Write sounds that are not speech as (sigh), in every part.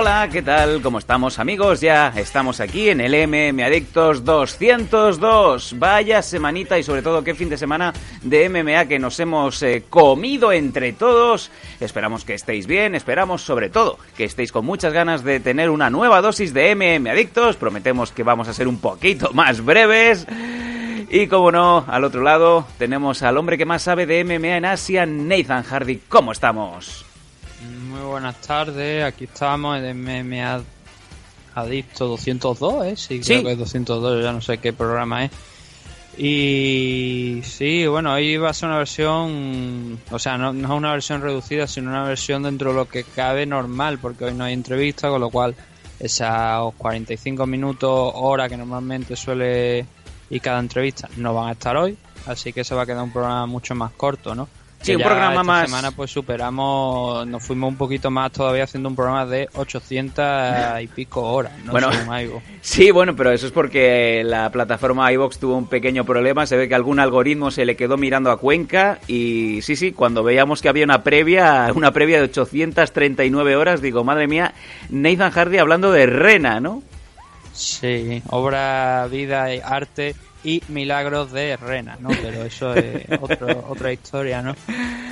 Hola, ¿qué tal? ¿Cómo estamos amigos? Ya estamos aquí en el MM Adictos 202. Vaya semanita y sobre todo qué fin de semana de MMA que nos hemos eh, comido entre todos. Esperamos que estéis bien, esperamos sobre todo que estéis con muchas ganas de tener una nueva dosis de MM Adictos. Prometemos que vamos a ser un poquito más breves. Y como no, al otro lado tenemos al hombre que más sabe de MMA en Asia, Nathan Hardy. ¿Cómo estamos? Muy buenas tardes, aquí estamos en MMA Adicto 202, ¿eh? Sí, Sí. creo que es 202, yo ya no sé qué programa es. Y sí, bueno, hoy va a ser una versión, o sea, no, no es una versión reducida, sino una versión dentro de lo que cabe normal, porque hoy no hay entrevista, con lo cual esos 45 minutos, hora que normalmente suele ir cada entrevista, no van a estar hoy, así que se va a quedar un programa mucho más corto, ¿no? Sí, un programa esta más- semana pues superamos, nos fuimos un poquito más todavía haciendo un programa de 800 y pico horas, ¿no? Bueno. (laughs) Sí, bueno, pero eso es porque la plataforma iVox tuvo un pequeño problema. Se ve que algún algoritmo se le quedó mirando a Cuenca. Y sí, sí, cuando veíamos que había una previa, (laughs) una previa de 839 horas, digo, madre mía, Nathan Hardy hablando de Rena, ¿no? Sí, obra, vida, y arte y milagros de Rena, ¿no? Pero eso es (laughs) otro- otra historia, ¿no?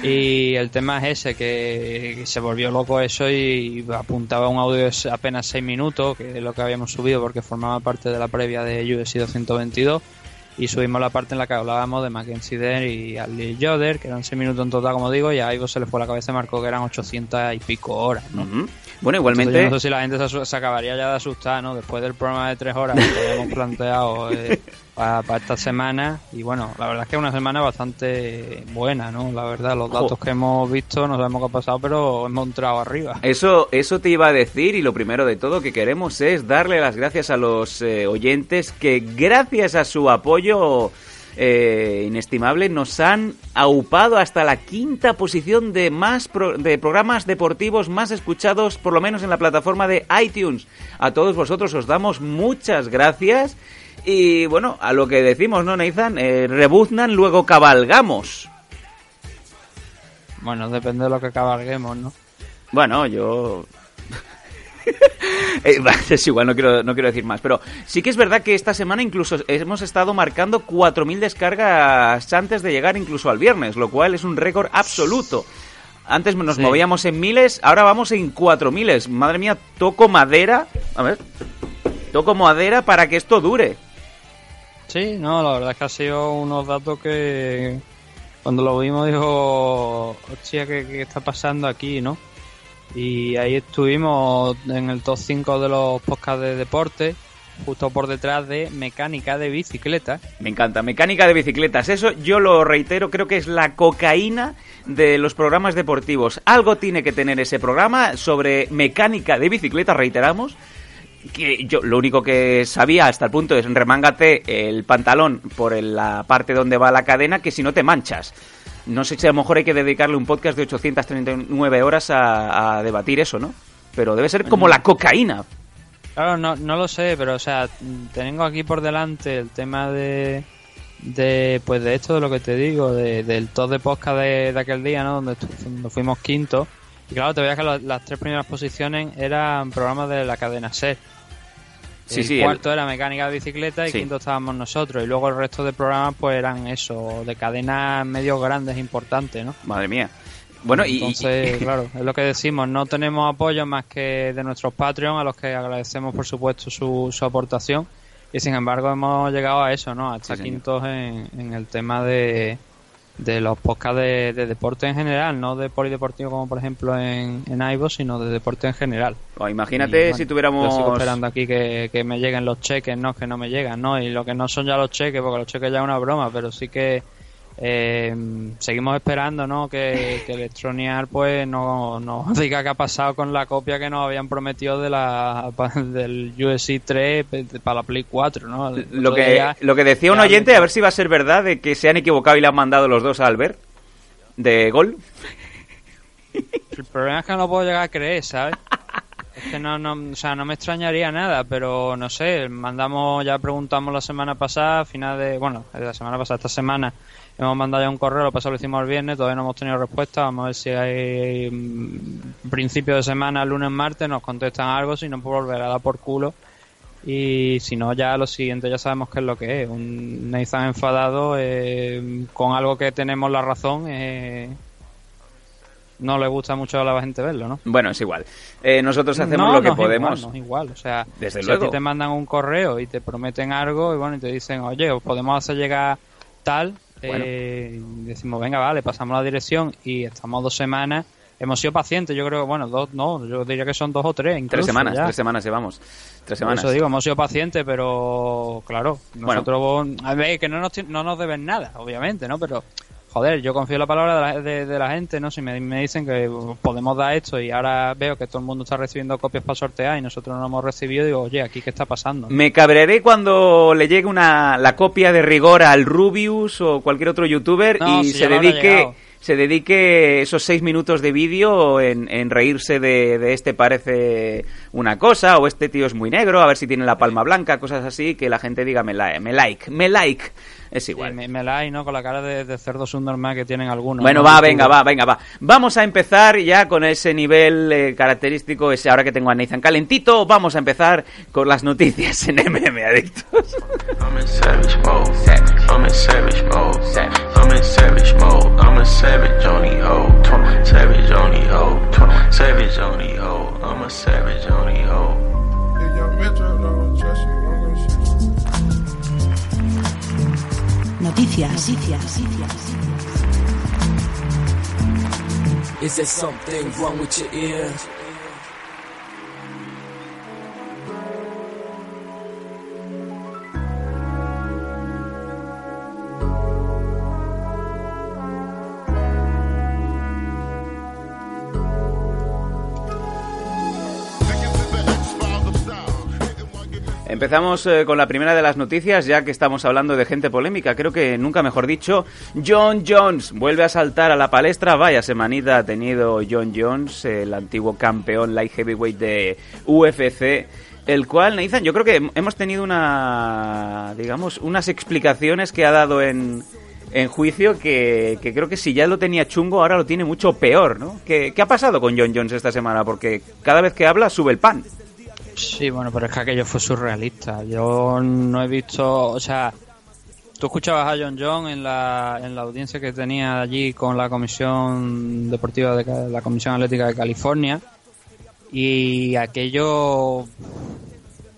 Y el tema es ese, que, se volvió loco eso y apuntaba un audio de apenas 6 minutos, que es lo que habíamos subido porque formaba parte de la previa de UFC 222. Y subimos la parte en la que hablábamos de Mackenzie Dern y Ali Yoder, que eran 6 minutos en total, como digo, y a Ivo se le fue la cabeza y marcó que eran 800 y pico horas, ¿no? Bueno, Entonces, igualmente. yo no sé si la gente se, acabaría ya de asustar, ¿no? Después del programa de tres horas que habíamos (laughs) planteado eh, para, para esta semana. Y bueno, la verdad es que es una semana bastante buena, ¿no? La verdad, los datos que hemos visto, no sabemos qué ha pasado, pero hemos entrado arriba. Eso, eso te iba a decir y lo primero de todo que queremos es darle las gracias a los eh, oyentes que gracias a su apoyo eh, inestimable nos han aupado hasta la quinta posición de más pro- de programas deportivos más escuchados por lo menos en la plataforma de iTunes. A todos vosotros os damos muchas gracias y bueno, a lo que decimos, ¿no, Nathan? Eh, rebuznan, luego cabalgamos. Bueno, depende de lo que cabalguemos, ¿no? Bueno, yo. (laughs) Eh, es igual, no quiero, no quiero decir más. Pero sí que es verdad que esta semana incluso hemos estado marcando 4.000 descargas antes de llegar incluso al viernes, lo cual es un récord absoluto. Antes nos Sí. movíamos en miles, ahora vamos en 4.000. Madre mía, toco madera. A ver. Toco madera para que esto dure. Sí, no, la verdad es que ha sido unos datos que cuando lo vimos dijo, hostia, ¿qué, qué está pasando aquí, no? Y ahí estuvimos en el top 5 de los podcasts de deporte, justo por detrás de mecánica de bicicleta. Me encanta. Mecánica de bicicletas. Eso yo lo reitero, creo que es la cocaína de los programas deportivos. Algo tiene que tener ese programa sobre mecánica de bicicletas, reiteramos. Que yo lo único que sabía hasta el punto es remángate el pantalón por la parte donde va la cadena, que si no te manchas. No sé si a lo mejor hay que dedicarle un podcast de 839 horas a, a debatir eso, ¿no? Pero debe ser como la cocaína. Claro, no, no lo sé, pero o sea, tengo aquí por delante el tema de, de pues de esto de lo que te digo, de- del top de podcast de, de aquel día, ¿no? Donde, donde fuimos quinto. Y claro, te veía que lo- las tres primeras posiciones eran programas de la cadena SER. Sí, el sí, el- cuarto era mecánica de bicicleta y Sí. quinto estábamos nosotros. Y luego el resto de programas pues eran eso, de cadenas medio grandes importantes, ¿no? Madre mía. Bueno, y- y, Entonces, claro, es lo que decimos, no tenemos apoyo más que de nuestros Patreon, a los que agradecemos por supuesto su, su aportación. Y sin embargo hemos llegado a eso, ¿no? A estar Sí, quintos en, en el tema de, de los podcasts de, de deporte en general, no de polideportivo como por ejemplo en, en iVoox, sino de deporte en general. o imagínate Y, bueno, si Yo tuviéramos... sigo esperando aquí que, que me lleguen los cheques, no que no me llegan, ¿no? Y lo que no son ya los cheques, porque los cheques ya es una broma, pero sí que Eh, seguimos esperando ¿no? que, que Electronic pues no nos (laughs) diga qué ha pasado con la copia que nos habían prometido de la (laughs) del USC 3 para la Play 4 ¿no? Lo que, lo que decía un oyente, a ver si va a ser verdad, de que se han equivocado y le han mandado los dos a Albert de gol. (laughs) El problema es que no lo puedo llegar a creer, ¿sabes? Es que no, no, o sea, no me extrañaría nada, pero no sé, mandamos, ya preguntamos la semana pasada, final de, bueno, la semana pasada, esta semana, hemos mandado ya un correo, lo pasado lo hicimos el viernes, todavía no hemos tenido respuesta, vamos a ver si hay mm, principio de semana, lunes, martes, nos contestan algo, si no, pues volver a dar por culo. Y si no, ya lo siguiente ya sabemos qué es lo que es. Un Nathan enfadado eh, con algo que tenemos la razón. Eh, no le gusta mucho a la gente verlo, ¿no? Bueno, es igual. Eh, nosotros hacemos No, lo que no es podemos. Igual, no es igual. O sea, Desde si luego. a ti te mandan un correo y te prometen algo y bueno, y te dicen, oye, os podemos hacer llegar tal, Bueno. eh, decimos, venga, vale, pasamos la dirección y estamos dos semanas. Hemos sido pacientes, yo creo, bueno, dos, no, yo diría que son dos o tres. Tres incluso, semanas, ya. tres semanas llevamos. Tres Por semanas. eso digo, hemos sido pacientes, pero claro, Bueno. nosotros, a ver, que no nos, no nos deben nada, obviamente, ¿no? Pero, joder, yo confío en la palabra de la, de- de la gente, ¿no? Si me, me dicen que podemos dar esto y ahora veo que todo el mundo está recibiendo copias para sortear y nosotros no lo hemos recibido, digo, oye, ¿aquí qué está pasando? Me cabrearé cuando le llegue una, la copia de rigor al Rubius o cualquier otro youtuber No, y si se dedique se dedique esos seis minutos de vídeo en, en reírse de, de este parece una cosa o este tío es muy negro, a ver si tiene la palma blanca, cosas así, que la gente diga me, la- me like, me like. Es Sí, igual. me, me la hay, ¿no? Con la cara de, de cerdo subnormal que tienen algunos. Bueno, ¿no? va, venga, va, venga, va. Vamos a empezar ya con ese nivel eh, característico, ese ahora que tengo a Nathan calentito, vamos a empezar con las noticias en MM Adictos. Noticias. Noticias. Is there something wrong with your ear? Empezamos eh, con la primera de las noticias, ya que estamos hablando de gente polémica. Creo que nunca mejor dicho, John Jones vuelve a saltar a la palestra. Vaya semanita ha tenido John Jones, el antiguo campeón light heavyweight de UFC. El cual, Nathan, yo creo que hemos tenido una, digamos, unas explicaciones que ha dado en, en juicio que, que creo que si ya lo tenía chungo, ahora lo tiene mucho peor, ¿no? ¿Qué, ¿Qué ha pasado con John Jones esta semana? Porque cada vez que habla sube el pan. Sí, bueno, pero es que aquello fue surrealista. Yo no he visto, o sea, tú escuchabas a John John en la, en la audiencia que tenía allí con la Comisión Deportiva de la Comisión Atlética de California y aquello,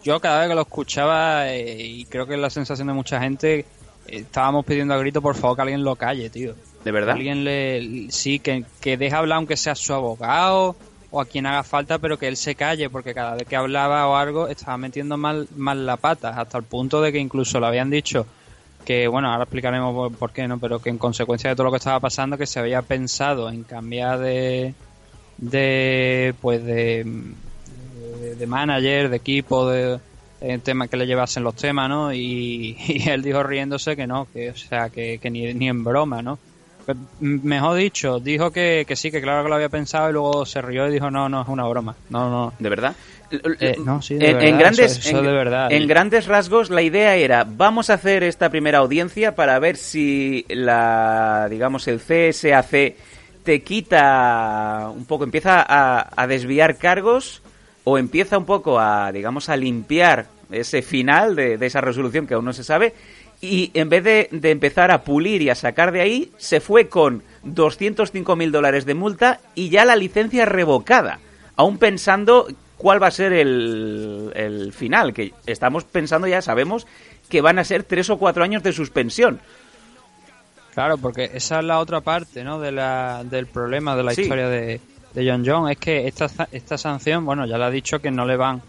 yo cada vez que lo escuchaba eh, y creo que es la sensación de mucha gente, eh, estábamos pidiendo a grito por favor que alguien lo calle, tío. ¿De verdad? Alguien le, sí, que, que deje hablar aunque sea su abogado o a quien haga falta, pero que él se calle, porque cada vez que hablaba o algo estaba metiendo mal, mal la pata, hasta el punto de que incluso le habían dicho que, bueno, ahora explicaremos por, por qué, ¿no? Pero que en consecuencia de todo lo que estaba pasando, que se había pensado en cambiar de, de pues de, de, de manager, de equipo, de, de tema que le llevasen los temas, ¿no? Y, (laughs) y él dijo riéndose que no, que o sea, que, que ni, ni en broma, ¿no? Pues, Mejor dicho, dijo que, que sí, que claro que lo había pensado y luego se rió y dijo no, no, es una broma, no, no. ¿De verdad? Eh, no, sí, de en, verdad, en grandes, eso- eso en, de verdad. en grandes rasgos, la idea era, vamos a hacer esta primera audiencia para ver si la, digamos, el CSAC te quita un poco, empieza a, a desviar cargos o empieza un poco a, digamos, a limpiar ese final de, de esa resolución que aún no se sabe y en vez de, de empezar a pulir y a sacar de ahí, se fue con 205 mil dólares de multa y ya la licencia revocada, aún pensando cuál va a ser el, el final, que estamos pensando ya, sabemos que van a ser tres o cuatro años de suspensión. Claro, porque esa es la otra parte, ¿no? De la, del problema de la Sí. historia de, de John John. Es que esta, esta sanción, bueno, ya le ha dicho que no le van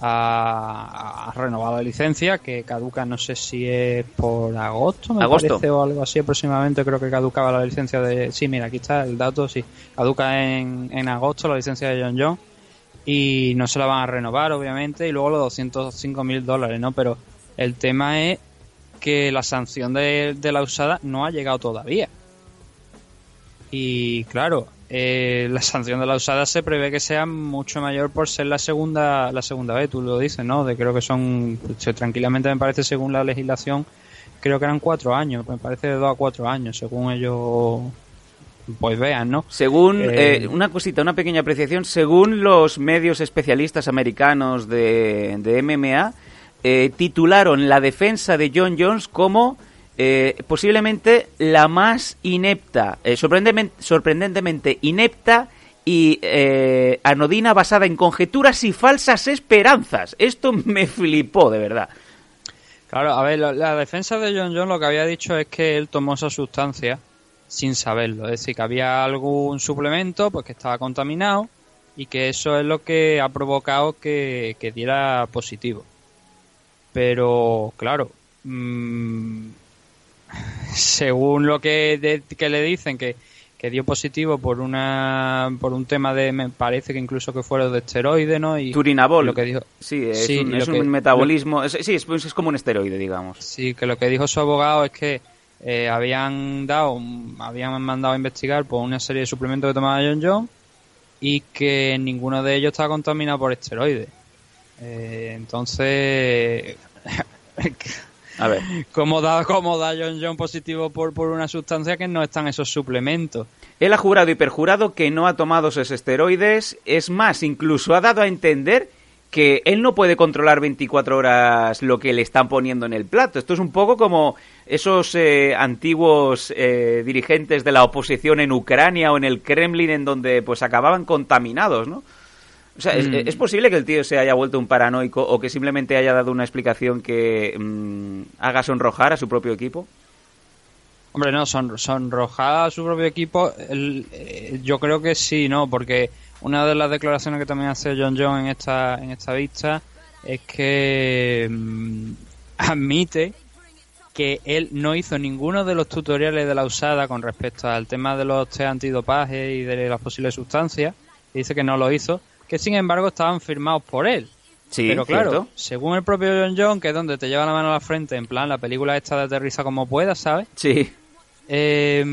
a, a renovar la licencia que caduca no sé si es por agosto me Agosto. parece o algo así aproximadamente creo que caducaba la licencia de sí mira aquí está el dato sí caduca en, en agosto la licencia de John John y no se la van a renovar obviamente y luego los 205 mil dólares no pero el tema es que la sanción de, de la usada no ha llegado todavía y claro eh, la sanción de la usada se prevé que sea mucho mayor por ser la segunda la segunda vez tú lo dices no de creo que son tranquilamente me parece según la legislación creo que eran cuatro años me parece de dos a cuatro años según ellos pues vean no Según, Eh, eh, una cosita, una pequeña apreciación, según los medios especialistas americanos de, de MMA, eh, titularon la defensa de John Jones como eh, posiblemente la más inepta, eh, sorprendentemente, sorprendentemente inepta y eh, anodina basada en conjeturas y falsas esperanzas. Esto me flipó, de verdad. Claro, a ver, la, defensa de John John lo que había dicho es que él tomó esa sustancia sin saberlo. Es decir, que había algún suplemento pues que estaba contaminado y que eso es lo que ha provocado que, que diera positivo. Pero, claro, mm, según lo que, de- que le dicen que, que dio positivo por una por un tema de me parece que incluso que fuera de esteroide no y Turinabol. lo que dijo Sí, es Sí, un, que- metabolismo. es- sí, es, es como un esteroide, digamos. Sí, que lo que dijo su abogado es que eh, habían dado, habían mandado a investigar por una serie de suplementos que tomaba John John y que ninguno de ellos estaba contaminado por esteroides. Eh, entonces, (laughs) A ver. ¿cómo da, ¿cómo da John John positivo por, por una sustancia que no están esos suplementos? Él ha jurado y perjurado que no ha tomado esos esteroides. Es más, incluso ha dado a entender que él no puede controlar 24 horas lo que le están poniendo en el plato. Esto es un poco como esos eh, antiguos eh, dirigentes de la oposición en Ucrania o en el Kremlin en donde pues acababan contaminados, ¿no? O sea, ¿es, Mm. es posible que el tío se haya vuelto un paranoico o que simplemente haya dado una explicación que mm, haga sonrojar a su propio equipo? Hombre, no, son, sonrojada a su propio equipo, el- eh, yo creo que sí, ¿no? Porque una de las declaraciones que también hace John John en esta, en esta vista es que mm, (laughs) admite que él no hizo ninguno de los tutoriales de la usada con respecto al tema de los test antidopaje y de las posibles sustancias. Dice que no lo hizo, que sin embargo estaban firmados por él. Sí, Pero claro, cierto. según el propio John John, que es donde te lleva la mano a la frente, en plan la película esta de aterriza como puedas, ¿sabes? Sí. Eh,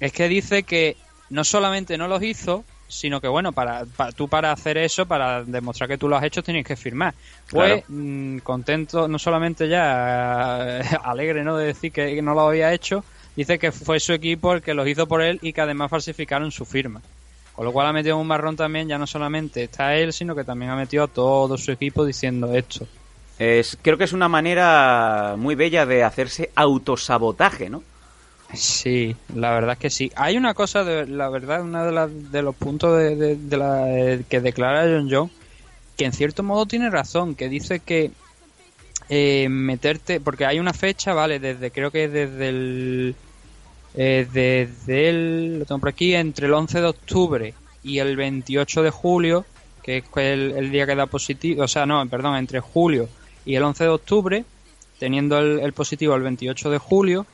es que dice que no solamente no los hizo, sino que bueno, para, para- tú para hacer eso, para demostrar que tú lo has hecho, tienes que firmar. Pues Claro. mm, contento, no solamente ya (laughs) alegre no de decir que no lo había hecho, dice que fue su equipo el que los hizo por él y que además falsificaron su firma. Con lo cual ha metido un marrón también, ya no solamente está él, sino que también ha metido a todo su equipo diciendo esto. Es, creo que es una manera muy bella de hacerse autosabotaje, ¿no? Sí, la verdad es que sí. Hay una cosa, de, la verdad, uno de, los puntos de, de- de la, eh, que declara John John, que en cierto modo tiene razón, que dice que eh, meterte, porque hay una fecha, vale, desde creo que desde el, eh, desde el, lo tengo por aquí, entre el 11 de octubre y el 28 de julio, que es el, día que da positivo, o sea, no, perdón, entre julio y el 11 de octubre, teniendo el, positivo el 28 de julio,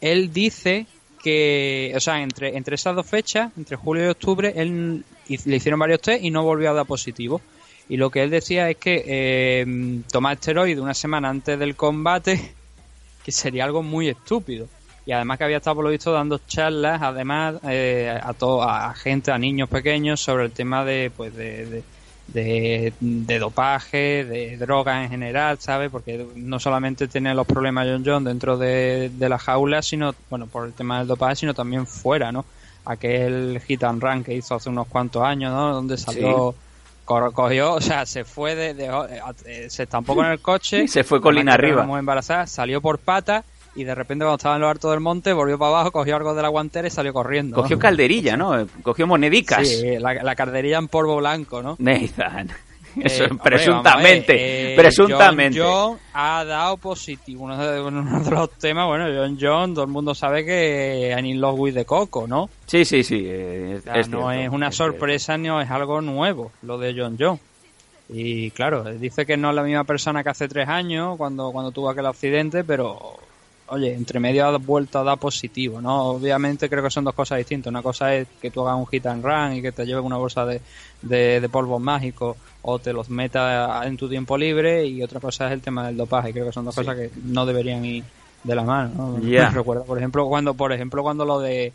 él dice que, o sea, entre, entre esas dos fechas, entre julio y octubre, él le hicieron varios test y no volvió a dar positivo. Y lo que él decía es que eh, tomar esteroide una semana antes del combate, (laughs) que sería algo muy estúpido. Y además que había estado, por lo visto, dando charlas, además, eh, a, to- a gente, a niños pequeños, sobre el tema de, pues, de, de, de- de dopaje, de drogas en general, ¿sabes? Porque no solamente tiene los problemas John John dentro de, de la jaula, sino, bueno, por el tema del dopaje, sino también fuera, ¿no? Aquel hit and run que hizo hace unos cuantos años, ¿no? Donde salió, cor- cogió, o sea, se fue de, de- eh, se estampó con el coche. Se fue colina arriba. Muy embarazada, salió por pata y de repente cuando estaba en lo alto del monte volvió para abajo, cogió algo de la guantera y salió corriendo. ¿no? Cogió calderilla, ¿no? Cogió monedicas. Sí, la, la carderilla en polvo blanco, ¿no? Nathan. (laughs) Eso, Eh, presuntamente. eh, presuntamente. John John ha dado positivo. Uno de, uno de los temas, bueno, John John, todo el mundo sabe que I Love with de Coco, ¿no? Sí, sí, sí. eh, O sea, es no cierto, es una es cierto. sorpresa ni es algo nuevo lo de John John. Y claro, dice que no es la misma persona que hace tres años cuando, cuando tuvo aquel accidente, pero oye, entre medio ha vuelto a dar positivo, ¿no? Obviamente creo que son dos cosas distintas. Una cosa es que tú hagas un hit and run y que te lleves una bolsa de, de, de polvos mágicos o te los metas en tu tiempo libre y otra cosa es el tema del dopaje. Creo que son dos cosas que no deberían ir de la mano, ¿no? Recuerda, por ejemplo, cuando, por ejemplo, cuando lo de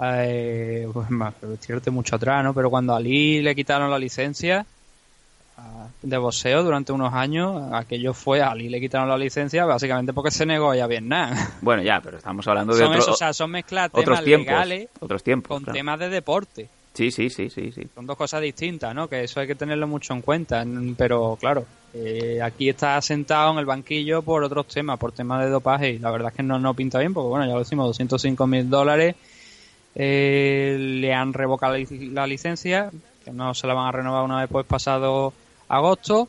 eh, pues mucho atrás, ¿no? Pero cuando a Ali le quitaron la licencia de boxeo durante unos años, aquello fue a Ali le quitaron la licencia básicamente porque se negó a Vietnam. (laughs) Bueno, ya, pero estamos hablando de son, otro- eso, o sea, son mezclar otros temas tiempos. legales Otros tiempos. con claro. temas de deporte. Sí, sí, sí, sí, sí. Son dos cosas distintas, ¿no? Que eso hay que tenerlo mucho en cuenta. Pero claro, eh, aquí está sentado en el banquillo por otros temas, por temas de dopaje y la verdad es que no, no pinta bien porque, bueno, ya lo decimos, 205 mil dólares. eh, le han revocado la lic- la licencia, que no se la van a renovar una vez pues pasado agosto.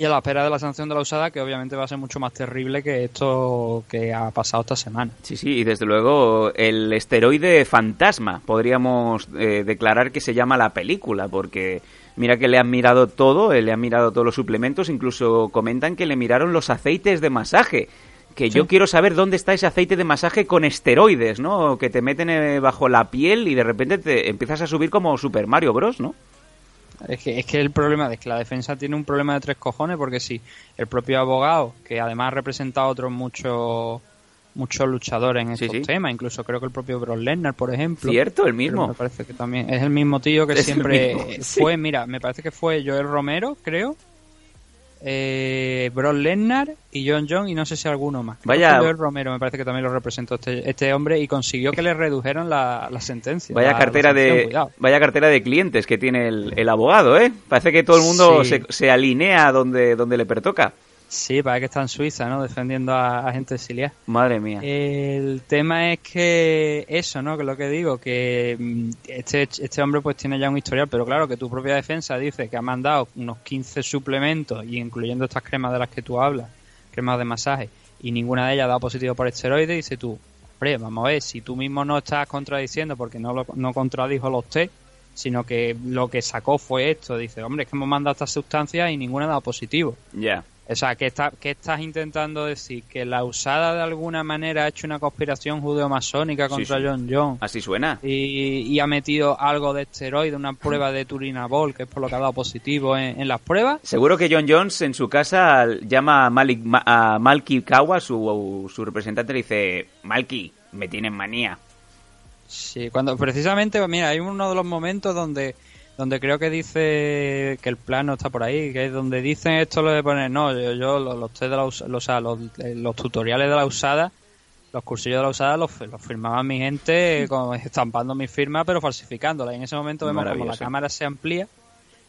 Y a la espera de la sanción de la usada, que obviamente va a ser mucho más terrible que esto que ha pasado esta semana. Sí, sí, y desde luego el esteroide fantasma, podríamos eh, declarar que se llama la película, porque mira que le han mirado todo, eh, le han mirado todos los suplementos, incluso comentan que le miraron los aceites de masaje. Que yo quiero saber dónde está ese aceite de masaje con esteroides, ¿no? Que te meten eh, bajo la piel y de repente te empiezas a subir como Super Mario Bros, ¿no? Es que, es que el problema es que la defensa tiene un problema de tres cojones, porque si el propio abogado, que además ha representado a otros muchos muchos luchadores en Sí, estos sí. temas, incluso creo que el propio Brock Lesnar, por ejemplo. Cierto, el mismo. Me parece que también es el mismo tío que (laughs) Es siempre mismo, (laughs) sí. fue, mira, me parece que fue Joel Romero, creo. Eh, Brock Lesnar y John John y no sé si alguno más. Vaya- Joel Romero me parece que también lo representó este, este hombre y consiguió que le redujeran la, la sentencia. Vaya la- cartera de cuidado. vaya cartera de clientes que tiene el, el abogado, ¿eh? Parece que todo el mundo Sí. se, se alinea donde, donde le pertoca. Sí, parece que está en Suiza, ¿no? Defendiendo a, a gente exiliada. Madre mía. El tema es que eso, ¿no? Que lo que digo, que mm, este, este hombre pues tiene ya un historial, pero claro que tu propia defensa dice que ha mandado unos 15 suplementos, y incluyendo estas cremas de las que tú hablas, cremas de masaje, y ninguna de ellas ha dado positivo por esteroides, dice tú, hombre, vamos a ver, si tú mismo no estás contradiciendo porque no, lo, no contradijo los test, sino que lo que sacó fue esto, dice, hombre, es que hemos mandado estas sustancias y ninguna ha dado positivo. Ya. O sea, ¿qué, está, ¿qué estás intentando decir? ¿Que la usada de alguna manera ha hecho una conspiración judeo-masónica contra sí. John John? Así suena. Y, y ha metido algo de esteroide, una prueba de turinabol, que es por lo que ha dado positivo en, en las pruebas. Seguro que John Jones en su casa llama a, Malik, Ma- a Malky Kawa, su, su representante, le dice, Malky, me tienen manía. Sí, cuando precisamente, mira, hay uno de los momentos donde donde creo que dice que el plano está por ahí, que es donde dicen esto lo de poner, no, yo, yo los, los, test de la los, los, eh, los tutoriales de la usada, los cursillos de la usada los, los firmaba mi gente con- estampando mi firma pero falsificándola. Y en ese momento vemos como la cámara se amplía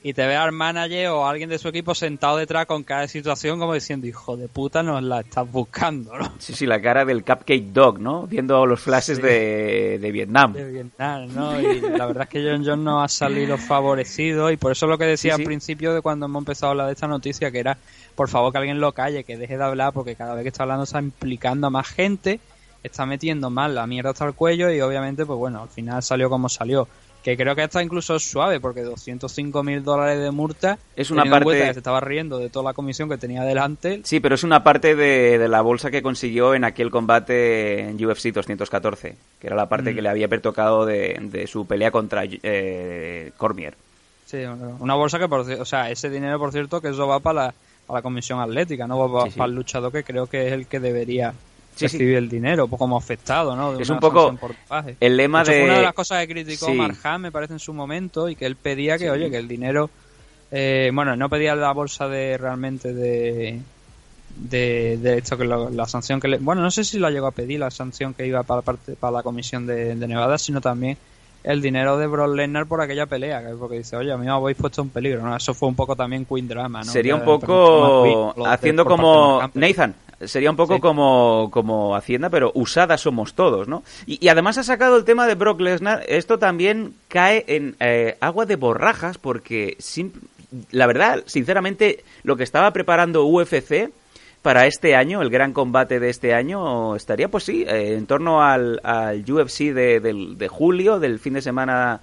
y te ve al manager o a alguien de su equipo sentado detrás con cada situación como diciendo, hijo de puta, nos la estás buscando, ¿no? Sí, sí, la cara del Cupcake Dog, ¿no? Viendo los flashes Sí. de, de Vietnam. de Vietnam, ¿no? Y la verdad es que John John no ha salido favorecido y por eso lo que decía Sí, sí. al principio de cuando hemos empezado a hablar de esta noticia, que era, por favor, que alguien lo calle, que deje de hablar, porque cada vez que está hablando está implicando a más gente, está metiendo más la mierda hasta el cuello y obviamente, pues bueno, al final salió como salió. Que creo que está incluso suave, porque 205 mil dólares de multa Es una parte- que se estaba riendo de toda la comisión que tenía delante. Sí, pero es una parte de, de la bolsa que consiguió en aquel combate en UFC 214, que era la parte Mm. que le había pertocado de, de su pelea contra eh, Cormier. Sí, una bolsa que, por, o sea, ese dinero, por cierto, que eso va para la, para la comisión atlética, no va Sí, sí. para el luchador que creo que es el que debería Sí, sí. recibir el dinero, pues como afectado, ¿no? De Es un poco el lema De una de las cosas que criticó Sí. Marjan, me parece, en su momento, y que él pedía que, Sí. oye, que el dinero... eh, bueno, no pedía la bolsa de realmente de... De, de esto que lo- la sanción que le bueno no sé si la llegó a pedir la sanción que iba para la parte para la comisión de, de Nevada sino también el dinero de Brock Lesnar por aquella pelea que- porque dice oye a mí me habéis puesto en peligro ¿no? eso fue un poco también Queen Drama ¿no? Sería un poco haciendo como. Nathan, sería un poco Sí. como, como Hacienda, pero usada somos todos, ¿no? Y, y además ha sacado el tema de Brock Lesnar, esto también cae en eh, agua de borrajas porque sim- la verdad, sinceramente, lo que estaba preparando UFC para este año, el gran combate de este año, estaría pues sí, eh, en torno al, al UFC de, del- de julio, del fin de semana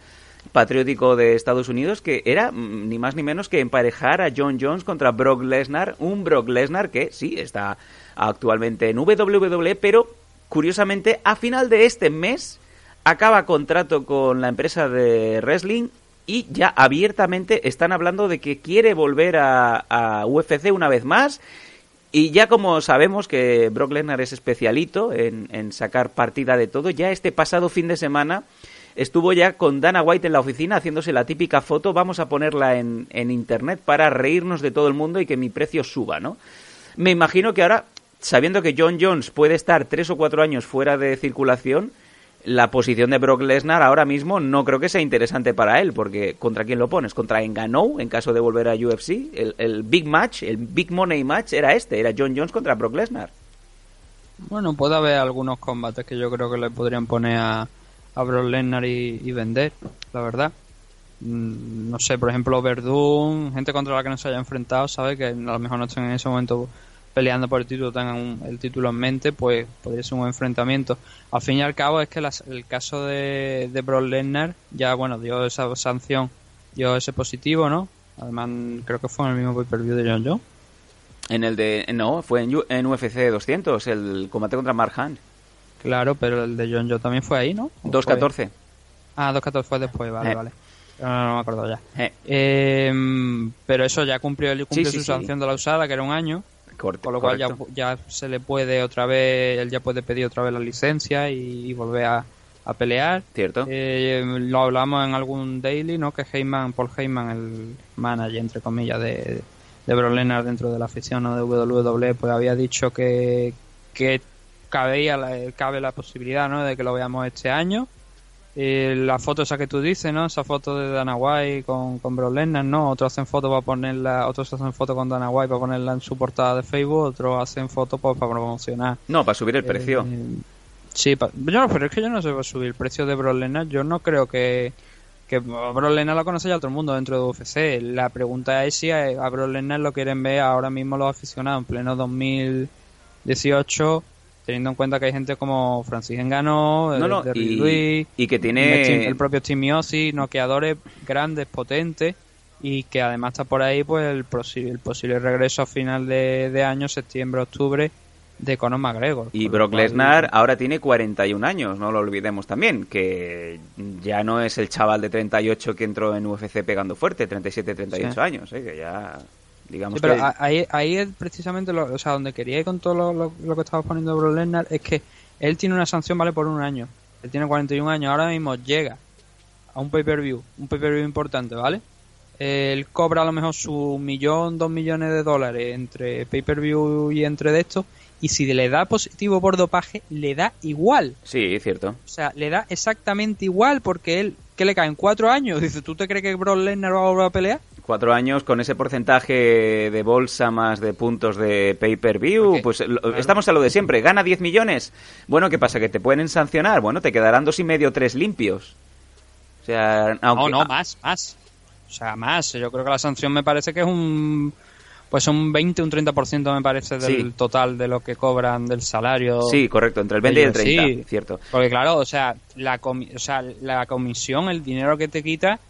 patriótico de Estados Unidos que era mm, ni más ni menos que emparejar a John Jones contra Brock Lesnar, un Brock Lesnar que sí está actualmente en WWE, pero curiosamente a final de este mes acaba contrato con la empresa de wrestling y ya abiertamente están hablando de que quiere volver a, UFC una vez más y ya como sabemos que Brock Lesnar es especialito en, en, sacar partida de todo, ya este pasado fin de semana estuvo ya con Dana White en la oficina haciéndose la típica foto, vamos a ponerla en, en internet para reírnos de todo el mundo y que mi precio suba, ¿no? Me imagino que ahora, sabiendo que John Jones puede estar tres o cuatro años fuera de circulación, la posición de Brock Lesnar ahora mismo no creo que sea interesante para él, porque ¿contra quién lo pones? ¿Contra Engano en caso de volver a UFC? El, el, big match, el big money match era este, era John Jones contra Brock Lesnar. Bueno, puede haber algunos combates que yo creo que le podrían poner a, a Brock Lesnar y, vender, la verdad. Mm, No sé, por ejemplo, Verdun, gente contra la que no se haya enfrentado, sabe que a lo mejor no estén en ese momento peleando por el título, tengan un- el título en mente, pues podría ser un enfrentamiento. Al fin y al cabo es que las- el caso de, de Brock Lesnar ya, bueno, dio esa sanción, dio ese positivo, ¿no? Además, creo que fue en el mismo pay-per-view de John Jones. En el de. No, fue en, en UFC 200, el combate contra Mark Hunt. Claro, pero el de John Jones también fue ahí, ¿no? ¿O fue- 214. Ah, 2.14 fue después, vale, Eh. vale. No, no, no me acuerdo ya. Eh, Eh, pero eso ya cumplió, cumplió Sí, su sí. sanción de la usada, que era un año. Corte, Con lo cual ya, ya se le puede otra vez, él ya puede pedir otra vez la licencia y, y volver a, a pelear. Cierto. Eh, lo hablamos en algún daily, ¿no? Que Heyman, Paul Heyman, el manager, entre comillas, de, de dentro de la afición ¿no? de WWE, pues había dicho que, que cabía la, cabe la posibilidad, ¿no? De que lo veamos este año. Eh, la foto esa que tú dices, ¿no? Esa foto de Dana White con, con Brock Lesnar, ¿no? Otros hacen foto para ponerla, otros hacen foto con Dana White para ponerla en su portada de Facebook, otros hacen foto pues, para promocionar. No, para subir el precio. Eh, sí, pa- yo pero es que yo no sé subir el precio de Brock Lesnar. Yo no creo que que Brock Lesnar lo conoce ya todo el mundo dentro de UFC. La pregunta es si a, a Brock Lesnar lo quieren ver ahora mismo los aficionados en pleno 2018 teniendo en cuenta que hay gente como Francis Engano, No, no, y- Lewis, y que tiene- el propio Miocic, noqueadores grandes, potentes y que además está por ahí pues el, posi- el posible regreso a final de, de año, septiembre, octubre de Conor McGregor. Y Brock Lesnar ahora tiene 41 años, no lo olvidemos también, que ya no es el chaval de 38 que entró en UFC pegando fuerte, 37, 38 Sí. años, ¿eh? que ya digamos Sí, pero que... ahí, ahí es precisamente lo, o sea, donde quería ir con todo lo, lo- lo que estaba poniendo Brock Lesnar es que él tiene una sanción, vale, por un año. Él tiene 41 años, ahora mismo llega a un pay-per-view, un pay-per-view importante, ¿vale? Él cobra a lo mejor su millón, dos millones de dólares entre pay-per-view y entre de estos, y si le da positivo por dopaje, le da igual. Sí, cierto. O sea, le da exactamente igual porque él, ¿qué le caen? ¿Cuatro años? Dice, ¿tú te crees que Brock Lesnar va a volver a pelear? Cuatro años con ese porcentaje de bolsa más de puntos de pay-per-view, pues lo- claro. estamos a lo de siempre. ¿Gana 10 millones? Bueno, ¿qué pasa? ¿Que te pueden sancionar? Bueno, te quedarán dos y medio, tres limpios. O sea, aunque... No, no, más, más. O sea, más. Yo creo que la sanción me parece que es un. Pues un 20, un 30% me parece del Sí. total de lo que cobran del salario. Sí, correcto, entre el 20 y el Ellos 30, sí. cierto. Porque claro, o sea, la comi- o sea, la comisión, el dinero que te quita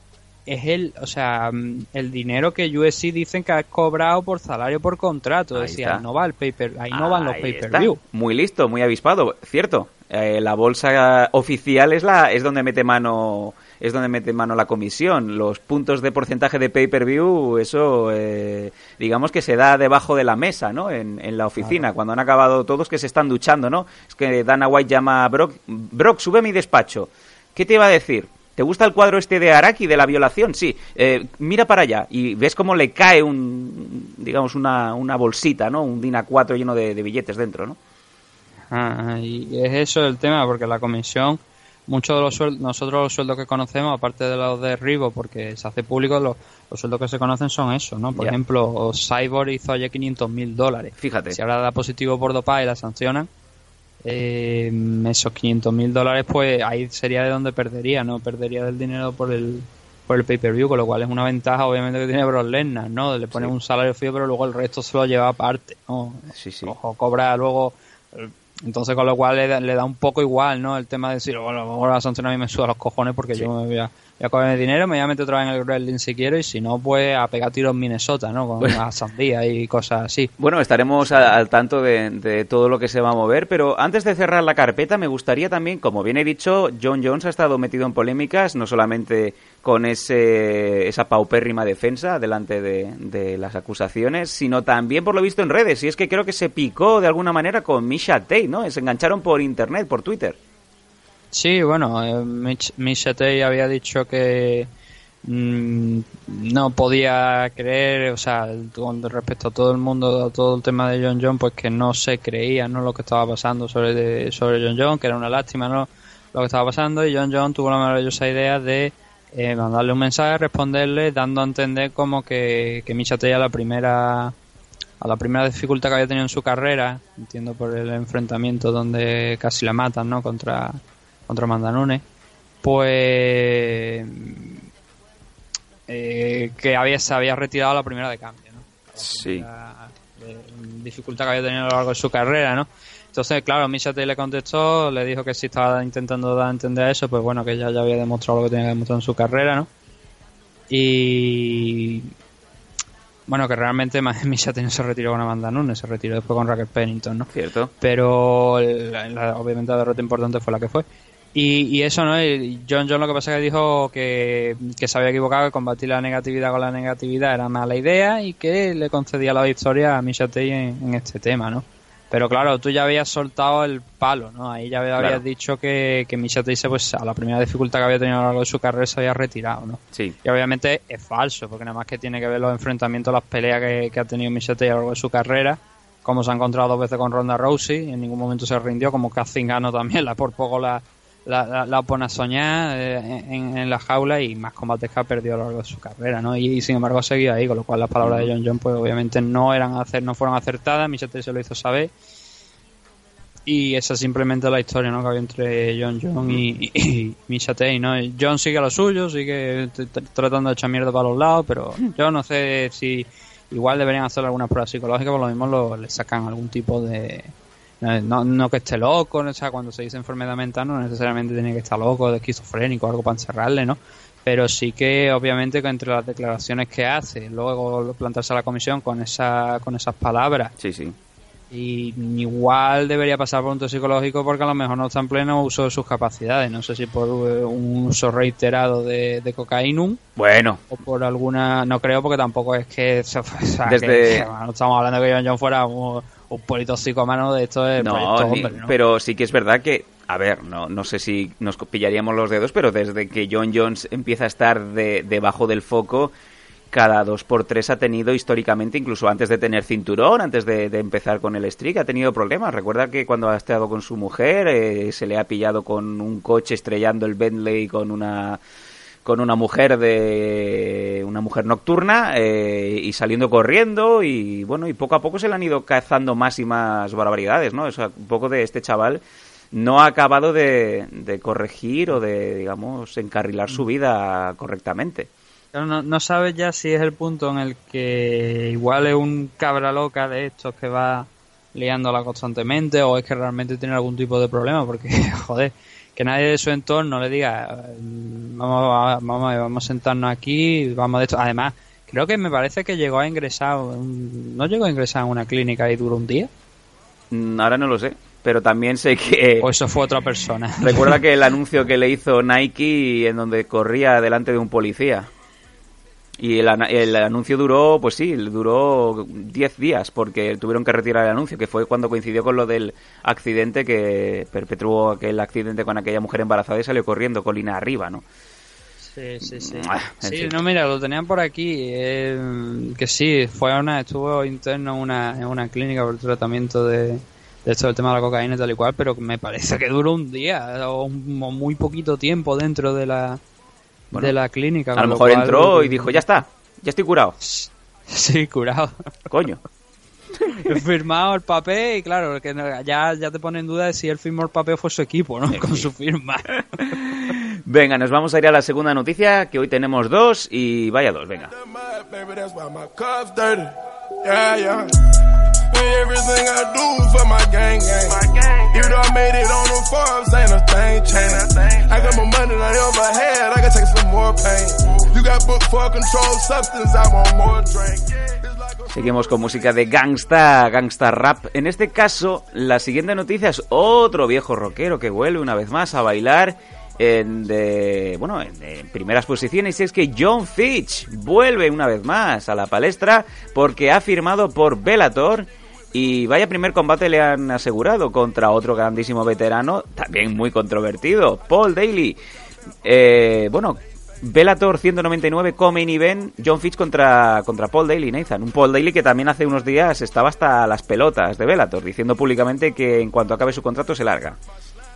es el, o sea, mm, el dinero que USC dicen que has cobrado por salario por contrato, Ahí es decir, está. ahí no va el paper, ahí no van los pay-per-view. Muy listo, muy avispado, cierto. Eh, la bolsa oficial es la es donde mete mano es donde mete mano la comisión. Los puntos de porcentaje de pay-per-view, eso eh, digamos que se da debajo de la mesa, ¿no? En, en la oficina, cuando han acabado todos que se están duchando, ¿no? Es que Dana White llama a Brock, Brock, sube a mi despacho. ¿Qué te iba a decir? ¿Te gusta el cuadro este de Araki de la violación? Sí. Eh, mira para allá y ves cómo le cae un, digamos, una, una bolsita, ¿no? Un DIN A4 lleno de, de billetes dentro, ¿no? Ah, y es eso el tema, porque la comisión, muchos de los sueldos, nosotros los sueldos que conocemos, aparte de los de Rivo, porque se hace público, los, los sueldos que se conocen son esos, ¿no? Por ejemplo, Cyborg hizo ayer 500 mil dólares. Fíjate. Si ahora da positivo por dopaje y la sancionan, eh, esos 500 mil dólares, pues ahí sería de donde perdería, ¿no? Perdería del dinero por el por el pay-per-view, con lo cual es una ventaja obviamente que tiene Brock Lesnar, ¿no? Le ponen Sí. un salario fijo, pero luego el resto se lo lleva aparte, ¿no? Sí, sí. Ojo, cobra luego. eh, Entonces, con lo cual le da, le da un poco igual, ¿no? El tema de decir, bueno, a lo mejor la sanción a mí me suda los cojones porque yo me voy a, voy a coger dinero, me voy a meter otra vez en el wrestling si quiero y si no, pues a pegar tiros en Minnesota, ¿no? Con Bueno. la sandía y cosas así. Bueno, estaremos al tanto de, de todo lo que se va a mover, pero antes de cerrar la carpeta, me gustaría también, como bien he dicho, John Jones ha estado metido en polémicas, no solamente con ese, esa paupérrima defensa delante de, de las acusaciones, sino también por lo visto en redes. Y es que creo que se picó de alguna manera con Misha Tate, ¿no? Se engancharon por internet, por Twitter. Sí, bueno, eh, Mitch, había dicho que mm, no podía creer, o sea, con respecto a todo el mundo, a todo el tema de John John, pues que no se creía, ¿no? Lo que estaba pasando sobre, sobre John John, que era una lástima, ¿no? Lo que estaba pasando y John John tuvo la maravillosa idea de eh, mandarle un mensaje, responderle, dando a entender como que, que Misha Tate a la primera a la primera dificultad que había tenido en su carrera, entiendo por el enfrentamiento donde casi la matan, ¿no? Contra, contra Mandanune, pues eh, que había, se había retirado la primera de cambio, ¿no? Sí. De- dificultad que había tenido a lo largo de su carrera, ¿no? Entonces, claro, Misha Tate le contestó, le dijo que si estaba intentando dar a entender eso, pues bueno, que ya, ya había demostrado lo que tenía que demostrar en su carrera, ¿no? Y bueno, que realmente (laughs) Misha Tate no se retiró con Amanda Nunes, se retiró después con Raquel Pennington, ¿no? Cierto. pero la- la- obviamente la derrota importante fue la que fue. Y, y eso, ¿no? Y John John lo que pasa es que dijo que, que se había equivocado, que combatir la negatividad con la negatividad era mala idea y que le concedía la victoria a Misha Tate en, en este tema, ¿no? Pero claro, tú ya habías soltado el palo, ¿no? Ahí ya habías Claro. dicho que, que Misha Tate, pues, a la primera dificultad que había tenido a lo largo de su carrera se había retirado, ¿no? Sí. Y obviamente es falso, porque nada más que tiene que ver los enfrentamientos, las peleas que, que ha tenido Misha Tate a lo largo de su carrera, como se ha encontrado dos veces con Ronda Rousey, en ningún momento se rindió, como Kazingano también, la por poco la, la, la, la pone a soñar eh, en, en la jaula y más combates que ha perdido a lo largo de su carrera, ¿no? Y, sin embargo seguido ahí, con lo cual las palabras de John John pues obviamente no eran hacer, no fueron acertadas, Misha Tate se lo hizo saber y esa es simplemente la historia ¿no? que había entre John John y, y, y ¿no? John sigue a lo suyo, sigue tratando de echar mierda para los lados, pero yo no sé si igual deberían hacer alguna prueba psicológica, por lo mismo lo, le sacan algún tipo de... No, no que esté loco, ¿no? o sea, cuando se dice enfermedad mental no necesariamente tiene que estar loco, de esquizofrénico, algo para encerrarle, ¿no? Pero sí que obviamente que entre las declaraciones que hace, luego plantarse a la comisión con esa con esas palabras Sí, sí. y igual debería pasar por un test psicológico porque a lo mejor no está en pleno uso de sus capacidades. No sé si por eh, un uso reiterado de, de cocainum Bueno, o por alguna. No creo porque tampoco es que. (laughs) o sea, Desde- que- que, bueno, no estamos hablando que John John fuera un, un politoxicómano de esto de No, proyecto ni- hombre, ¿no? pero sí que es verdad que, a ver, no, no sé si nos pillaríamos los dedos, pero desde que John Jones empieza a estar de- debajo del foco, cada dos por tres ha tenido históricamente, incluso antes de tener cinturón, antes de, de empezar con el streak, ha tenido problemas. Recuerda que cuando ha estado con su mujer, eh, se le ha pillado con un coche estrellando el Bentley con una con una mujer de una mujer nocturna eh, y saliendo corriendo y bueno y poco a poco se le han ido cazando más y más barbaridades no o sea, un poco de este chaval no ha acabado de, corregir o de digamos encarrilar su vida correctamente. No, no sabes ya si es el punto en el que igual es un cabra loca de estos que va liándola constantemente o es que realmente tiene algún tipo de problema porque (laughs) joder que nadie de su entorno le diga "Eh, vamos a, vamos, a- vamos a sentarnos aquí vamos de esto además creo que me parece que llegó a ingresar no llegó a ingresar en una clínica y duró un día. Mm, ahora no lo sé pero también sé que o eso fue otra persona. (laughs) recuerda que el (laughs) anuncio que le hizo Nike en donde corría delante de un policía Y el, el anuncio duró, pues sí, duró 10 días porque tuvieron que retirar el anuncio, que fue cuando coincidió con lo del accidente que perpetuó aquel accidente con aquella mujer embarazada y salió corriendo colina arriba, ¿no? Sí, sí, sí. Ah, Sí, fin. no, mira, lo tenían por aquí. eh, que sí, fue a una, estuvo interno en una, en una clínica por el tratamiento de, de esto del tema de la cocaína y tal y cual, pero me parece que duró un día o, un- o muy poquito tiempo dentro de la, Bueno, de la clínica. A lo lo mejor cual- entró y dijo, ya está, ya estoy curado. (laughs) Sí, curado. Coño. He (laughs) firmado el papel y claro, que ya, ya te pone en duda de si él firmó el papel fue su equipo, ¿no? (laughs) Con su firma. Venga, nos vamos a ir a la segunda noticia, que hoy tenemos dos y vaya dos, venga. Everything I do for my gang gang. Even though I made it on the Forbes, ain't a thing changed. I got more money than I ever had, I can take some more pain. You got booked for a controlled substance, I want more drink. Seguimos con música de gangsta, gangsta rap. En este caso, la siguiente noticia es otro viejo rockero que vuelve una vez más a bailar en, de, bueno, en, en primeras posiciones. Y es que John Fitch vuelve una vez más a la palestra porque ha firmado por Bellator. Y vaya primer combate le han asegurado contra otro grandísimo veterano, también muy controvertido, Paul Daly. Eh, bueno, Bellator 199 Main Event, John Fitch contra, contra Paul Daly, Nathan. Un Paul Daly que también hace unos días estaba hasta las pelotas de Bellator, diciendo públicamente que en cuanto acabe su contrato se larga.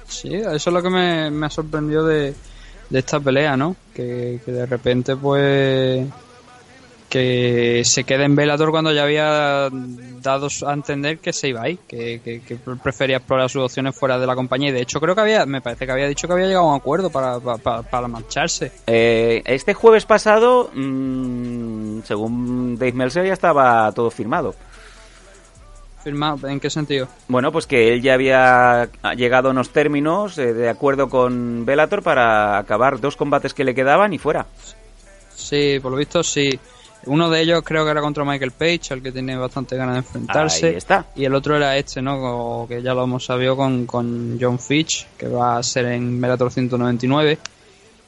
Sí, eso es lo que me, me ha sorprendido de, de esta pelea, ¿no? Que, que de repente, pues. Que se quede en Bellator cuando ya había dado a entender que se iba ahí, que, que, que prefería explorar sus opciones fuera de la compañía. Y de hecho, creo que había, me parece que había dicho que había llegado a un acuerdo para, para, para marcharse. Eh, este jueves pasado, mmm, según Dave Meltzer, ya estaba todo firmado. ¿Firmado? ¿En qué sentido? Bueno, pues que él ya había llegado a unos términos eh, de acuerdo con Bellator para acabar dos combates que le quedaban y fuera. Sí, por lo visto sí. Uno de ellos creo que era contra Michael Page, al que tiene bastante ganas de enfrentarse. Ahí está. Y el otro era este, ¿no? Que ya lo hemos sabido con, con John Fitch, que va a ser en Bellator 199.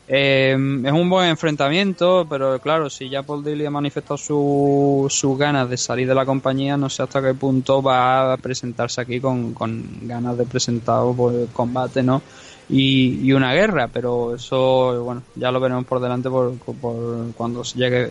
Eh, es un buen enfrentamiento, pero claro, si ya Paul Daly ha manifestado sus su ganas de salir de la compañía, no sé hasta qué punto va a presentarse aquí con, con ganas de presentar pues, combate, ¿no? Y, y, una guerra, pero eso, bueno, ya lo veremos por delante por, por cuando llegue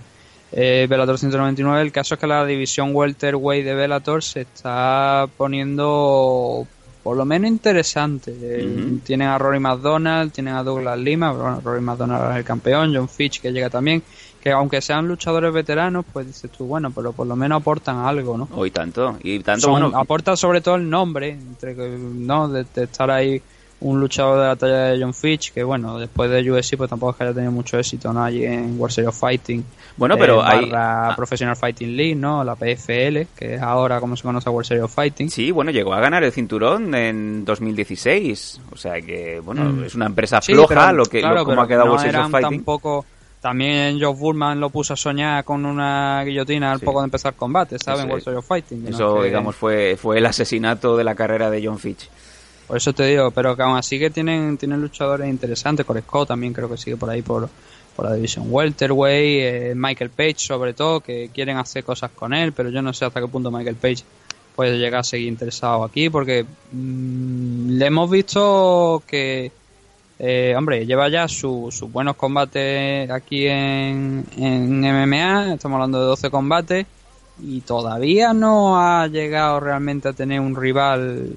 eh, Bellator 199. El caso es que la división welterweight de Bellator se está poniendo por lo menos interesante. Uh-huh. Tienen a Rory McDonald, tienen a Douglas Lima, pero bueno, Rory McDonald es el campeón, John Fitch que llega también, que aunque sean luchadores veteranos, pues dices tú, bueno, pero por lo menos aportan algo, ¿no? Oh, y tanto, y tanto, Son, bueno. Aportan sobre todo el nombre, entre que, ¿no? De, de, estar ahí un luchador de la talla de John Fitch, que bueno, después de UFC pues tampoco es que haya tenido mucho éxito, ¿no? Allí en World Series of Fighting. Bueno, pero eh, hay... La Professional Fighting League, ¿no? La PFL, que es ahora como se conoce a World Series of Fighting. Sí, bueno, llegó a ganar el cinturón en 2016. O sea que, bueno, mm. es una empresa floja sí, pero, lo que claro, lo, como ha quedado no World Series of Fighting. Tampoco, también Joe Burman lo puso a soñar con una guillotina al sí. poco de empezar combate, ¿sabes? En World Series of Fighting. Eso, ¿no? digamos, fue, fue el asesinato de la carrera de John Fitch. Por eso te digo, pero que aún así que tienen, tienen luchadores interesantes. Core Scott también creo que sigue por ahí por, por la división welterweight, eh, Michael Page sobre todo, que quieren hacer cosas con él, pero yo no sé hasta qué punto Michael Page puede llegar a seguir interesado aquí, porque mmm, le hemos visto que, eh, hombre, lleva ya sus su buenos combates aquí en, en MMA, estamos hablando de 12 combates, y todavía no ha llegado realmente a tener un rival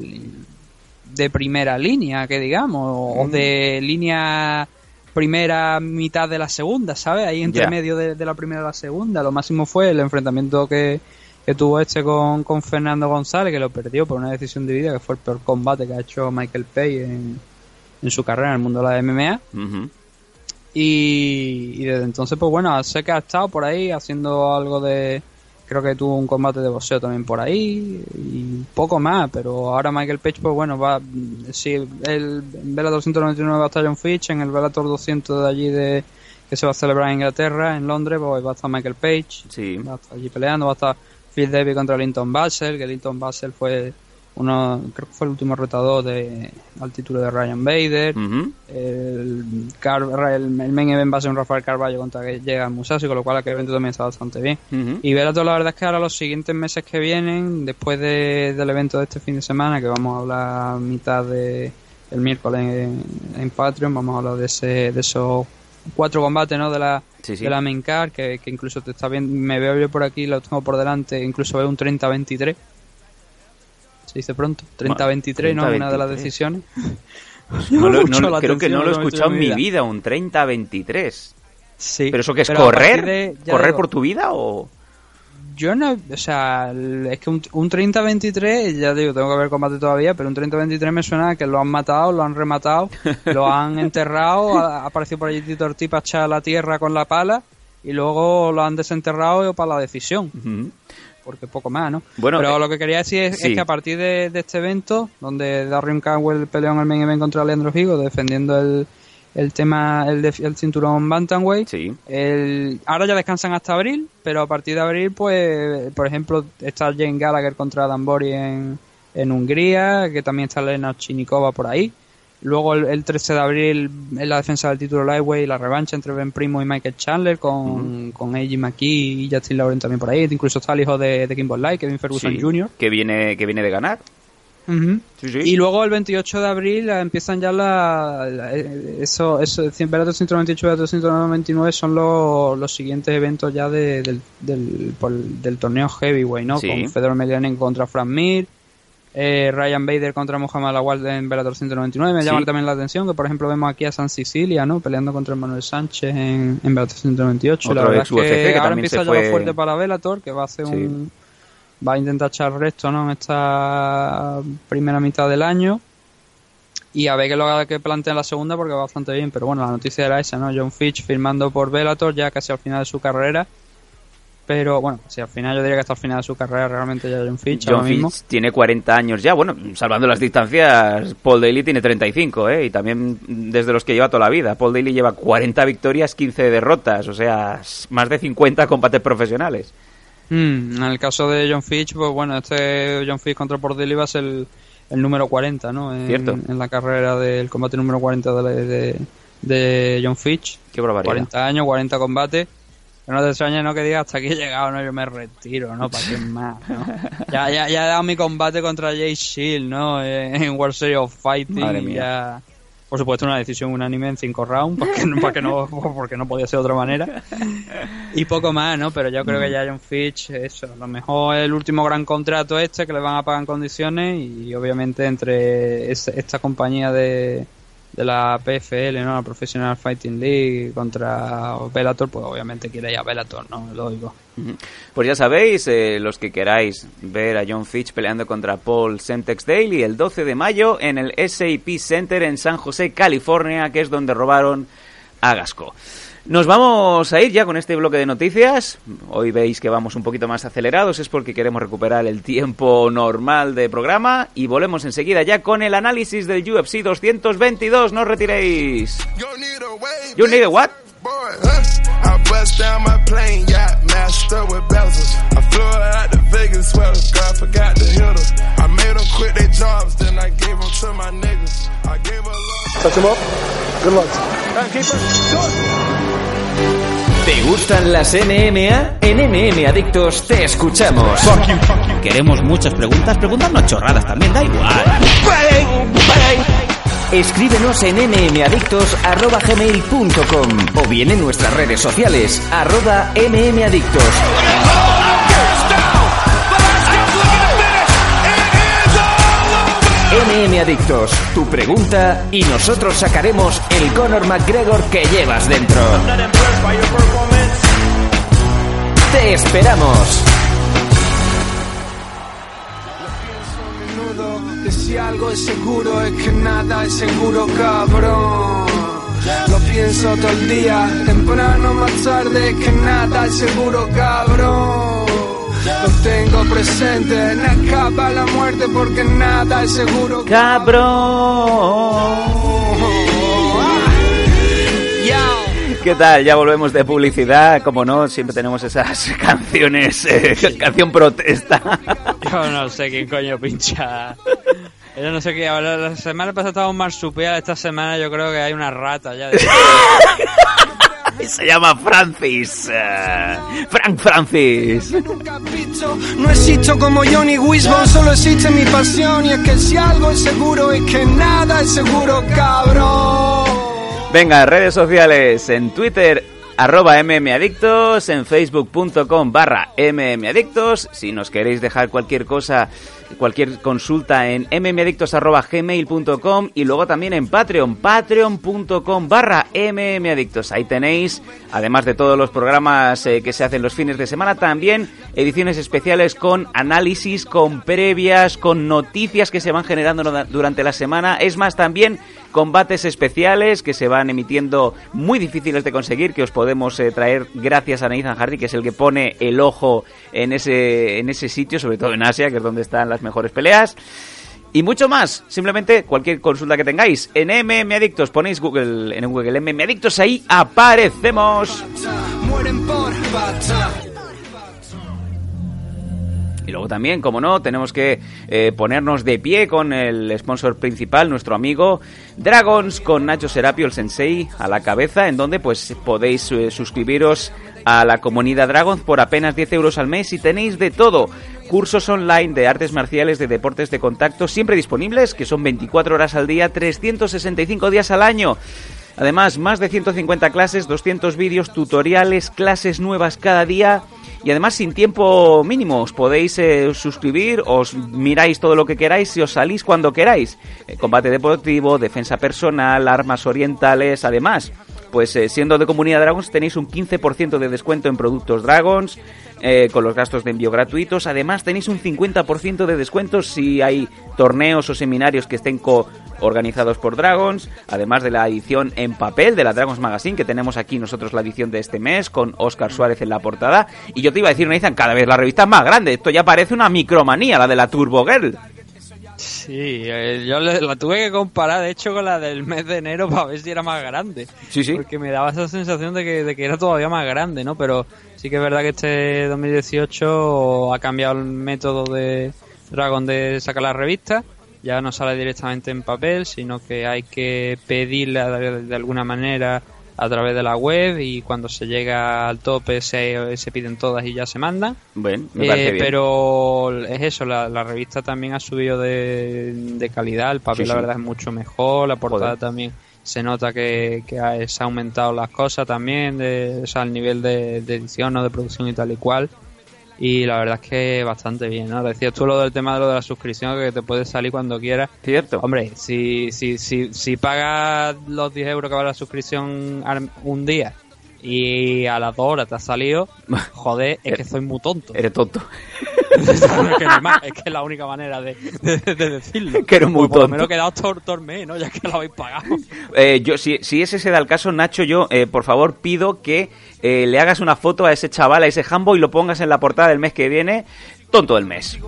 de primera línea, que digamos, mm. o de línea primera mitad de la segunda, ¿sabes? Ahí entre yeah. medio de, de, la primera y la segunda. Lo máximo fue el enfrentamiento que, que tuvo este con, con, Fernando González, que lo perdió por una decisión dividida, que fue el peor combate que ha hecho Michael Page en, en su carrera en el mundo de la MMA. Uh -huh. y, y, desde entonces, pues bueno, sé que ha estado por ahí haciendo algo de... Creo que tuvo un combate de boxeo también por ahí y poco más, pero ahora Michael Page, pues bueno, va. Si el Bellator 299 va a estar John Fitch, en el Bellator 200 de allí de que se va a celebrar en Inglaterra, en Londres, pues va a estar Michael Page, sí. va a estar allí peleando, va a estar Phil Davis contra Linton Basel, que Linton Basel fue uno, creo que fue el último retador de, al título de Ryan Bader. Uh -huh. el, Car, el, el, main event va a ser un Rafael Carballo contra que llega Musashi, con lo cual aquel evento también está bastante bien. Uh -huh. Y Bellator, la verdad es que ahora los siguientes meses que vienen, después de, del evento de este fin de semana, que vamos a hablar a mitad de el miércoles en, en Patreon, vamos a hablar de ese de esos cuatro combates ¿no? de la sí, sí. de la main card que, que, incluso te está bien me veo yo por aquí lo tengo por delante incluso veo un 30-23 se dice pronto. 30-23 no una de las decisiones. (laughs) No lo, no, creo que no lo he escuchado en mi vida. un 30-23 sí pero eso que es correr de, correr digo, por tu vida o yo no, o sea, es que un, un 30-23, ya digo, tengo que ver combate todavía, pero un 30-23 me suena que lo han matado, lo han rematado, (laughs) lo han enterrado, ha aparecido por allí Tito Ortiz para echar a la tierra con la pala y luego lo han desenterrado para la decisión. Uh -huh. Porque poco más, ¿no? Bueno, Pero eh, lo que quería decir es, sí. es que a partir de, de este evento, donde Darren Cowell peleó en el main event contra Leandro Figo, defendiendo el, el tema, el, el cinturón Bantamweight, Sí. el, ahora ya descansan hasta abril, pero a partir de abril, pues, por ejemplo, está Jane Gallagher contra Dambori en, en Hungría, que también está Lena Chinikova por ahí. Luego el, el 13 de abril en la defensa del título Lightweight, la revancha entre Ben Primo y Michael Chandler con, con Eiji McKee y Justin Lauren también por ahí. Incluso está el hijo de, de Kimball Light, Kevin Ferguson Sí, Jr. Que viene, que viene de ganar. Sí, sí. Y luego el 28 de abril empiezan ya la, la- eh, eso, eso, Bellator 198 y Bellator 199 son los, los siguientes eventos ya de- del, del, por- del torneo Heavyweight, ¿no? Sí. Con Fedor Emelianenko contra Frank Mir, eh, Ryan Bader contra Muhammad Awad en Bellator 199. Me Sí. llama también la atención que, por ejemplo, vemos aquí a San Sicilia, ¿no? Peleando contra Manuel Sánchez en, en Bellator 198. Otro la verdad es que, UFC que ahora empieza ya fue- fuerte para Bellator, que va a hacer Sí. un va a intentar echar resto ¿no? en esta primera mitad del año y a ver qué lo que plantea la segunda porque va bastante bien pero bueno la noticia era esa ¿no? John Fitch firmando por Bellator ya casi al final de su carrera pero bueno si al final yo diría que hasta el final de su carrera realmente ya John Fitch John ahora mismo Fitch tiene 40 años ya. Bueno, salvando las distancias, Paul Daly tiene 35, ¿eh? Y también desde los que lleva toda la vida. Paul Daly lleva 40 victorias, 15 derrotas. O sea, más de 50 combates profesionales. Mm, en el caso de John Fitch pues bueno este John Fitch contra Portillo va a ser el, el número 40 ¿no? En, Cierto. en la carrera del combate número 40 de, la- de, de John Fitch Qué barbaridad. 40 años, 40 combates. No te extraña no que diga hasta aquí he llegado, no, yo me retiro, ¿no? ¿Para qué más? ¿no? Ya, ya, ya he dado mi combate contra Jay Shield, ¿no? Eh, En World Series of Fighting. Madre mía. Ya... Por supuesto, una decisión unánime en 5 rounds, porque, no- (laughs) porque, no, porque no podía ser de otra manera. Y poco más, ¿no? Pero yo creo que ya John Fitch, eso, a lo mejor el último gran contrato este que le van a pagar en condiciones y obviamente entre es- esta compañía de, de la PFL, ¿no? La Professional Fighting League contra Bellator, pues obviamente quiere ir a Bellator, ¿no? Lógico. Ujú. Pues ya sabéis, eh, los que queráis ver a John Fitch peleando contra Paul Semtex Daly el 12 de mayo en el SAP Center en San José, California, que es donde robaron a Gasco. Nos vamos a ir ya con este bloque de noticias. Hoy veis que vamos un poquito más acelerados, es porque queremos recuperar el tiempo normal de programa y volvemos enseguida ya con el análisis del UFC 222. No os retiréis. You need a what? Boy, huh? I bust down my plane, yacht master with bezels. I flew out to Vegas, swear to God, forgot to hit her. I made them quit their jobs, then I gave them to my niggas. I gave a lot. Touch him up. Good luck. ¿Te gustan las NMA? En MM Adictos te escuchamos. Queremos muchas preguntas, preguntarnos chorradas también, da igual. Escríbenos en mmadictos.gmail.com o bien en nuestras redes sociales, arroba mmadictos. MM Adictos, tu pregunta y nosotros sacaremos el Conor McGregor que llevas dentro. Te esperamos. Que si algo es seguro es que nada es seguro, cabrón. Lo pienso todo el día, temprano más tarde, que nada es seguro, cabrón. Lo tengo presente, no acaba la muerte porque nada es seguro, Cabrón. ¿Qué tal? Ya volvemos de publicidad. Como no, siempre tenemos esas (laughs) canciones, eh, canción protesta. Yo no sé quién coño pincha. Yo no sé qué. Ahora, la semana pasada estaba un marsupial. Esta semana yo creo que hay una rata ya. De... (laughs) Se llama Francis. eh, Frank Francis. No existo como Johnny Wisbon, solo existe mi pasión. Y es que si algo es seguro es que nada es seguro, cabrón. Venga, redes sociales en Twitter arroba mmadictos, en facebook.com barra mmadictos. Si nos queréis dejar cualquier cosa, cualquier consulta en mmadictos arroba gmail.com y luego también en Patreon, patreon.com barra mmadictos. Ahí tenéis, además de todos los programas eh, que se hacen los fines de semana, también ediciones especiales con análisis, con previas, con noticias que se van generando durante la semana. Es más, también combates especiales que se van emitiendo muy difíciles de conseguir, que os podemos eh, traer gracias a Nathan Hardy, que es el que pone el ojo en ese, en ese sitio, sobre todo en Asia, que es donde están las mejores peleas. Y mucho más, simplemente cualquier consulta que tengáis. En MM Adictos ponéis Google, en Google MM Adictos, ahí aparecemos. Y luego también, como no, tenemos que eh, ponernos de pie con el sponsor principal, nuestro amigo Dragons, con Nacho Serapio, el sensei, a la cabeza, en donde pues podéis eh, suscribiros a la comunidad Dragons por apenas 10 euros al mes y tenéis de todo. Cursos online de artes marciales, de deportes de contacto, siempre disponibles, que son 24 horas al día, 365 días al año. Además, más de 150 clases, 200 vídeos, tutoriales, clases nuevas cada día y además sin tiempo mínimo. Os podéis eh, suscribir, os miráis todo lo que queráis y os salís cuando queráis. Eh, combate deportivo, defensa personal, armas orientales, además. Pues eh, siendo de Comunidad Dragons tenéis un 15% de descuento en productos Dragons, con los gastos de envío gratuitos. Además tenéis un 50% de descuento si hay torneos o seminarios que estén co organizados por Dragons, además de la edición en papel de la Dragons Magazine, que tenemos aquí nosotros la edición de este mes, con Oscar Suárez en la portada. Y yo te iba a decir, Nathan, cada vez la revista es más grande. Esto ya parece una micromanía, la de la Turbo Girl. Sí, eh, yo la tuve que comparar, de hecho, con la del mes de enero para ver si era más grande. Sí, sí. Porque me daba esa sensación de que, de que era todavía más grande, ¿no? Pero sí que es verdad que este 2018 ha cambiado el método de Dragon de sacar la revista. Ya no sale directamente en papel, sino que hay que pedirla de, alguna manera a través de la web y cuando se llega al tope se, se piden todas y ya se mandan. Bueno, me Eh, bien. pero es eso, la, la revista también ha subido de, de calidad, el papel Sí, la sí. verdad es mucho mejor, la portada Joder. también se nota que, que ha- se ha aumentado las cosas también, de, o sea, el nivel de, de edición o de producción y tal y cual. Y la verdad es que bastante bien, ¿no? Decías tú lo del tema de lo de la suscripción, que te puedes salir cuando quieras. Cierto. Hombre, si, si, si, si pagas los 10 euros que vale la suscripción un día y a las dos horas te has salido, (laughs) joder, es que soy muy tonto. Eres tonto. (laughs) es, que es la única manera de, de- de decirlo. Que eres muy Pues por lo tonto. menos quedaos tor, torme, ¿no? Ya que lo habéis pagado. Eh, yo, si, si ese se da el caso, Nacho, yo eh, por favor pido que eh, le hagas una foto a ese chaval, a ese Hambo y lo pongas en la portada del mes que viene. Tonto del mes.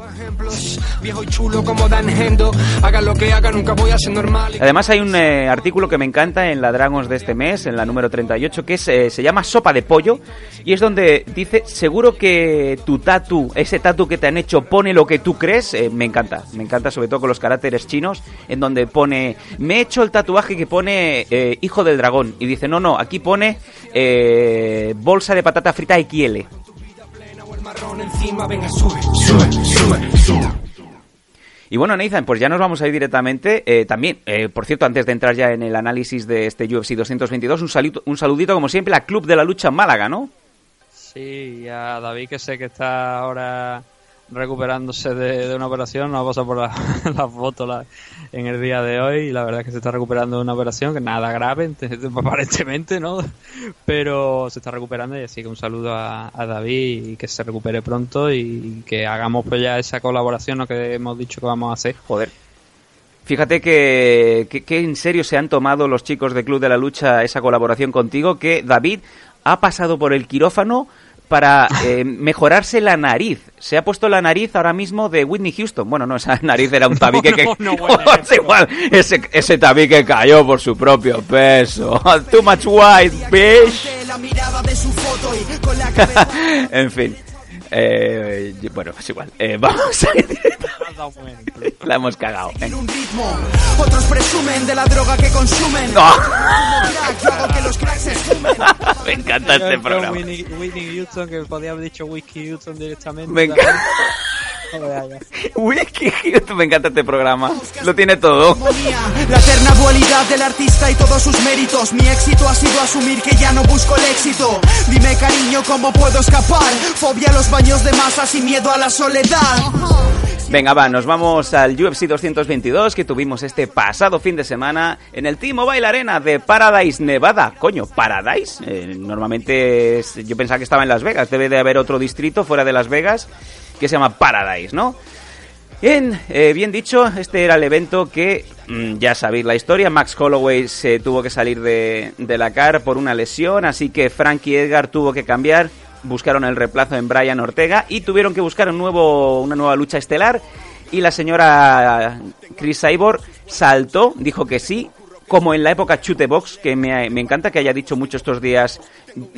Además hay un eh, artículo que me encanta en la Dragons de este mes, en la número 38, que es, eh, se llama Sopa de Pollo, y es donde dice, seguro que tu tatu, ese tatu que te han hecho, pone lo que tú crees, Eh, me encanta, me encanta sobre todo con los caracteres chinos, en donde pone, me he hecho el tatuaje que pone Hijo del Dragón, y dice, no, no, aquí pone bolsa de patata frita XL. El marrón encima, venga, sube, sube, sube, sube. Y bueno, Nathan, pues ya nos vamos a ir directamente. Eh, también, eh, por cierto, antes de entrar ya en el análisis de este UFC 222, un, saludo, un saludito, como siempre, a Club de la Lucha en Málaga, ¿no? Sí, y a David, que sé que está ahora recuperándose de, de una operación, nos ha pasado por la, (laughs) la foto la- en el día de hoy y la verdad es que se está recuperando de una operación que nada grave, ent- (laughs) aparentemente, ¿no? Pero se está recuperando y así que un saludo a, David y que se recupere pronto y que hagamos pues ya esa colaboración ¿no? que hemos dicho que vamos a hacer. Joder. Fíjate que, que en serio se han tomado los chicos de Club de la Lucha esa colaboración contigo, que David ha pasado por el quirófano para eh, mejorarse la nariz. Se ha puesto la nariz ahora mismo de Whitney Houston. Bueno, no, esa (laughs) nariz era un tabique que... (laughs) no, no, buen es igual, ese, ese tabique cayó por su propio peso. (laughs) Too much white, bitch. En fin. Eh, bueno, es igual. Eh, vamos a ir. (laughs) La hemos cagado. Un ritmo. Otros presumen de la droga que consumen. No. (laughs) Me encanta este programa. Whitney, Whitney Houston, que podía haber dicho Whiskey Houston directamente. Me encanta. Houston, me encanta este programa. Lo tiene todo. La eterna dualidad del artista y todos sus méritos. Mi éxito ha sido asumir que ya no busco el éxito. Dime, cariño, cómo puedo escapar. Fobia a los baños de masas y miedo a la soledad. Venga, va, nos vamos al UFC 222 que tuvimos este pasado fin de semana en el T-Mobile Arena de Paradise, Nevada. Coño, ¿Paradise? Eh, normalmente es- yo pensaba que estaba en Las Vegas. Debe de haber otro distrito fuera de Las Vegas que se llama Paradise, ¿no? Bien, eh, bien dicho, este era el evento que mm, ya sabéis la historia. Max Holloway se tuvo que salir de, de la CAR por una lesión, así que Frankie Edgar tuvo que cambiar. Buscaron el reemplazo en Brian Ortega y tuvieron que buscar un nuevo, una nueva lucha estelar. Y la señora Chris Cyborg saltó, dijo que sí, como en la época Chutebox, que me, me encanta que haya dicho mucho estos días.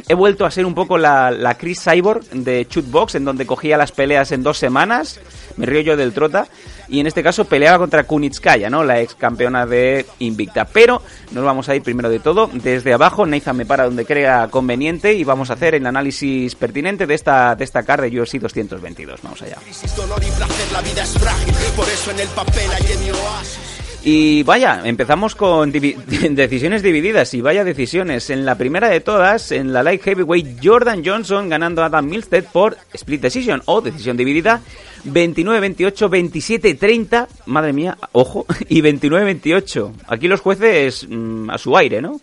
He vuelto a ser un poco la, la Chris Cyborg de Chutebox, en donde cogía las peleas en dos semanas. Me río yo del trota. Y en este caso peleaba contra Kunitskaya, ¿no? La ex campeona de Invicta. Pero nos vamos a ir primero de todo desde abajo. Nathan me para donde crea conveniente y vamos a hacer el análisis pertinente de esta, de esta card de UFC 222. Vamos allá. dolor y placer, la vida es frágil, por eso en el papel hay en. Y vaya, empezamos con (laughs) decisiones divididas y vaya decisiones. En la primera de todas, en la light heavyweight, Jordan Johnson ganando a Adam Milstead por split decision o decisión dividida. 29-28, 27-30, madre mía, ojo, (laughs) y 29-28. Aquí los jueces mm, a su aire, ¿no?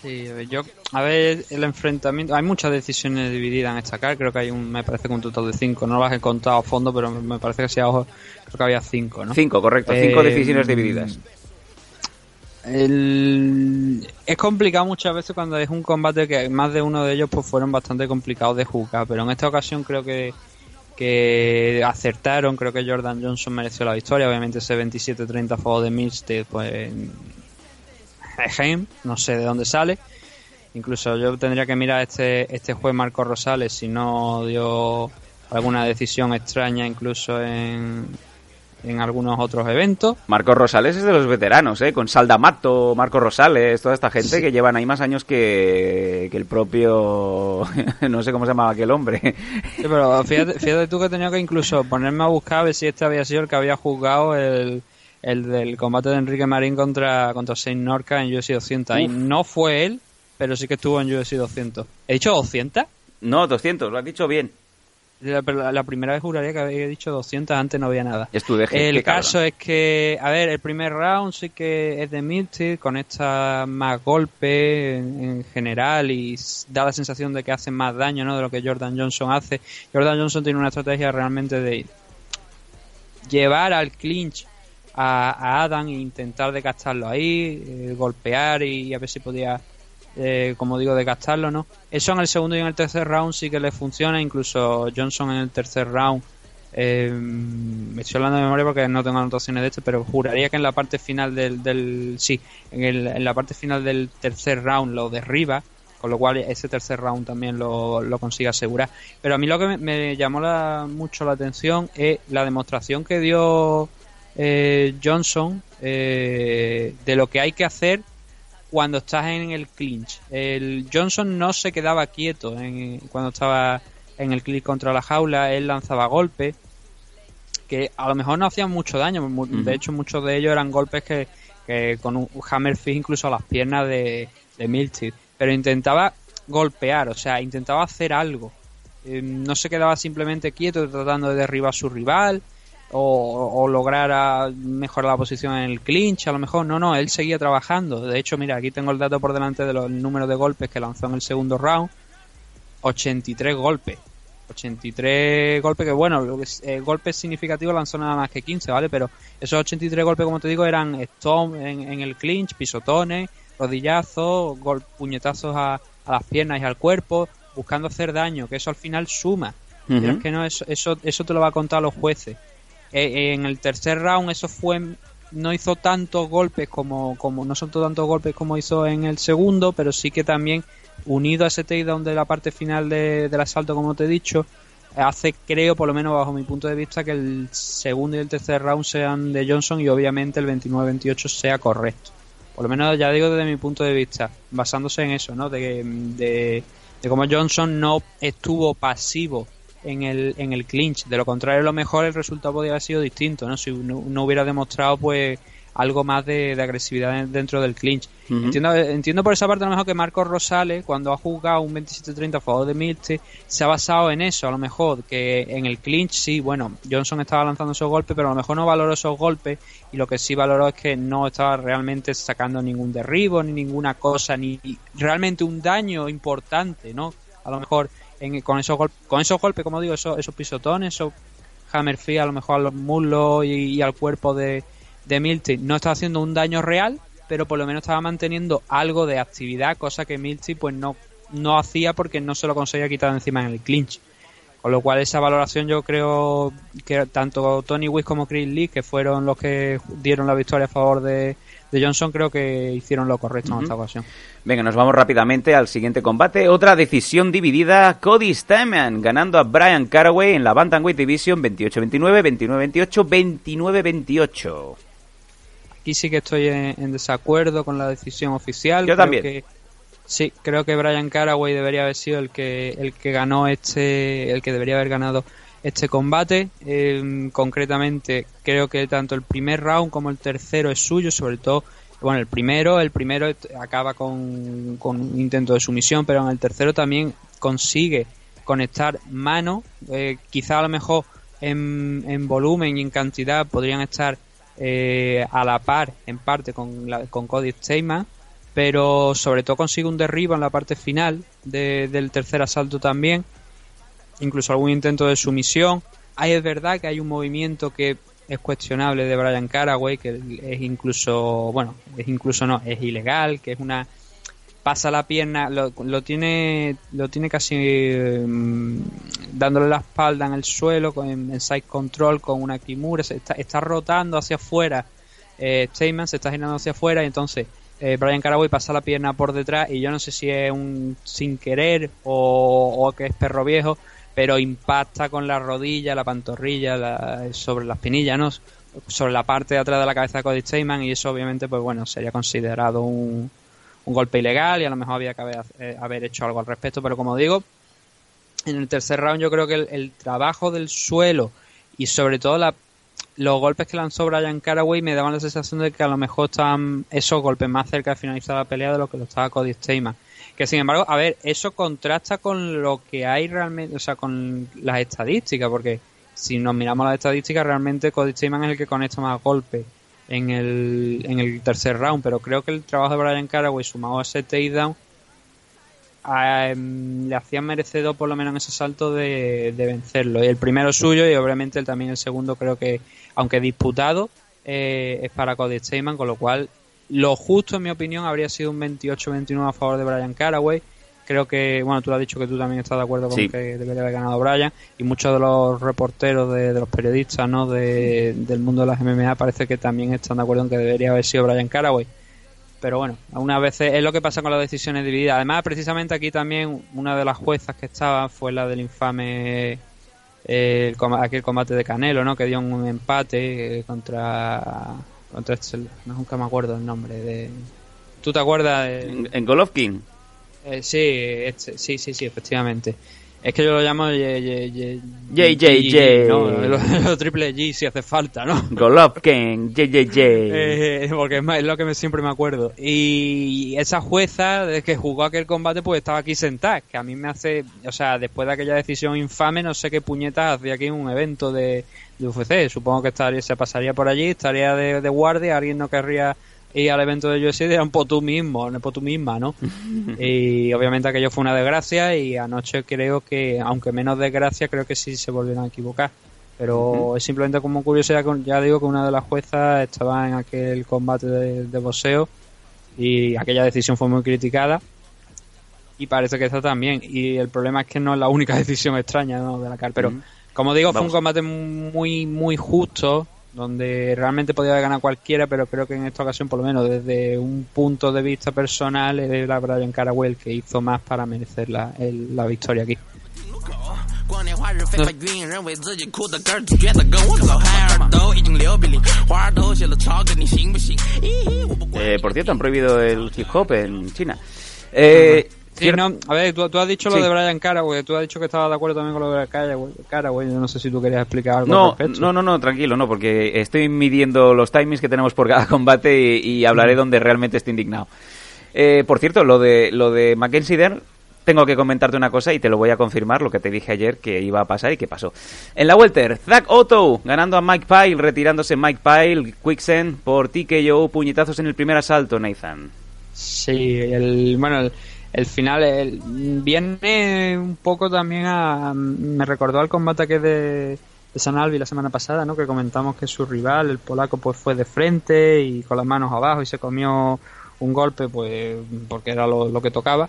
Sí, a ver, yo, a ver, el enfrentamiento, hay muchas decisiones divididas en esta car, creo que hay un, me parece que un total de cinco, no las he contado a fondo, pero me parece que sí, a ojo, creo que había cinco, ¿no? Cinco, correcto, cinco Eh, decisiones divididas. El- Es complicado muchas veces cuando es un combate que más de uno de ellos pues fueron bastante complicados de jugar, pero en esta ocasión creo que que acertaron, creo que Jordan Johnson mereció la victoria, obviamente ese 27-30 a favor de Milstead pues ejem, no sé de dónde sale. Incluso yo tendría que mirar este este juez Marco Rosales si no dio alguna decisión extraña incluso en en algunos otros eventos. Marcos Rosales es de los veteranos, ¿eh? Con Saldamato, Marcos Rosales, toda esta gente que llevan ahí más años que, que el propio... (laughs) no sé cómo se llamaba aquel hombre. Sí, pero fíjate, fíjate tú que he tenido que incluso ponerme a buscar a ver si este había sido el que había juzgado el, el del combate de Enrique Marín contra, contra Saint Norca en UFC 200. Y Uf. no fue él, pero sí que estuvo en UFC 200. ¿He dicho 200? No, 200, lo has dicho bien. La, pero la- la primera vez juraría que había dicho 200, antes no había nada. Es tu deje, El cabrón. caso es que, a ver, el primer round sí que es de Milted, conecta más golpe en, en general y da la sensación de que hace más daño ¿no? de lo que Jordan Johnson hace. Jordan Johnson tiene una estrategia realmente de llevar al clinch a, Adam e intentar desgastarlo ahí, eh, golpear y, a ver si podía, eh, como digo, desgastarlo, ¿no? Eso en el segundo y en el tercer round sí que le funciona, incluso Johnson en el tercer round. eh, me estoy hablando de memoria porque no tengo anotaciones de este, pero juraría que en la parte final del, del sí, en, el- en la parte final del tercer round lo derriba, con lo cual ese tercer round también lo, lo consigue asegurar. Pero a mí lo que me, me llamó la- mucho la atención es la demostración que dio eh, Johnson eh, de lo que hay que hacer cuando estás en el clinch. El Johnson no se quedaba quieto en- cuando estaba en el clinch contra la jaula, él lanzaba golpes que a lo mejor no hacían mucho daño, de hecho muchos de ellos eran golpes que, que con un hammer fist incluso a las piernas de, de pero intentaba golpear, o sea, intentaba hacer algo. Eh, no se quedaba simplemente quieto tratando de derribar a su rival o, o lograr a mejorar la posición en el clinch, a lo mejor no, no, él seguía trabajando. De hecho, mira, aquí tengo el dato por delante de los el número de golpes que lanzó en el segundo round, 83 golpes. 83 golpes que bueno, lo que es- eh, golpes significativos lanzó nada más que 15, ¿vale? Pero esos 83 golpes, como te digo, eran stomp en, en el clinch, pisotones, rodillazos, gol- puñetazos a, a las piernas y al cuerpo, buscando hacer daño, que eso al final suma. Pero es que no, eso, eso, eso te lo va a contar los jueces. Eh, en el tercer round eso fue no hizo tantos golpes como, como no soltó tantos golpes como hizo en el segundo, pero sí que también unido a ese takedown de la parte final de- del asalto, como te he dicho, hace, creo, por lo menos bajo mi punto de vista, que el segundo y el tercer round sean de Johnson y obviamente el 29-28 sea correcto. Por lo menos ya digo desde mi punto de vista, basándose en eso, ¿no? De, de, de cómo Johnson no estuvo pasivo en el, en el clinch. De lo contrario, a lo mejor el resultado podría haber sido distinto, ¿no? Si no, no hubiera demostrado, pues, algo más de, de agresividad en- dentro del clinch. Entiendo, entiendo por esa parte a lo mejor que Marcos Rosales, cuando ha jugado un 27-30 a favor de Milce, se ha basado en eso, a lo mejor, que en el clinch sí, bueno, Johnson estaba lanzando esos golpes, pero a lo mejor no valoró esos golpes y lo que sí valoró es que no estaba realmente sacando ningún derribo, ni ninguna cosa, ni realmente un daño importante, ¿no? A lo mejor en- con esos con esos golpes, como digo, esos, esos pisotones, esos hammer fist a lo mejor a los muslos y, al cuerpo de, de Milty no estaba haciendo un daño real, pero por lo menos estaba manteniendo algo de actividad, cosa que Milty pues no, no hacía porque no se lo conseguía quitar encima en el clinch. Con lo cual esa valoración yo creo que tanto Tony Wiss como Chris Lee, que fueron los que dieron la victoria a favor de, de Johnson, creo que hicieron lo correcto en esta ocasión. Venga, nos vamos rápidamente al siguiente combate. Otra decisión dividida. Cody Stamen ganando a Brian Caraway en la Bantamweight Division 28-29, 29-28, 29-28. Aquí sí que estoy en, en desacuerdo con la decisión oficial. Yo Creo también. que- sí, creo que Brian Caraway debería haber sido el que el que ganó este, el que debería haber ganado este combate. Eh, concretamente, creo que tanto el primer round como el tercero es suyo, sobre todo, bueno, el primero, el primero acaba con, con un intento de sumisión, pero en el tercero también consigue conectar mano, eh, quizá a lo mejor en, en volumen y en cantidad podrían estar eh, a la par en parte con, la, con Cody Stateman, pero sobre todo consigue un derribo en la parte final de- del tercer asalto también, incluso algún intento de sumisión. Ahí es verdad que hay un movimiento que es cuestionable de Brian Caraway, que es incluso, bueno, es incluso no, es ilegal, que es una pasa la pierna, lo, lo tiene lo tiene casi mm, dándole la espalda en el suelo con, en side control con una kimura, se está, está rotando hacia afuera. Eh, se está girando hacia afuera y entonces eh, Brian Caraway pasa la pierna por detrás y yo no sé si es un sin querer o que es perro viejo, pero impacta con la rodilla, la pantorrilla, la- sobre la espinilla, ¿no? sobre la parte de atrás de la cabeza de Cody Stateman y eso obviamente pues bueno sería considerado un, un golpe ilegal y a lo mejor había que haber, eh, hecho algo al respecto pero como digo en el tercer round yo creo que el, trabajo del suelo y sobre todo la, los golpes que lanzó Brian Caraway me daban la sensación de que a lo mejor estaban esos golpes más cerca de finalizar la pelea de lo que lo estaba Cody Stateman que sin embargo a ver eso contrasta con lo que hay realmente o sea con las estadísticas porque si nos miramos las estadísticas realmente Cody Stateman es el que conecta más golpes en el, en el tercer round pero creo que el trabajo de Brian Caraway sumado a ese takedown em, le hacían merecedor por lo menos en ese salto de, de vencerlo. Y el primero suyo y obviamente el, también el segundo creo que, aunque disputado, eh, es para Cody Stateman, con lo cual lo justo en mi opinión habría sido un 28-29 a favor de Brian Caraway. Creo que, bueno, tú lo has dicho que tú también estás de acuerdo con Sí. que debería haber ganado Brian y muchos de los reporteros, de, de los periodistas ¿no? de, del mundo de las MMA parece que también están de acuerdo en que debería haber sido Brian Caraway pero bueno, algunas veces es lo que pasa con las decisiones divididas. Además, precisamente aquí también una de las juezas que estaba fue la del infame eh, el aquel combate de Canelo, ¿no? Que dio un empate eh, contra contra este, no nunca me acuerdo el nombre de ¿Tú te acuerdas? de- En, en Golovkin. eh, sí, este- sí, sí, sí, efectivamente. Es que yo lo llamo JJJ. ¿no? Lo, triple G si hace falta, ¿no? (laughs) Golovkin, JJJ. Eh, porque es, más- es lo que me, siempre me acuerdo. Y esa jueza que jugó aquel combate, pues estaba aquí sentada. Que a mí me hace, o sea, después de aquella decisión infame, no sé qué puñetas hacía aquí en un evento de, de UFC. Supongo que estaría, se pasaría por allí, estaría de, de guardia, alguien no querría ir al evento de UFC, dirán por tú mismo, no por tú misma, ¿no? y obviamente aquello fue una desgracia y anoche creo que, aunque menos desgracia, creo que sí se volvieron a equivocar. Pero es simplemente como curiosidad, ya digo que una de las juezas estaba en aquel combate de, de boxeo y aquella decisión fue muy criticada y parece que esta también. Y el problema es que no es la única (laughs) decisión extraña ¿no? de la CAR. Pero como digo, fue un combate muy, muy justo donde realmente podía haber ganado cualquiera, pero creo que en esta ocasión, por lo menos desde un punto de vista personal, era Brian Carawell que hizo más para merecer la, la victoria aquí. Eh, por cierto, han prohibido el hip en China. Eh, Sí, no, a ver, tú, tú has dicho Sí. lo de Brian Caraway, tú has dicho que estabas de acuerdo también con lo de Caraway, Caraway, yo no sé si tú querías explicar algo No, al respecto. no, no, no, tranquilo, no, porque estoy midiendo los timings que tenemos por cada (laughs) combate y, y hablaré donde realmente estoy indignado. Eh, por cierto, lo de lo de Mackenzie Dern, tengo que comentarte una cosa y te lo voy a confirmar, lo que te dije ayer que iba a pasar y que pasó. En la Welter, Zack Otto ganando a Mike Pyle, retirándose Mike Pyle, Quicksand por TKO, puñetazos en el primer asalto, Nathan. Sí, el, bueno, el, el final viene un poco también a... Me recordó al combate que de, de San Albi la semana pasada, ¿no? Que comentamos que su rival, el polaco, pues fue de frente y con las manos abajo y se comió un golpe, pues porque era lo que tocaba.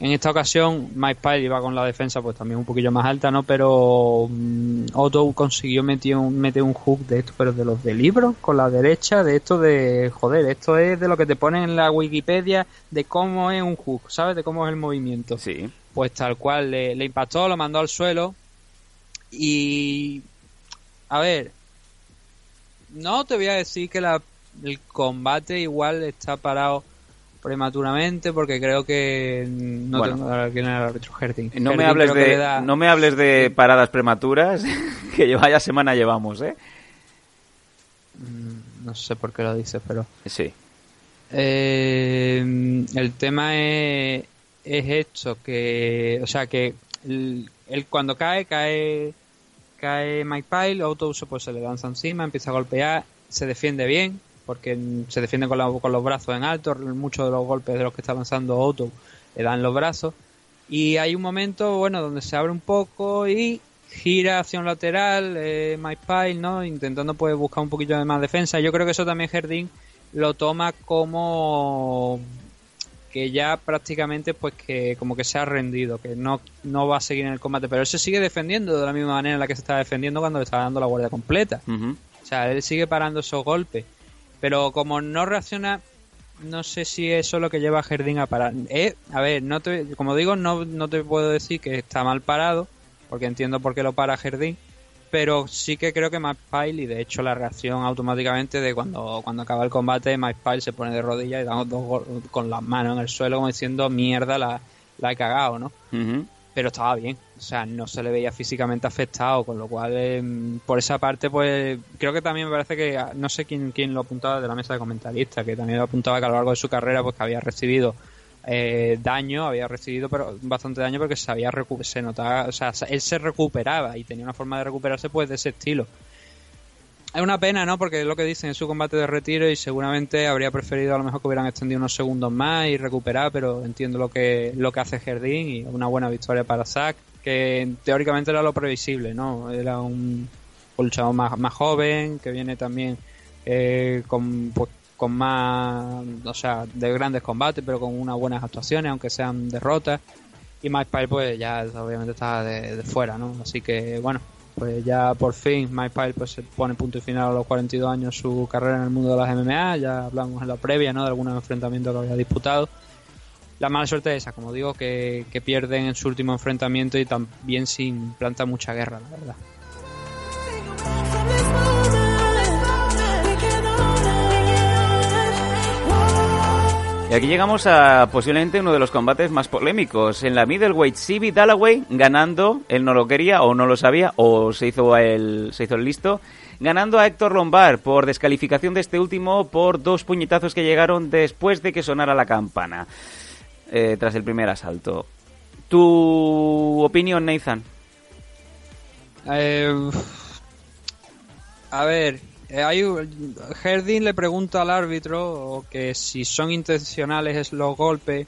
En esta ocasión, Mike Pyle iba con la defensa pues también un poquillo más alta, ¿no? Pero mm, Otto consiguió meter un, meter un hook de esto, pero de los de libros, con la derecha, de esto de, joder, esto es de lo que te ponen en la Wikipedia de cómo es un hook, ¿sabes? De cómo es el movimiento. Sí. Pues tal cual, le, le impactó, lo mandó al suelo y... A ver, no te voy a decir que la, el combate igual está parado prematuramente porque creo que no Bueno. tengo ahora quién era el árbitro Herding. No me, hables que de, da- no me hables de paradas prematuras, (laughs) que vaya semana llevamos, ¿eh? Mm, no sé por qué lo dices, pero Sí. Eh, el tema es, es esto, que, o sea, que él, él cuando cae, cae, cae Mike Pyle, Autouso pues se le lanza encima, empieza a golpear, se defiende bien, porque se defiende con, la- con los brazos en alto, muchos de los golpes de los que está lanzando Auto le dan los brazos, y hay un momento, bueno, donde se abre un poco y gira hacia un lateral, eh, Mike Pyle, ¿no? Intentando pues buscar un poquillo de más defensa. Yo creo que eso también Jardín lo toma como que ya prácticamente pues que como que se ha rendido, que no, no va a seguir en el combate, pero él se sigue defendiendo de la misma manera en la que se estaba defendiendo cuando le estaba dando la guardia completa. O sea, él sigue parando esos golpes. Pero como no reacciona, no sé si eso es lo que lleva a Jardín a parar. Eh, a ver, no te, como digo, no, no te puedo decir que está mal parado, porque entiendo por qué lo para Jardín. Pero sí que creo que Mike Pyle, y de hecho la reacción automáticamente de cuando, cuando acaba el combate, Mike Pyle se pone de rodillas y da dos con las manos en el suelo como diciendo mierda la, la he cagado, ¿no? Ujú. Pero estaba bien. O sea, no se le veía físicamente afectado, con lo cual, eh, por esa parte, pues creo que también me parece que, ah, no sé quién, quién lo apuntaba de la mesa de comentaristas, que también lo apuntaba que a lo largo de su carrera, pues que había recibido eh, daño, había recibido pero bastante daño porque se había se notaba, o sea, él se recuperaba y tenía una forma de recuperarse pues de ese estilo. Es una pena, ¿no? Porque es lo que dicen en su combate de retiro y seguramente habría preferido a lo mejor que hubieran extendido unos segundos más y recuperar, pero entiendo lo que lo que hace Jardín y una buena victoria para Zack, que teóricamente era lo previsible, ¿no? Era un luchador más, más joven, que viene también eh, con, pues, con más, o sea, de grandes combates, pero con unas buenas actuaciones, aunque sean derrotas. Y Mike Pyle, pues ya obviamente está de fuera, ¿no? Así que, bueno, pues ya por fin Mike Pyle pues, se pone punto y final a los 42 años su carrera en el mundo de las MMA. Ya hablamos en la previa, ¿no? De algunos enfrentamientos que había disputado. La mala suerte es esa, como digo, que, que pierden en su último enfrentamiento y también sin planta mucha guerra, la verdad. Y aquí llegamos a posiblemente uno de los combates más polémicos. En la middleweight, Sibi Dalloway ganando, él no lo quería o no lo sabía o se hizo el, se hizo el listo, ganando a Héctor Lombard por descalificación de este último por dos puñetazos que llegaron después de que sonara la campana, eh, tras el primer asalto. ¿Tu opinión, Nathan? Eh, a ver, hay un- Herdin le pregunta al árbitro que si son intencionales los golpes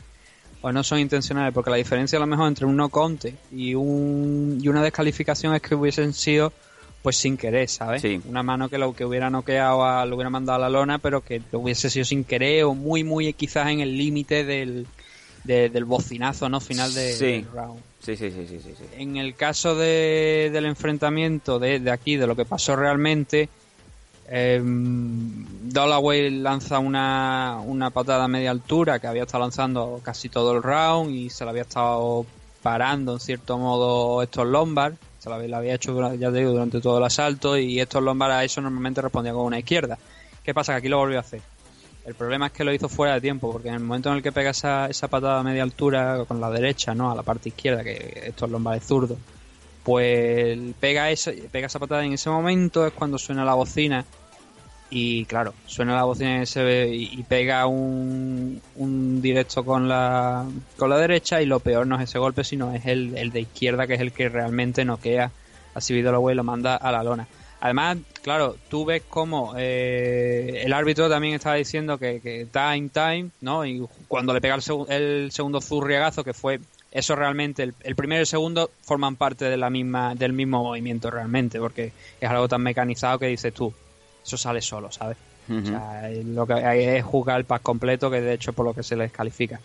o no son intencionales, porque la diferencia a lo mejor entre un no conte y, un, y una descalificación es que hubiesen sido pues sin querer, ¿sabes? Sí. Una mano que lo que hubiera noqueado, a, lo hubiera mandado a la lona, pero que lo hubiese sido sin querer o muy, muy quizás en el límite del, de- del bocinazo, ¿no? Final de, Sí. del round. Sí, sí, sí, sí. sí. En el caso de, del enfrentamiento de, de aquí, de lo que pasó realmente, eh, Dalloway lanza una, una patada a media altura que había estado lanzando casi todo el round y se la había estado parando en cierto modo estos Lombard. Se la, había- hecho, ya te digo, durante todo el asalto y estos Lombard a eso normalmente respondían con una izquierda. ¿Qué pasa? Que aquí lo volvió a hacer. El problema es que lo hizo fuera de tiempo, porque en el momento en el que pega esa, esa patada a media altura con la derecha, ¿no? A la parte izquierda, que esto es Lombard es zurdo, pues pega, esa, pega esa patada en ese momento, es cuando suena la bocina. Y claro, suena la bocina ese, y, pega un, un directo con la, con la derecha y lo peor no es ese golpe, sino es el, el de izquierda, que es el que realmente noquea a Cividolo y lo manda a la lona. Además, claro, tú ves como eh, el árbitro también estaba diciendo que, time, time, ¿no? Y cuando le pega el segundo zurriagazo, que fue eso realmente, el, el primero y el segundo forman parte de la misma, del mismo movimiento realmente, porque es algo tan mecanizado que dices tú, eso sale solo, ¿sabes? O sea, lo que hay es jugar el pack completo, que de hecho es por lo que se les califica.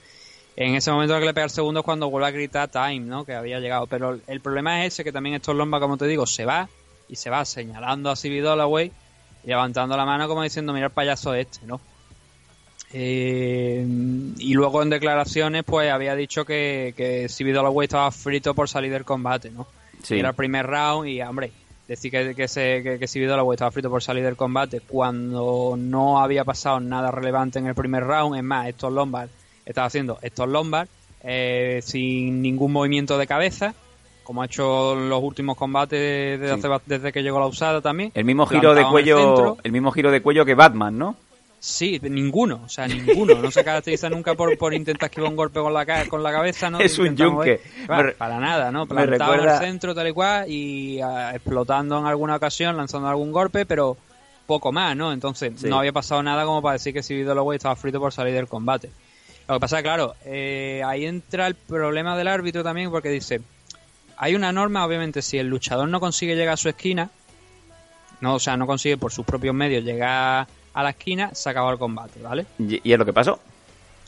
En ese momento que le pega el segundo es cuando vuelve a gritar time, ¿no? Que había llegado. Pero el problema es ese, que también estos Lomba, como te digo, se va y se va señalando a Civi Dollaway y levantando la mano como diciendo, mira el payaso este, ¿no? Eh, y luego en declaraciones, pues había dicho que, que Dollaway estaba frito por salir del combate, ¿no? Sí. Era el primer round y, hombre, decir que, que, se, que, que estaba frito por salir del combate cuando no había pasado nada relevante en el primer round. Es más, estos Lombard estaba haciendo estos Lombard eh, sin ningún movimiento de cabeza, como ha hecho en los últimos combates desde, Sí. hace desde que llegó la usada también. El mismo giro de el cuello, el mismo giro de cuello que Batman, ¿no? Sí, ninguno, o sea, ninguno. No se caracteriza nunca por, por intentar esquivar un golpe con la, con la cabeza, ¿no? (laughs) Es un yunque. Para nada, ¿no? Plantado en el centro tal y cual y ah, explotando en alguna ocasión, lanzando algún golpe, pero poco más, ¿no? Entonces, Sí. no había pasado nada como para decir que si Holloway estaba frito por salir del combate. Lo que pasa, claro, eh, ahí entra el problema del árbitro también porque dice, hay una norma, obviamente, si el luchador no consigue llegar a su esquina, no, o sea, no consigue por sus propios medios llegar a la esquina, se acaba el combate, ¿vale? Y, y es lo que pasó.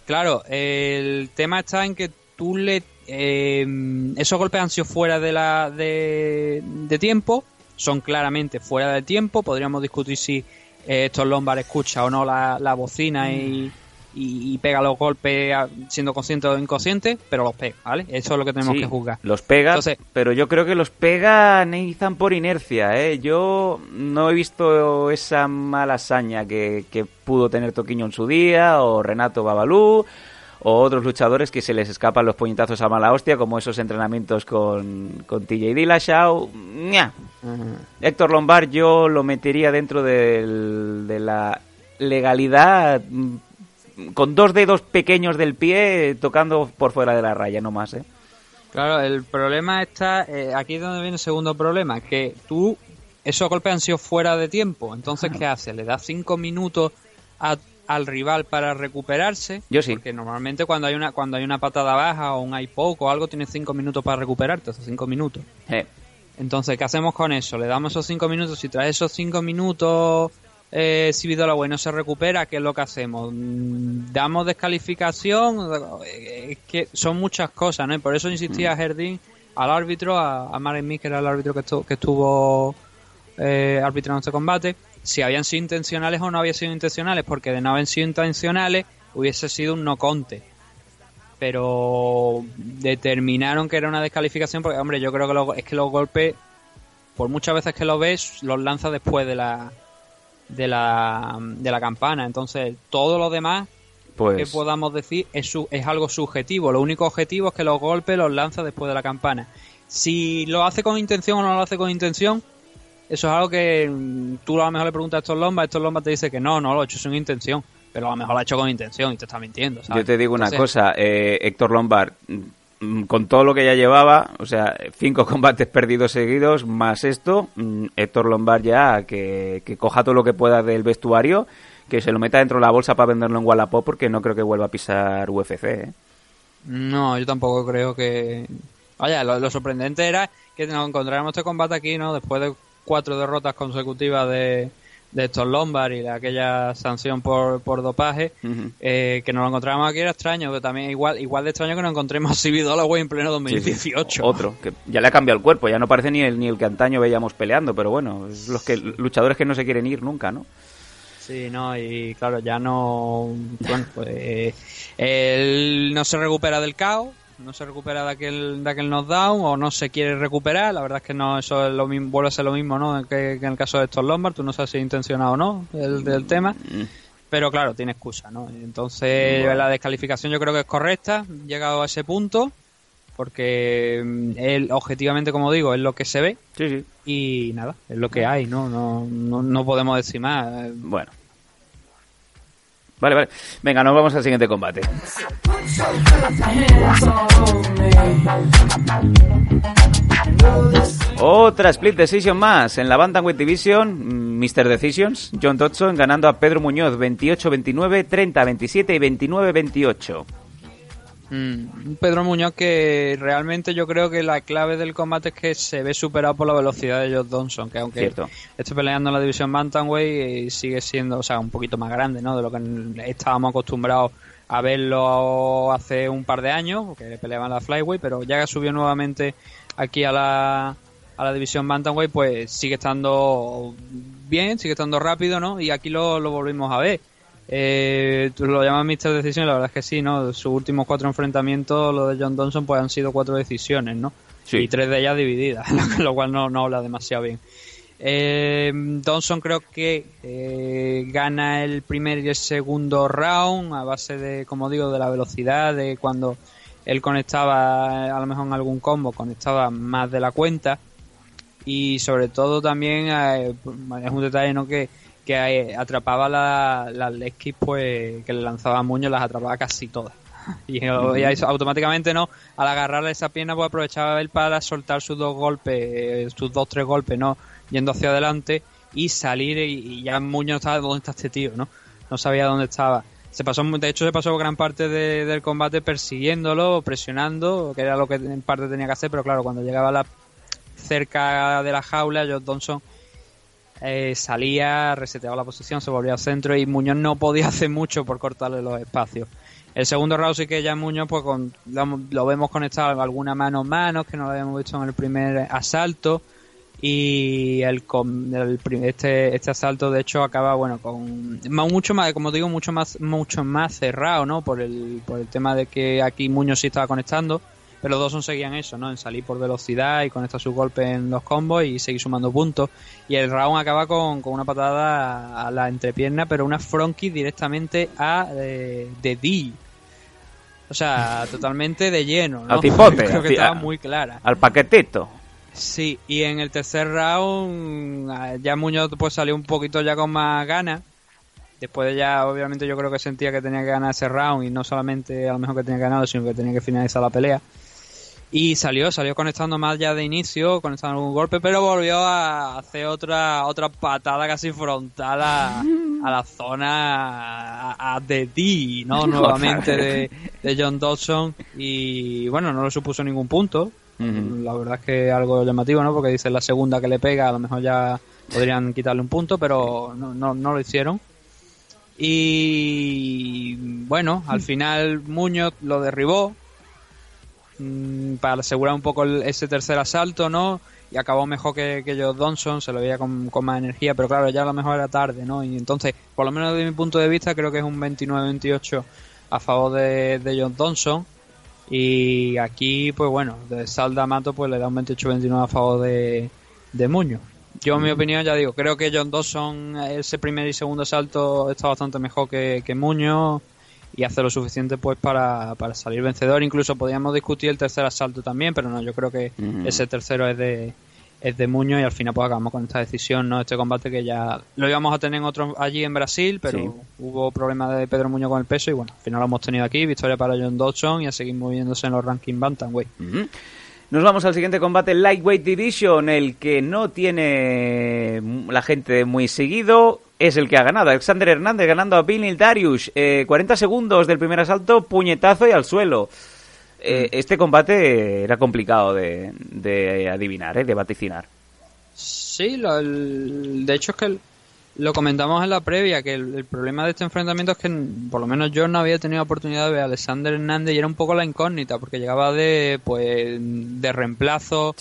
Claro, el tema está en que tú le... eh, esos golpes han sido fuera de, la, de, de tiempo, son claramente fuera de tiempo, podríamos discutir si eh, estos Lombard escucha o no la, la bocina y, y, y pega los golpes siendo consciente o inconsciente, pero los pega, ¿vale? Eso es lo que tenemos Sí, que juzgar. Los pega, Entonces- pero yo creo que los pega Nathan por inercia, ¿eh? Yo no he visto esa mala hazaña que, que pudo tener Toquiño en su día, o Renato Babalú, o otros luchadores que se les escapan los puñetazos a mala hostia, como esos entrenamientos con, con TJ Dillashaw. Héctor Lombard yo lo metería dentro del- de la legalidad con dos dedos pequeños del pie tocando por fuera de la raya, no más, ¿eh? Claro, el problema está, eh, aquí es donde viene el segundo problema, que tú, esos golpes han sido fuera de tiempo, entonces ¿qué haces? ¿Le das cinco minutos a- al rival para recuperarse? Yo sí. Porque normalmente cuando hay una cuando hay una patada baja o un eye poke o algo, tienes cinco minutos para recuperarte, esos cinco minutos. Eh, Entonces, ¿qué hacemos con eso? Le damos esos cinco minutos, si tras esos cinco minutos eh, si Vidalagüe no se recupera, ¿qué es lo que hacemos? Mm, ¿Damos descalificación? Eh, Es que son muchas cosas, ¿no? Y por eso insistía Jardín al árbitro, a, a Marek Mik, que era el árbitro que, estu- que estuvo eh, arbitrando este combate, si habían sido intencionales o no habían sido intencionales, porque de no haber sido intencionales hubiese sido un no conte. Pero determinaron que era una descalificación porque, hombre, yo creo que los- es que los golpes, por muchas veces que los ves, los lanza después de la de la, de la campana. Entonces, todo lo demás Pues- que podamos decir es, su- es algo subjetivo. Lo único objetivo es que los golpes los lanza después de la campana. Si lo hace con intención o no lo hace con intención, eso es algo que mm, tú a lo mejor le preguntas a estos lombas, estos lombas te dice que no, no lo ha hecho sin intención. Pero a lo mejor lo ha hecho con intención y te está mintiendo. ¿sabes? Yo te digo una cosa, eh, Héctor Lombard, con todo lo que ya llevaba, o sea, cinco (laughs) combates perdidos seguidos, más esto, mm, Héctor Lombard ya que, que coja todo lo que pueda del vestuario, que se lo meta dentro de la bolsa para venderlo en Wallapop, porque no creo que vuelva a pisar UFC. ¿eh? No, yo tampoco creo que. Vaya, lo, lo sorprendente era que nos encontráramos este combate aquí, ¿no? Después de cuatro derrotas consecutivas de, de estos Lombard y de aquella sanción por, por dopaje, eh, que nos lo encontráramos aquí era extraño, pero también igual igual de extraño que nos encontremos a Civi Dollaway en pleno Sí, sí. 2018. Otro, que ya le ha cambiado el cuerpo, ya no parece ni el, ni el que antaño veíamos peleando, pero bueno, es los que luchadores que no se quieren ir nunca, ¿no? Sí, no, y claro, ya no. Bueno, pues. eh, él no se recupera del caos, no se recupera de aquel, de aquel knockdown, o no se quiere recuperar. La verdad es que no, eso es lo mismo, vuelve a ser lo mismo, ¿no? Que, que en el caso de estos Lombard, tú no sabes si es intencionado o no, el del tema. Pero claro, tiene excusa, ¿no? Entonces, Bueno. la descalificación yo creo que es correcta, llegado a ese punto, porque mm, él, objetivamente, como digo, es lo que se ve. Sí, sí. Y nada, es lo que hay, ¿no? No, no, no podemos decir más. Bueno. Vale, vale. Venga, nos vamos al siguiente combate. Otra split decision más en la Bantamweight Division, mm, Mr. Decisions, John Dodson ganando a Pedro Muñoz 28-29, 30-27 y 29-28. Mm, Pedro Muñoz que realmente yo creo que la clave del combate es que se ve superado por la velocidad de Josh Johnson, que aunque Cierto. esté peleando en la división Bantamweight eh, sigue siendo, o sea, un poquito más grande, ¿no? De lo que estábamos acostumbrados a verlo hace un par de años, porque peleaba en la Flyweight, pero ya que subió nuevamente aquí a la, a la división Bantamweight, pues sigue estando bien, sigue estando rápido, ¿no? Y aquí lo, lo volvimos a ver. Eh, lo llamas Mr. Decision, la verdad es que sí, ¿no? Sus últimos cuatro enfrentamientos, lo de John Donson, pues han sido cuatro decisiones, ¿no? Sí. Y tres de ellas divididas, (laughs) lo cual no, no habla demasiado bien. Eh, Donson creo que eh, gana el primer y el segundo round a base de, como digo, de la velocidad, de cuando él conectaba, a lo mejor en algún combo, conectaba más de la cuenta. Y sobre todo también eh, es un detalle, ¿no? Que, que eh, atrapaba la- las leg kicks, pues, que le lanzaba a Muñoz, las atrapaba casi todas. (laughs) Y, automáticamente no, al agarrarle esa pierna pues aprovechaba él para soltar sus dos golpes, sus dos tres golpes, ¿no? Yendo hacia adelante y salir y, y ya Muñoz estaba dónde está este tío, ¿no? No sabía dónde estaba. Se pasó, de hecho se pasó gran parte de- del combate persiguiéndolo, presionando, que era lo que en parte tenía que hacer, pero claro, cuando llegaba la cerca de la jaula, Josh Johnson eh, salía, reseteaba la posición, se volvía al centro y Muñoz no podía (laughs) hacer mucho por cortarle los espacios. El segundo round sí que ya Muñoz pues con, lo, vemos conectado alguna mano a mano que no lo habíamos visto en el primer asalto. Y el, el este este asalto de hecho acaba bueno con mucho más como digo mucho más mucho más cerrado no por el por el tema de que aquí Muñoz sí estaba conectando pero los dos son seguían eso no en salir por velocidad y conectar sus golpes en los combos y seguir sumando puntos y el round acaba con, con una patada a la entrepierna pero una front kick directamente a eh, de D o sea totalmente de lleno ¿no? Al tipote, (laughs) creo que estaba muy clara Al paquetito. Sí, y en el tercer round ah, ya Muñoz pues salió un poquito ya con más ganas. Después de ya, obviamente yo creo que sentía que tenía que ganar ese round y no solamente a lo mejor que tenía que ganarlo, sino que tenía que finalizar la pelea. Y salió, salió conectando más ya de inicio, conectando algún golpe, pero volvió a hacer otra otra patada casi frontal a, a la zona a, a de D, ¿no? (laughs) Nuevamente de, de John Dodson y bueno, no le supuso ningún punto. La verdad es que algo llamativo, ¿no? Porque dice la segunda que le pega, a lo mejor ya podrían quitarle un punto, pero no, no, no lo hicieron. Y bueno, al final Muñoz lo derribó mm, para asegurar un poco el- ese tercer asalto, ¿no? Y acabó mejor que, que Josh Johnson, se lo veía con, con más energía, pero claro, ya a lo mejor era tarde, ¿no? Y entonces, por lo menos desde mi punto de vista, creo que es un 29-28 a favor de, de Josh Johnson. Y aquí, pues bueno, de Salda Mato pues le da un 28-29 a favor de, de Muñoz. Yo, en mi opinión, ya digo, creo que John Dawson, ese primer y segundo salto, está bastante mejor que, que Muñoz y hace lo suficiente pues para, para salir vencedor. Incluso podríamos discutir el tercer asalto también, pero no, yo creo que Ujú. ese tercero es de es de Muñoz y al final pues acabamos con esta decisión, ¿no? Este combate que ya lo íbamos a tener en otro, allí en Brasil, pero Sí. hubo problemas de Pedro Muñoz con el peso y bueno, al final lo hemos tenido aquí, victoria para John Dodson y a seguir moviéndose en los rankings Bantamweight. Ujú. Nos vamos al siguiente combate, Lightweight Division, el que no tiene la gente muy seguido, es el que ha ganado. Alexander Hernández ganando a Bill Darius. Eh, 40 segundos del primer asalto, puñetazo y al suelo. Eh, Este combate era complicado de, de adivinar, eh, de vaticinar. Sí, lo- el- de hecho es que el- lo comentamos en la previa, que el, el problema de este enfrentamiento es que por lo menos yo no había tenido oportunidad de ver a Alexander Hernández y era un poco la incógnita, porque llegaba de pues de reemplazo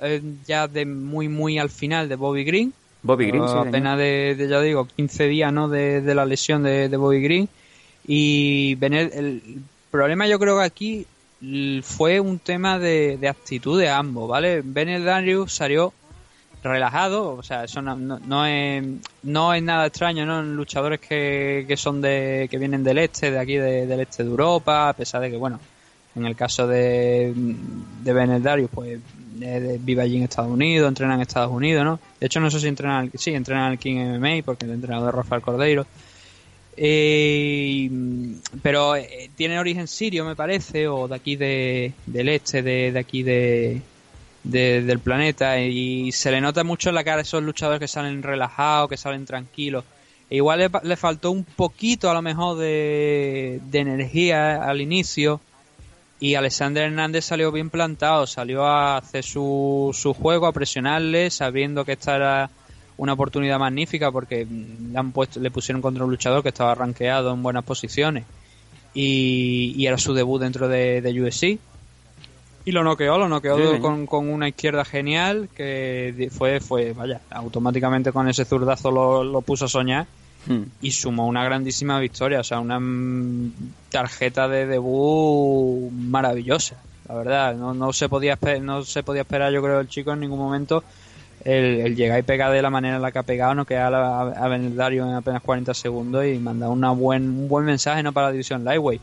eh, ya de muy muy al final de Bobby Green. Bobby Green, Eh, sí, apenas de, de, ya digo, 15 días ¿no? de, de la lesión de, de Bobby Green. Y Benet- el problema yo creo que aquí fue un tema de, de actitud de ambos, ¿vale? Benet Darius salió relajado, o sea, eso no, no, es, no es nada extraño, ¿no? Luchadores que, que son de, que vienen del este, de aquí de- del este de Europa, a pesar de que, bueno, en el caso de, de Benet Darius, pues de- vive allí en Estados Unidos, entrena en Estados Unidos, ¿no? De hecho, no sé si entrena, sí, entrena en el King MMA, porque el entrenador Rafael Cordeiro. Eh, pero eh, tiene origen sirio, me parece, o de aquí de, del este, de, de aquí de, de- del planeta, y se le nota mucho en la cara a esos luchadores que salen relajados, que salen tranquilos. E igual le, le faltó un poquito, a lo mejor, de, de energía al inicio. Y Alexander Hernández salió bien plantado, salió a hacer su, su juego, a presionarle, sabiendo que esta era una oportunidad magnífica porque le, han puesto, le pusieron contra un luchador que estaba rankeado en buenas posiciones y, y era su debut dentro de, de UFC. Y lo noqueó, lo noqueó Sí, con, con una izquierda genial que fue, fue, vaya, automáticamente con ese zurdazo lo, lo puso a soñar Hmm. y sumó una grandísima victoria, o sea, una tarjeta de debut maravillosa, la verdad, no, no se podía no se podía esperar yo creo el chico en ningún momento el, el llegar y pegar de la manera en la que ha pegado, no queda a, a Benedario en apenas 40 segundos y mandar una buen, un buen mensaje no para la división Lightweight.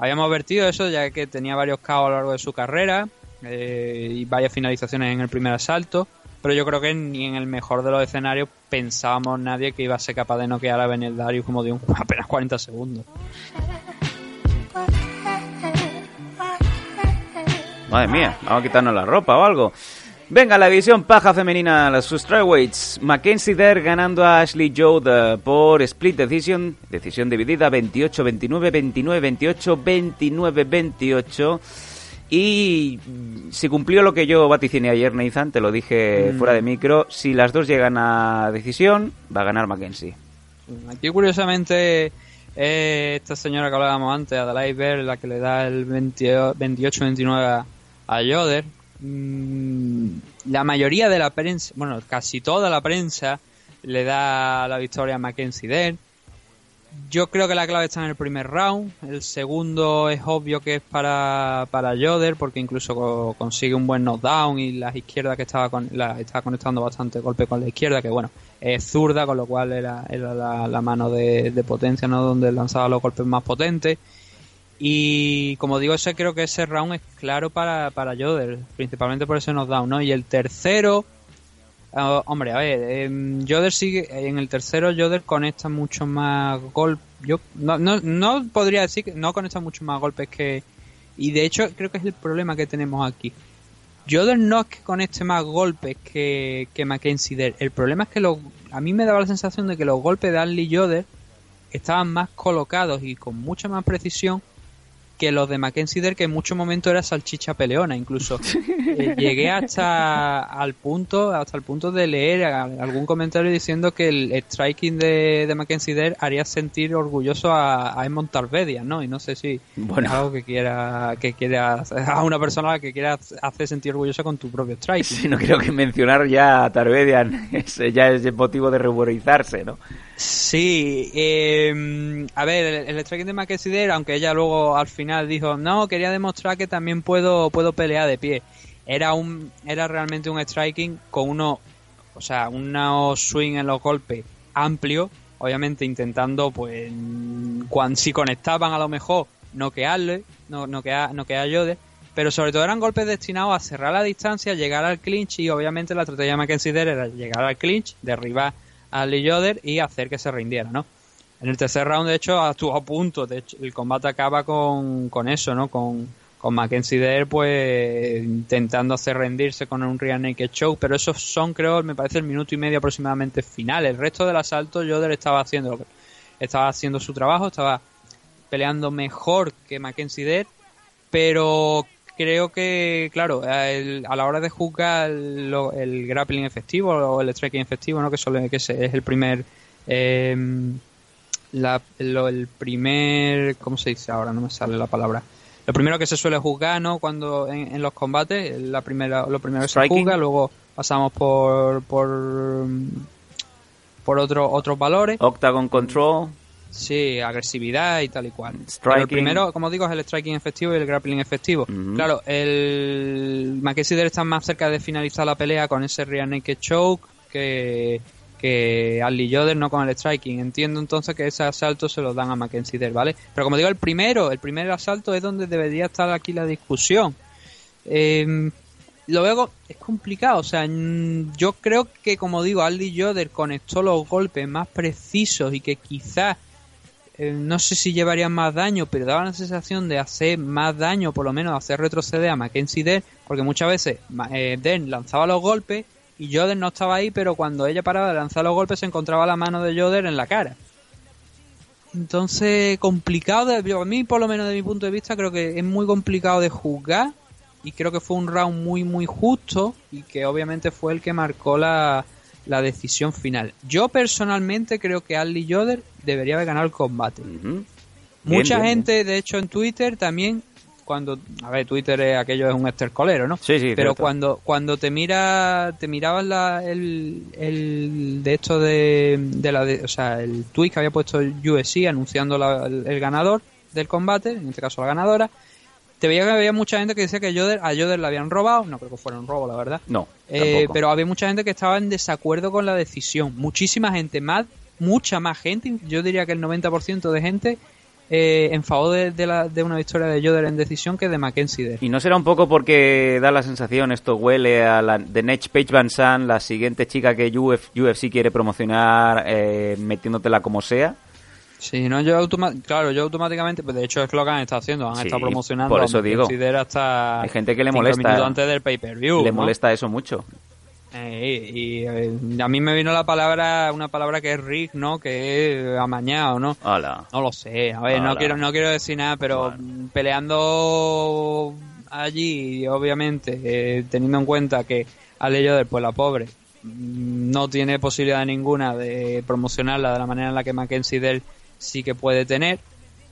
Habíamos advertido eso ya que tenía varios caos a lo largo de su carrera eh, y varias finalizaciones en el primer asalto, pero yo creo que ni en el mejor de los escenarios pensábamos nadie que iba a ser capaz de noquear a Benedario como de un, (laughs) apenas 40 segundos. Madre mía, vamos a quitarnos la ropa o algo. Venga, la división paja femenina, las Strawweights. Mackenzie Dare ganando a Ashley Judd por split decision, decisión dividida 28-29, 29-28, 29-28. Y si cumplió lo que yo vaticiné ayer, Nathan, te lo dije Mm. fuera de micro, si las dos llegan a decisión, va a ganar Mackenzie. Aquí curiosamente eh, esta señora que hablábamos antes, Adelaide Bell, la que le da el 28-29 a, a Mm, la mayoría de la prensa, bueno, casi toda la prensa le da la victoria a Mackenzie Dern. Yo creo que la clave está en el primer round. El segundo es obvio que es para, para Yoder, porque incluso co- consigue un buen knockdown y las izquierdas que estaba, con, la, estaba conectando bastante golpe con la izquierda, que bueno, es zurda, con lo cual era, era la, la mano de, de potencia, ¿no? Donde lanzaba los golpes más potentes. Y como digo, ese creo que ese round es claro para, para Yoder, principalmente por ese knockdown, ¿no? Y el tercero, ah, hombre, a ver, em, Yoder sigue, en el tercero Yoder conecta mucho más golpes. Yo no, no, no podría decir que no conecta mucho más golpes que. Y de hecho, creo que es el problema que tenemos aquí. Yoder no es que conecte más golpes que, que Mackenzie. El problema es que los, a mí me daba la sensación de que los golpes de Andy Yoder estaban más colocados y con mucha más precisión que los de Mackenzie que en muchos momentos era salchicha peleona incluso. (laughs) Eh, llegué hasta al punto hasta el punto de leer algún comentario diciendo que el striking de, de Mackenzie haría sentir orgulloso a, a Edmond Tarvedia, ¿no? Y no sé si Bueno. es algo que quiera que quiera a una persona que quiera hacer sentir orgulloso con tu propio striking. Sí, no creo que mencionar ya a Tarvedian (laughs) es, ya es motivo de ruborizarse, ¿no? Sí, eh, a ver, el, el striking de Mackenzie aunque ella luego al final dijo, no, quería demostrar que también puedo, puedo pelear de pie. Era un, era realmente un striking con uno, o sea, unos swing en los golpes amplio, obviamente intentando, pues, cuando si conectaban a lo mejor, noquearle, no, noquear, noquear a pero sobre todo eran golpes destinados a cerrar la distancia, llegar al clinch y obviamente la estrategia de Mackenzie Dare era llegar al clinch, derribar a Lee Yoder y hacer que se rindiera, ¿no? En el tercer round, de hecho, estuvo a punto. De hecho, el combate acaba con, con eso, ¿no? Con, con Mackenzie Dare, pues, intentando hacer rendirse con un rear naked choke. Pero esos son, creo, me parece el minuto y medio aproximadamente final. El resto del asalto, Yoder estaba haciendo, estaba haciendo su trabajo, estaba peleando mejor que Mackenzie Dare, pero creo que, claro, el- a la hora de juzgar lo- el grappling efectivo o el striking efectivo, ¿no? que, es, es el primer... eh, la- lo- el primer... ¿Cómo se dice ahora? No me sale la palabra. Lo primero que se suele juzgar, ¿no? Cuando en, en los combates, la primera, lo primero que se juzga, luego pasamos por por por otro, otros valores. Octagon Control. Sí, agresividad y tal y cual. Pero el primero, como digo, es el striking efectivo y el grappling efectivo. Claro, el Mackenzie Dare está más cerca de finalizar la pelea con ese rear naked choke que, que Ali Yoder, no con el striking. Entiendo entonces que ese asalto se lo dan a Mackenzie Dare, ¿vale? Pero como digo, el primero, el primer asalto es donde debería estar aquí la discusión. Eh, luego es complicado, o sea, yo creo que como digo, Aldi Yoder conectó los golpes más precisos y que quizás eh, no sé si llevarían más daño, pero daba la sensación de hacer más daño, por lo menos hacer retroceder a Mackenzie Dern, porque muchas veces eh, lanzaba los golpes y Yoder no estaba ahí, pero cuando ella paraba de lanzar los golpes se encontraba la mano de Yoder en la cara. Entonces, complicado, de, a mí por lo menos de mi punto de vista, creo que es muy complicado de juzgar y creo que fue un round muy, muy justo y que obviamente fue el que marcó la, la decisión final. Yo personalmente creo que Ali Yoder debería haber ganado el combate. Mucha bien, gente, de hecho, en Twitter también, cuando, a ver, Twitter es aquello es un estercolero, ¿no? Sí, sí, Pero cierto. cuando cuando te mira, te mirabas la, el, el de esto de, de la, de- o sea, el tweet que había puesto el UFC anunciando la- el, el ganador del combate, en este caso la ganadora, te veía que había mucha gente que decía que Yoder, a Yoder le habían robado, no creo que fuera un robo, la verdad. No, Eh, pero había mucha gente que estaba en desacuerdo con la decisión. Muchísima gente, más, mucha más gente, yo diría que el 90% de gente eh, en favor de, de la- de una victoria de Yoder en decisión que de Mackenzie Dern. Y no será un poco porque da la sensación, esto huele a la de Next Page Van Sant, la siguiente chica que Uf- UFC quiere promocionar eh, metiéndotela como sea. Sí, no, yo claro, yo automáticamente, pues de hecho es lo que han estado haciendo, han Sí, estado promocionando por eso digo. Hasta Hay gente que le molesta. minutos antes del pay-per-view. Le ¿no? molesta eso mucho. Eh, y eh, a mí me vino la palabra, una palabra que es rig, ¿no? Que es amañado, ¿no? Hola. No lo sé, a ver, no quiero, no quiero decir nada, pero peleando allí, obviamente, eh, teniendo en cuenta que Ale Yoder, pues la pobre, mm, no tiene posibilidad ninguna de promocionarla de la manera en la que Mackenzie Dell sí que puede tener,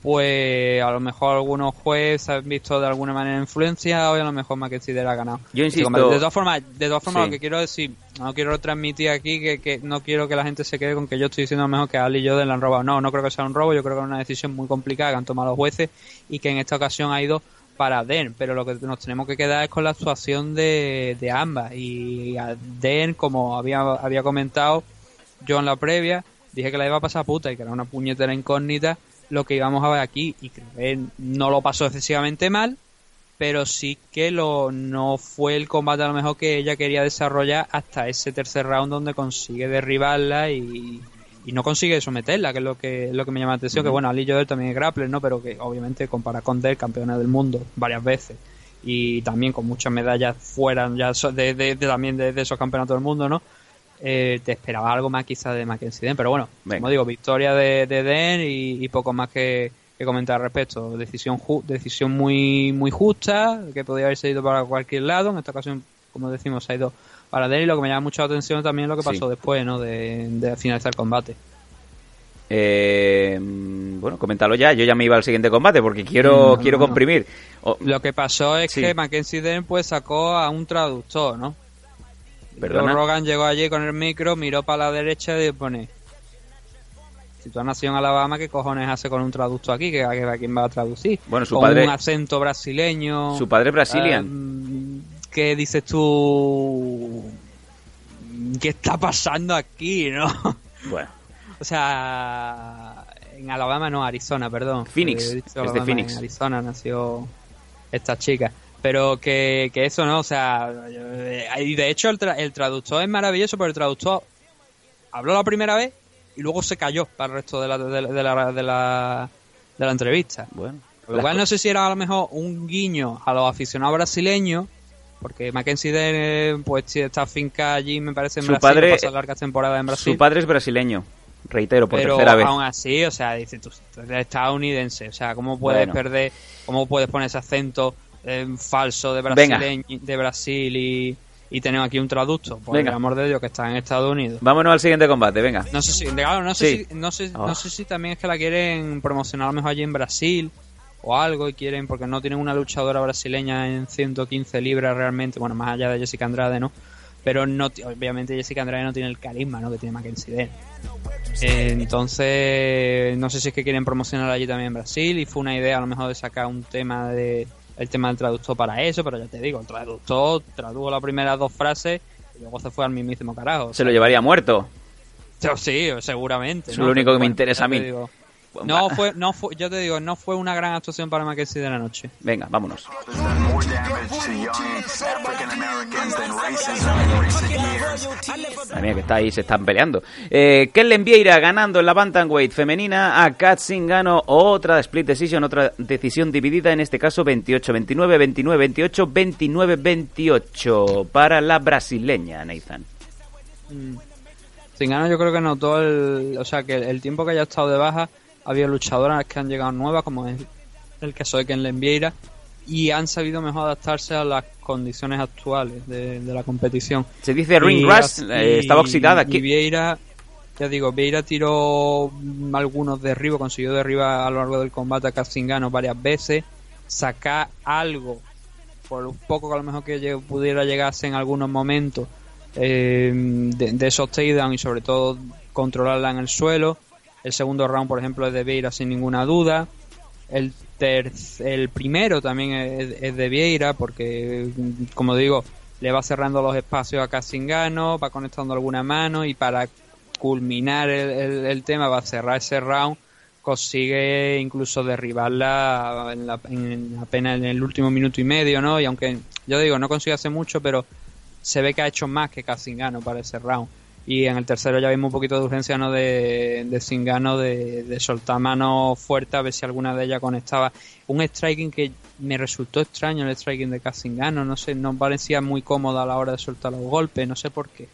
pues a lo mejor algunos jueces han visto de alguna manera influencia, o a lo mejor Mackenzie Dell ha ganado. Yo insisto-. De todas formas, de todas formas Sí. lo que quiero decir, no quiero transmitir aquí que, que no quiero que la gente se quede con que yo estoy diciendo a lo mejor que Ali y Yoder le han robado. No, no creo que sea un robo, yo creo que es una decisión muy complicada que han tomado los jueces y que en esta ocasión ha ido para Den, pero lo que nos tenemos que quedar es con la actuación de, de ambas y a Den, como había, había comentado yo en la previa, dije que la iba a pasar puta y que era una puñetera incógnita lo que íbamos a ver aquí y creo que no lo pasó excesivamente mal, pero sí que lo no fue el combate a lo mejor que ella quería desarrollar hasta ese tercer round donde consigue derribarla y, y no consigue someterla, que es lo que lo que me llama la atención, que bueno, Ali Joder también es grappler, ¿no? Pero que obviamente compara con Del, campeona del mundo varias veces y también con muchas medallas fuera ya de, de- de- también de, de esos campeonatos del mundo, ¿no? Eh, te esperaba algo más quizás de Mackenzie Den, pero bueno, Venga. como digo, victoria de, de Den y, y poco más que, que comentar al respecto. Decisión ju- decisión muy muy justa, que podría haberse ido para cualquier lado, en esta ocasión, como decimos, se ha ido para Den y lo que me llama mucho la atención también es lo que Sí. pasó después, ¿no? De, de finalizar el combate. Eh, bueno, coméntalo ya. Yo ya me iba al siguiente combate porque quiero, quiero no, comprimir. Lo que pasó es Sí. que Mackenzie Den pues sacó a un traductor, ¿no? Perdona. Joe Rogan llegó allí con el micro, miró para la derecha y pone si tú has nacido en Alabama, ¿qué cojones hace con un traductor aquí? ¿Que, a quién va a traducir? Bueno, su con padre- un acento brasileño. Su padre es brasilian. Um, ¿Qué dices tú? ¿Qué está pasando aquí, no? Bueno, (laughs) O sea, en Alabama no, Arizona, perdón. Phoenix, es de Phoenix. En Arizona nació esta chica. Pero que, que eso, ¿no? O sea, eh, y de hecho el, tra- el traductor es maravilloso, pero el traductor habló la primera vez y luego se cayó para el resto de la, de la, de la, de la, de la entrevista. bueno. Lo cual no sé si era a lo mejor un guiño a los aficionados brasileños, porque Mackenzie Dern, pues está finca allí, me parece, en Su Brasil, padre- pasa largas temporadas en Brasil. Su padre es brasileño. Reitero, por pero tercera vez. aún así, o sea, dice tú, tú eres estadounidense, o sea, ¿cómo puedes Bueno. perder, cómo puedes poner ese acento eh, falso de, brasileñ- de Brasil y, y tenemos aquí un traductor? Por Venga. el amor de Dios, que está en Estados Unidos. Vámonos al siguiente combate, venga. No sé si, claro, no sé Sí. si, no sé, Ah. no sé si también es que la quieren promocionar a lo mejor allí en Brasil o algo y quieren, porque no tienen una luchadora brasileña en 115 libras realmente, bueno, más allá de Jessica Andrade, ¿no? Pero no, obviamente Jessica Andrade no tiene el carisma, ¿no? Que tiene Mackenzie Dern. Eh, entonces, no sé si es que quieren promocionar allí también en Brasil y fue una idea a lo mejor de sacar un tema de el tema del traductor para eso, pero ya te digo, el traductor tradujo las primeras dos frases y luego se fue al mismísimo carajo. Se lo llevaría muerto. (laughs) Sí, seguramente. Es ¿no? lo único que me interesa a mí. digo, no fue, no fue, yo te digo, no fue una gran actuación para Mackenzie de la noche. Venga, vámonos. mía, que está ahí, se están peleando. Eh, Kellen Vieira ganando en la Bantamweight femenina a Kat Zingano. Otra split decision, otra decisión dividida, en este caso 28-29, 29-28, 29-28 para la brasileña, Nathan. Mm. Zingano yo creo que notó el, o sea, que el tiempo que haya estado de baja habido luchadoras que han llegado nuevas, como es el caso de Ken Vieira, y han sabido mejor adaptarse a las condiciones actuales de, de la competición. Se dice ring rust, eh, estaba oxidada. y ¿Qué- Vieira, ya digo, Vieira tiró mm, algunos derribos, consiguió derribar a lo largo del combate a Cazingano varias veces, sacar algo, por un poco que a lo mejor que pudiera llegarse en algunos momentos, eh, de, de esos takedown y sobre todo controlarla en el suelo. El segundo round, por ejemplo, es de Vieira sin ninguna duda. El, el primero también es, de Vieira porque, como digo, le va cerrando los espacios a Casingano, va conectando alguna mano y para culminar el, el- el tema va a cerrar ese round consigue incluso derribarla en la- en- apenas en el último minuto y medio, ¿no? Y aunque yo digo, no consigue hacer mucho, pero se ve que ha hecho más que Casingano para ese round. Y en el tercero ya vimos un poquito de urgencia ¿no? de, de Zingano de, de soltar manos fuertes a ver si alguna de ellas conectaba. Un striking que me resultó extraño el striking de Casingano, no sé, no parecía muy cómodo a la hora de soltar los golpes, no sé por qué.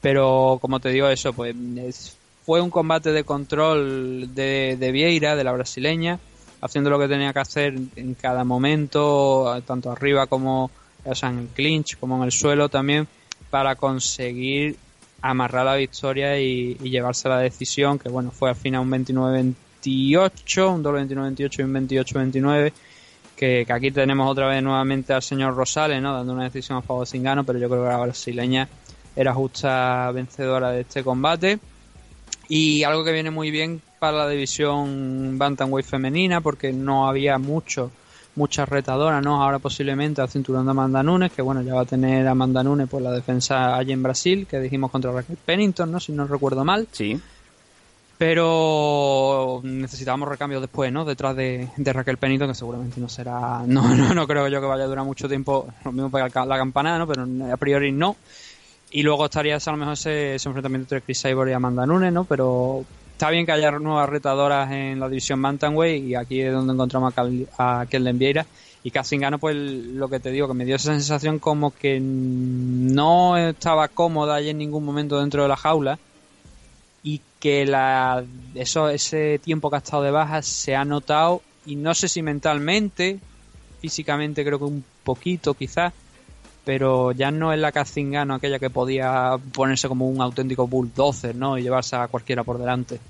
Pero como te digo eso, pues es- fue un combate de control de, de Vieira, de la brasileña, haciendo lo que tenía que hacer en cada momento, tanto arriba como o sea, en el clinch, como en el suelo también, para conseguir amarrar la victoria y, llevarse la decisión, que bueno, fue al final un 29-28, un doble 29-28 y un 28-29, que, que aquí tenemos otra vez nuevamente al señor Rosales, ¿no? Dando una decisión a favor de Zingano, pero yo creo que la brasileña era justa vencedora de este combate. Y algo que viene muy bien para la división Bantamweight femenina, porque no había mucho, muchas retadoras, ¿no? Ahora posiblemente al cinturón de Amanda Nunes, que bueno, ya va a tener Amanda Nunes por la defensa allí en Brasil, que dijimos contra Raquel Pennington, ¿no? Si no recuerdo mal. Sí. Pero necesitábamos recambios después, ¿no? Detrás de, de Raquel Pennington, que seguramente no será. (laughs) No, no, no creo yo que vaya a durar mucho tiempo. Lo mismo para la campanada, ¿no? Pero a priori no. Y luego estaría a lo mejor ese, ese enfrentamiento entre Chris Sabor y Amanda Nunes, ¿no? Pero está bien que haya nuevas retadoras en la división Bantamweight y aquí es donde encontramos a, Kelden Vieira. Y Casingano, pues lo que te digo, que me dio esa sensación como que no estaba cómoda y en ningún momento dentro de la jaula y que la eso ese tiempo que ha estado de baja se ha notado y no sé si mentalmente físicamente creo que un poquito quizás pero ya no es la Cazingano aquella que podía ponerse como un auténtico bulldozer no y llevarse a cualquiera por delante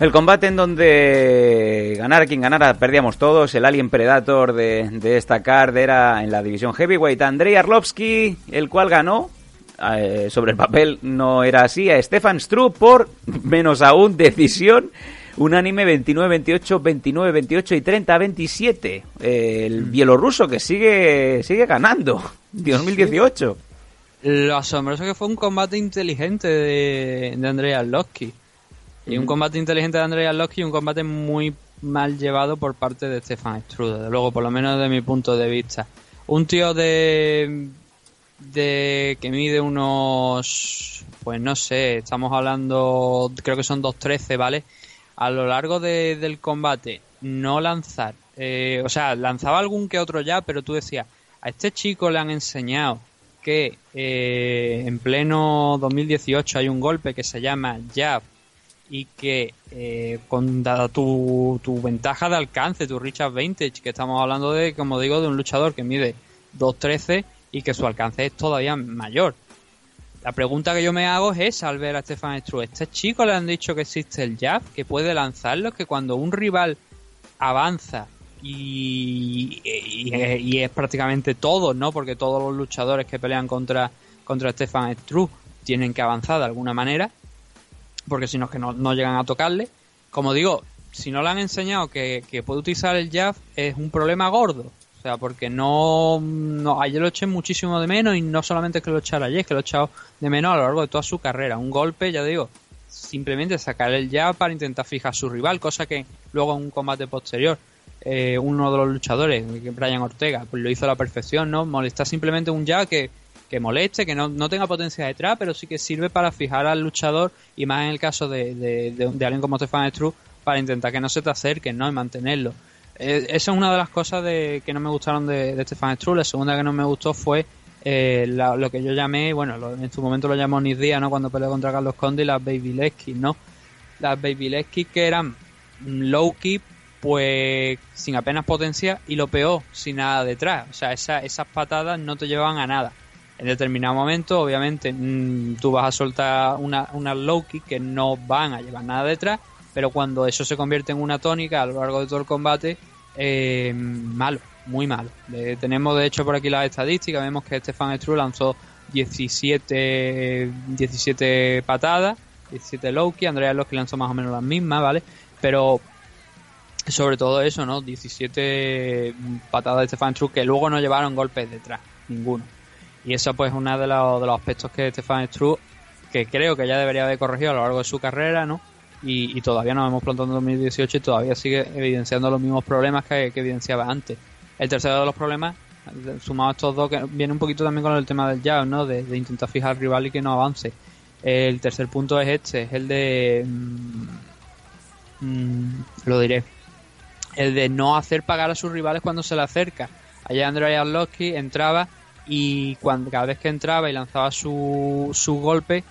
El combate en donde ganara quien ganara, perdíamos todos. El Alien Predator de, de esta card era en la división Heavyweight Andrei Arlovsky, el cual ganó. eh, sobre el papel no era así. A Stefan Struve por menos aún decisión. Unánime 29-28, 29-28 y 30-27. Eh, el bielorruso que sigue sigue ganando. (laughs) 2018. lo asombroso que fue un combate inteligente de, de Andrei Arlovsky y un Ujú. combate inteligente de Andrei Arlovsky y un combate muy mal llevado por parte de Stefan Struve, desde luego, por lo menos desde mi punto de vista. Un tío de, de que mide unos, pues no sé, estamos hablando, creo que son 2.13, ¿vale? A lo largo de- del combate, no lanzar, eh, o sea, lanzaba algún que otro ya, pero tú decías, a este chico le han enseñado que eh, en pleno 2018 hay un golpe que se llama jab y que eh, con dada tu, tu ventaja de alcance, tu Richard Vintage, que estamos hablando de, como digo, de un luchador que mide 2.13 y que su alcance es todavía mayor. La pregunta que yo me hago es al ver a Stefan Struve. ¿Este chico le han dicho que existe el jab, que puede lanzarlo, que cuando un rival avanza y, y- y es prácticamente todos, ¿no? Porque todos los luchadores que pelean contra, contra Stefan Struve tienen que avanzar de alguna manera, porque si no es que no, no llegan a tocarle. Como digo, si no le han enseñado que, que puede utilizar el jab, es un problema gordo. O sea, porque no, ayer lo eché muchísimo de menos y no solamente que lo echara ayer, es que lo he echado de menos a lo largo de toda su carrera. Un golpe, ya digo, simplemente sacar el jab para intentar fijar a su rival, cosa que luego en un combate posterior eh, uno de los luchadores, Brian Ortega, pues lo hizo a la perfección, ¿no? Molestar simplemente un jab que, que moleste, que no, no tenga potencia detrás, pero sí que sirve para fijar al luchador y más en el caso de, de, de- alguien como Stefan Struve para intentar que no se te acerquen, ¿no? Y mantenerlo. Eh, esa es una de las cosas de, que no me gustaron de, Stefan Struve. La segunda que no me gustó fue eh, la- lo que yo llamé, bueno, lo- en su momento lo llamó Nisdía, ¿no? Cuando peleó contra Carlos Conde y las Baby Kick, ¿no? Las Baby Kick que eran mm, low kick, pues sin apenas potencia y lo peor, sin nada detrás. O sea, esa- esas patadas no te llevaban a nada. En determinado momento, obviamente, mm, tú vas a soltar una, una low kick que no van a llevar nada detrás, pero cuando eso se convierte en una tónica a lo largo de todo el combate, eh, malo, muy malo. Tenemos de hecho por aquí las estadísticas, vemos que Stefan Struve lanzó 17, 17 patadas, 17 low kick, Andrea Lowski lanzó más o menos las mismas, ¿vale? Pero sobre todo eso, ¿no? 17 patadas de Stefan Struve que luego no llevaron golpes detrás, ninguno. Y eso pues es uno de los, de los aspectos que Stefan Struve, que creo que ya debería haber corregido a lo largo de su carrera, ¿no? Y, y todavía nos hemos plantado en 2018 y todavía sigue evidenciando los mismos problemas que, evidenciaba antes. El tercero de los problemas, sumado a estos dos, que viene un poquito también con el tema del jab, ¿no? De, de intentar fijar al rival y que no avance. El tercer punto es este, es el de... mm, mm, lo diré. El de no hacer pagar a sus rivales cuando se le acerca. Allá Andrei Arlovski entraba y cuando cada vez que entraba y lanzaba su, su golpe,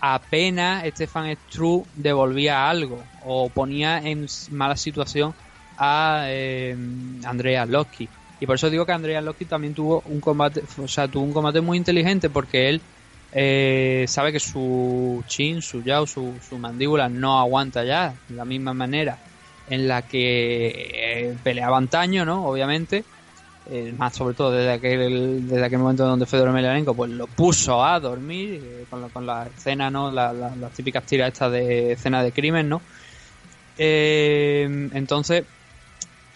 apenas Stefan Struve devolvía algo o ponía en mala situación a eh, Andrea Arlovski. Y por eso digo que Andrea Arlovski también tuvo un combate, o sea, tuvo un combate muy inteligente porque él eh, sabe que su chin, su yaw, su, su mandíbula no aguanta ya de la misma manera en la que eh, peleaba ¿no? Obviamente, eh, más sobre todo desde aquel, desde aquel momento donde Fedor Emelianenko pues lo puso a dormir eh, con, la, con la escena, ¿no? La- la- las típicas tiras estas de escena de crimen, ¿no? Eh, entonces,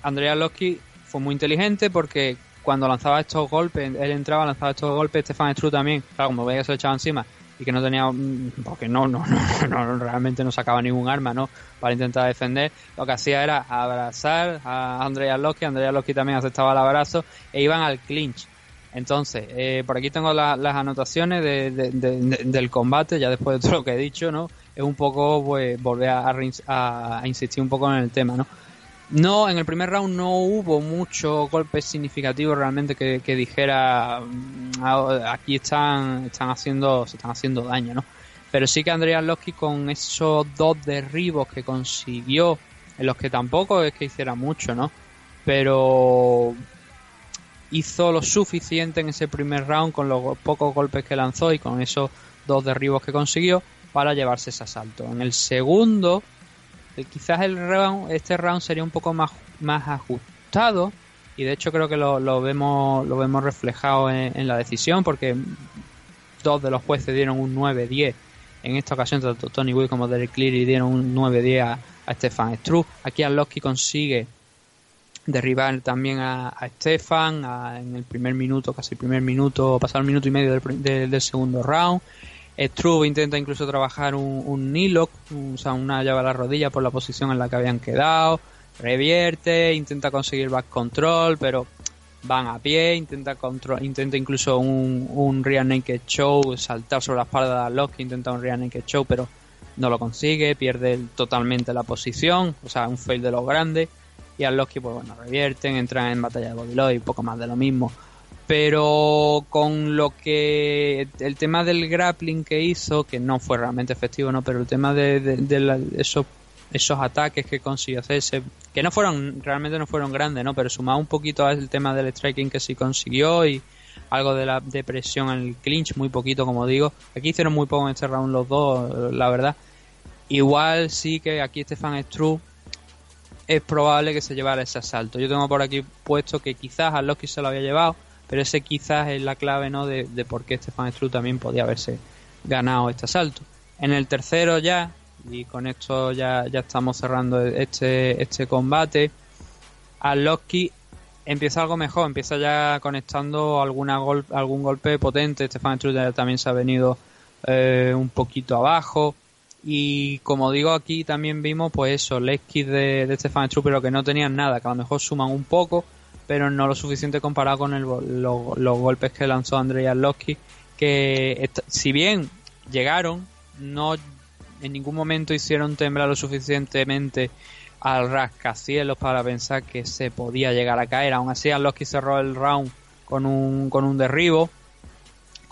Andrea Losky fue muy inteligente porque cuando lanzaba estos golpes, él entraba, lanzaba estos golpes, Stefan Struve también, claro, como veía que se lo echaba encima y que no tenía, mm, porque no, (laughs) no, no, no, realmente no sacaba ningún arma, ¿no? Para intentar defender, lo que hacía era abrazar a Andrea Losky, Andrea Losky también aceptaba el abrazo e iban al clinch. Entonces, eh, por aquí tengo la- las anotaciones de- de- de- de- del combate, ya después de todo lo que he dicho, ¿no? Es un poco, pues, volver a, a- a insistir un poco en el tema, ¿no? No, en el primer round no hubo muchos golpes significativos realmente que, que dijera mm, ah, aquí están, están haciendo, se están haciendo daño, ¿no? Pero sí que Andrea Losky con esos dos derribos que consiguió, en los que tampoco es que hiciera mucho, ¿no? Pero hizo lo suficiente en ese primer round con los pocos golpes que lanzó y con esos dos derribos que consiguió para llevarse ese asalto. En el segundo, quizás el round, este round sería un poco más, ajustado y de hecho creo que lo, vemos lo vemos reflejado en, la decisión porque dos de los jueces dieron un 9-10 en esta ocasión tanto Tony Will como Derek Cleary dieron un 9-10 a, a Stefan Struve aquí Arlovski consigue derribar también a, a Stefan a- en el primer minuto, casi el primer minuto, pasado el minuto y medio del, del- del segundo round. Struve intenta incluso trabajar un, un lock, o sea, una llave a la rodilla por la posición en la que habían quedado. Revierte, intenta conseguir back control, pero van a pie, intenta control, intenta incluso un, un rear naked show, saltar sobre la espalda de Arlovski, intenta un rear naked show, pero no lo consigue, pierde totalmente la posición, o sea, un fail de los grandes. Y Arlovski, pues bueno, revierten, entran en batalla de Bobby Lloyd, poco más de lo mismo. Pero con lo que. El tema del grappling que hizo, que no fue realmente efectivo, ¿no? Pero el tema de, la- esos, esos ataques que consiguió hacerse, que no fueron, realmente no fueron grandes, ¿no? Pero sumado un poquito al tema del striking que sí consiguió y algo de la depresión en el clinch, muy poquito, como digo. Aquí hicieron muy poco en este round los dos, la verdad. Igual sí que aquí Stefan Struve es probable que se llevara ese asalto. Yo tengo por aquí puesto que quizás a Loki se lo había llevado, pero ese quizás es la clave ¿no? de, de por qué Stefan Struve también podía haberse ganado este asalto. En el tercero ya, y con esto ya, ya estamos cerrando este, este combate, a Loki empieza algo mejor, empieza ya conectando alguna gol, algún golpe potente. Stefan Struve también se ha venido eh, un poquito abajo. Y como digo aquí también vimos pues eso, leg kicks de, de Stefan Struve pero que no tenían nada, que a lo mejor suman un poco, pero no lo suficiente comparado con el, lo- los golpes que lanzó Andrei Arlovski, que si bien llegaron, no en ningún momento hicieron temblar lo suficientemente al rascacielos para pensar que se podía llegar a caer. Aún así, Arlovski cerró el round con un, con un derribo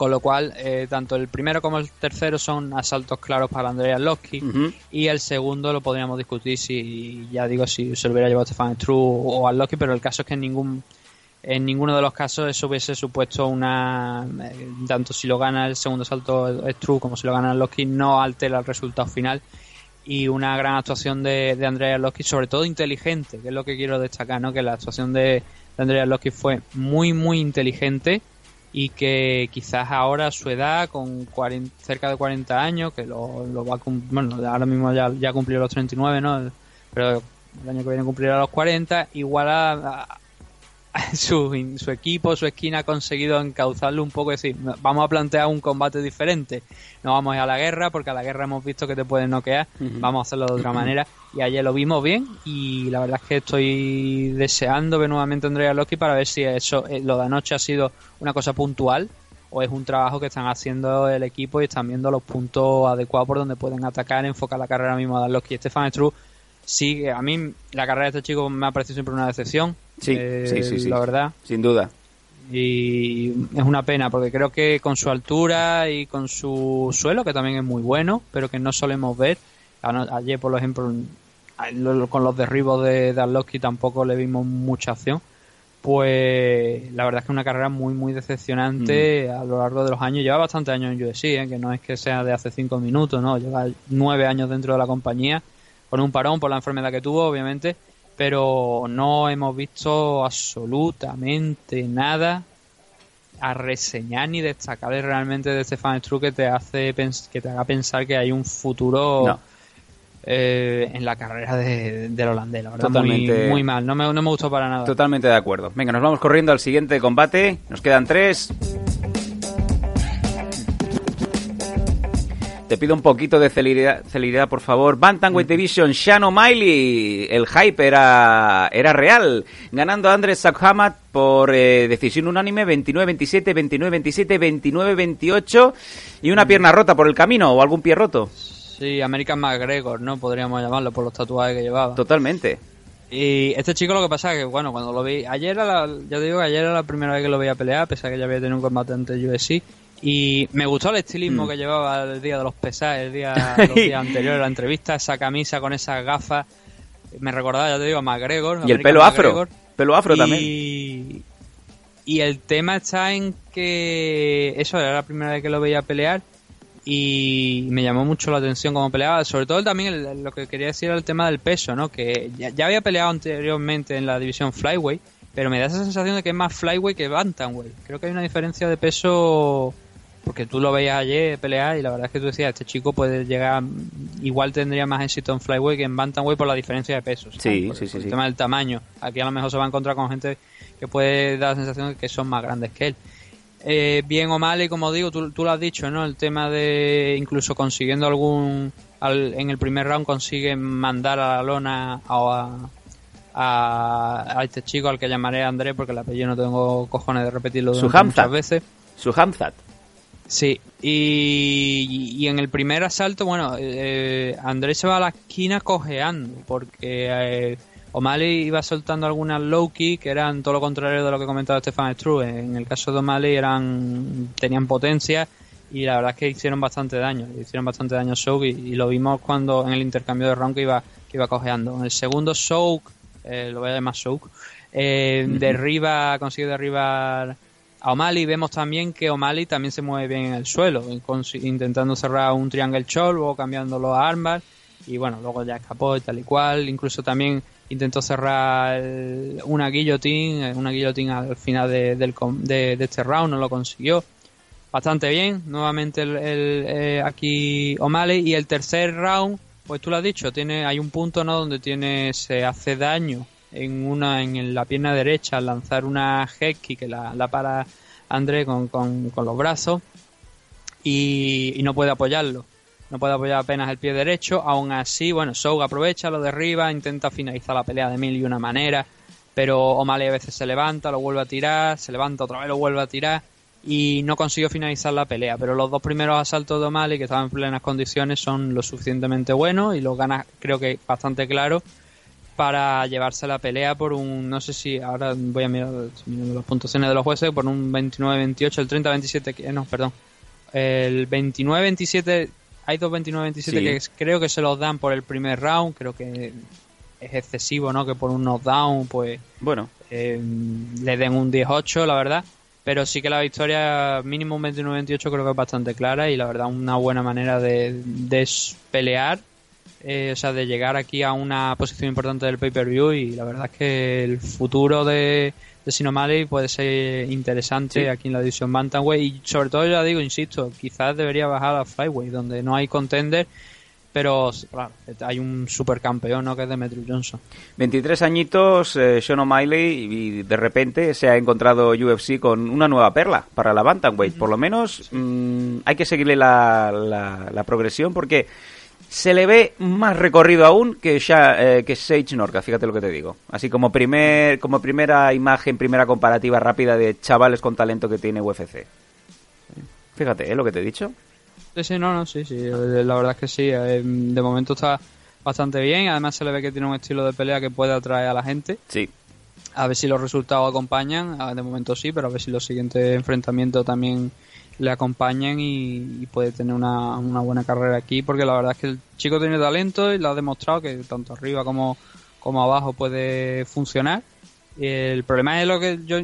Con lo cual, eh, tanto el primero como el tercero son asaltos claros para Andrea Arlovski. Y el segundo lo podríamos discutir si, ya digo, si se lo hubiera llevado Stefan True o Arlovski, pero el caso es que en ningún en ninguno de los casos eso hubiese supuesto una eh, tanto si lo gana el segundo salto True como si lo gana Arlovski no altera el resultado final y una gran actuación de, de Andrea sobre todo inteligente que es lo que quiero destacar ¿no? que la actuación de, de Andrea fue muy muy inteligente y que quizás ahora su edad, con 40, cerca de 40 años, que lo, lo va a cum- bueno, ahora mismo ya, ya cumplió los 39, ¿no? Pero el año que viene cumplirá los 40, igual a (laughs) su, su equipo, su esquina ha conseguido encauzarlo un poco, es decir, vamos a plantear un combate diferente, no vamos a ir a la guerra, porque a la guerra hemos visto que te pueden noquear, vamos a hacerlo de otra manera, y ayer lo vimos bien, y la verdad es que estoy deseando ver nuevamente a Andrea Loki para ver si eso, eh, lo de anoche ha sido una cosa puntual, o es un trabajo que están haciendo el equipo y están viendo los puntos adecuados por donde pueden atacar, enfocar la carrera mismo de Loki. Stefan Struve sí, a mí la carrera de este chico me ha parecido siempre una decepción. Sí, eh, sí, sí, sí. La verdad. Sin duda. Y es una pena porque creo que con su altura y con su suelo, que también es muy bueno, pero que no solemos ver. Ayer, por ejemplo, con los derribos de Darlowski tampoco le vimos mucha acción. Pues la verdad es que es una carrera muy, muy decepcionante a lo largo de los años. Lleva bastantes años en UFC, ¿eh? que no es que sea de hace cinco minutos, no. Lleva nueve años dentro de la compañía, con un parón por la enfermedad que tuvo, obviamente, pero no hemos visto absolutamente nada a reseñar ni destacar realmente de Stefan Struve que te hace que te haga pensar que hay un futuro No. eh, en la carrera de, del holandés, la verdad, Totalmente. muy, muy mal, no me, no me gustó para nada. Totalmente de acuerdo. Venga, nos vamos corriendo al siguiente combate. Nos quedan tres. Te pido un poquito de celeridad, celeridad, por favor. Bantamweight Division, Sean O'Malley. El hype era, era real. Ganando a Andrés Sakhamat por eh, decisión unánime 29-27, 29-27, 29-28. Y una pierna rota por el camino o algún pie roto. Sí, American McGregor, ¿no? Podríamos llamarlo por los tatuajes que llevaba. Totalmente. Y este chico lo que pasa es que, bueno, cuando lo vi... Ayer era la, ya te digo que ayer era la primera vez que lo veía pelear, pese a que ya había tenido un combate ante UFC. Y me gustó el estilismo Mm. que llevaba el día de los pesajes, el día, (laughs) los días anteriores, la entrevista, esa camisa con esas gafas. Me recordaba, ya te digo, a McGregor. Y el pelo afro. McGregor. Pelo afro y, también. Y el tema está en que eso era la primera vez que lo veía pelear y me llamó mucho la atención cómo peleaba. Sobre todo también el- lo que quería decir era el tema del peso, ¿no? Que ya, ya había peleado anteriormente en la división flyweight, pero me da esa sensación de que es más flyweight que bantamweight. Creo que hay una diferencia de peso porque tú lo veías ayer pelear y la verdad es que tú decías, este chico puede llegar, igual tendría más éxito en flyweight que en bantamweight por la diferencia de pesos. Sí, Por- sí, por sí, El sí. tema del tamaño. Aquí a lo mejor se va a encontrar con gente que puede dar la sensación de que son más grandes que él. Eh, bien o mal, y como digo, tú, tú lo has dicho, ¿no? El tema de incluso consiguiendo algún. al- en el primer round consigue mandar a la lona a, a, a este chico al que llamaré André, porque el apellido no tengo cojones de repetirlo muchas veces. Su Hamzat. Sí, y, y en el primer asalto, bueno, eh, Andrés se va a la esquina cojeando, porque eh, O'Malley iba soltando algunas low kick que eran todo lo contrario de lo que comentaba Stefan Struve. En el caso de O'Malley eran, tenían potencia y la verdad es que hicieron bastante daño, hicieron bastante daño a Souk y, y lo vimos cuando en el intercambio de round que iba, que iba cojeando. En el segundo Souk, eh, lo voy a llamar Souk, eh, derriba, consigue derribar a O'Malley. Vemos también que O'Malley también se mueve bien en el suelo, intentando cerrar un triangle choke, luego cambiándolo a armbar y bueno, luego ya escapó y tal y cual, incluso también intentó cerrar una guillotine, eh, una guillotine al final de, este round, no lo consiguió. Bastante bien, nuevamente el, eh, aquí O'Malley. Y el tercer round, pues tú lo has dicho, tiene hay un punto no donde tiene se hace daño en una en la pierna derecha al lanzar una head kick que la, la para André con, con, con los brazos y, no puede apoyarlo. No puede apoyar apenas el pie derecho. Aún así, bueno, Soug aprovecha, lo derriba, intenta finalizar la pelea de mil y una manera. Pero O'Malley a veces se levanta, lo vuelve a tirar, se levanta otra vez, lo vuelve a tirar. Y no consiguió finalizar la pelea. Pero los dos primeros asaltos de O'Malley, que estaban en plenas condiciones, son lo suficientemente buenos y los gana, creo que bastante claro para llevarse la pelea por un, no sé si, ahora voy a mirar, mirando las puntuaciones de los jueces, por un 29-28, el 30-27, que- no, perdón, el 29-27, hay dos 29-27 Sí. que creo que se los dan por el primer round, creo que es excesivo, ¿no? Que por un knockdown, pues Bueno, eh, le den un 18, la verdad. Pero sí que la victoria mínimo un 29-28 creo que es bastante clara y la verdad una buena manera de, de pelear, eh, o sea, de llegar aquí a una posición importante del pay-per-view y la verdad es que el futuro de, de Sinomali puede ser interesante Sí. aquí en la división Bantamweight y sobre todo ya digo, insisto, quizás debería bajar a Flyweight donde no hay contender, pero claro, hay un supercampeón, ¿no? Que es Demetrius Johnson. 23 añitos, eh, Sean O'Malley, y de repente se ha encontrado UFC con una nueva perla para la Bantamweight. Por lo menos mm, hay que seguirle la, la- la progresión porque se le ve más recorrido aún que, Sha- eh, que Sage Norca, fíjate lo que te digo. Así como, primer, como primera imagen, primera comparativa rápida de chavales con talento que tiene UFC. Fíjate, ¿eh? Lo que te he dicho. Sí, sí, no, no, sí, sí, eh, la verdad es que sí, de momento está bastante bien, además se le ve que tiene un estilo de pelea que puede atraer a la gente, Sí. a ver si los resultados acompañan, ah, de momento sí, pero a ver si los siguientes enfrentamientos también le acompañan y, puede tener una, una buena carrera aquí, porque la verdad es que el chico tiene talento y lo ha demostrado que tanto arriba como, como abajo puede funcionar. El problema es lo que yo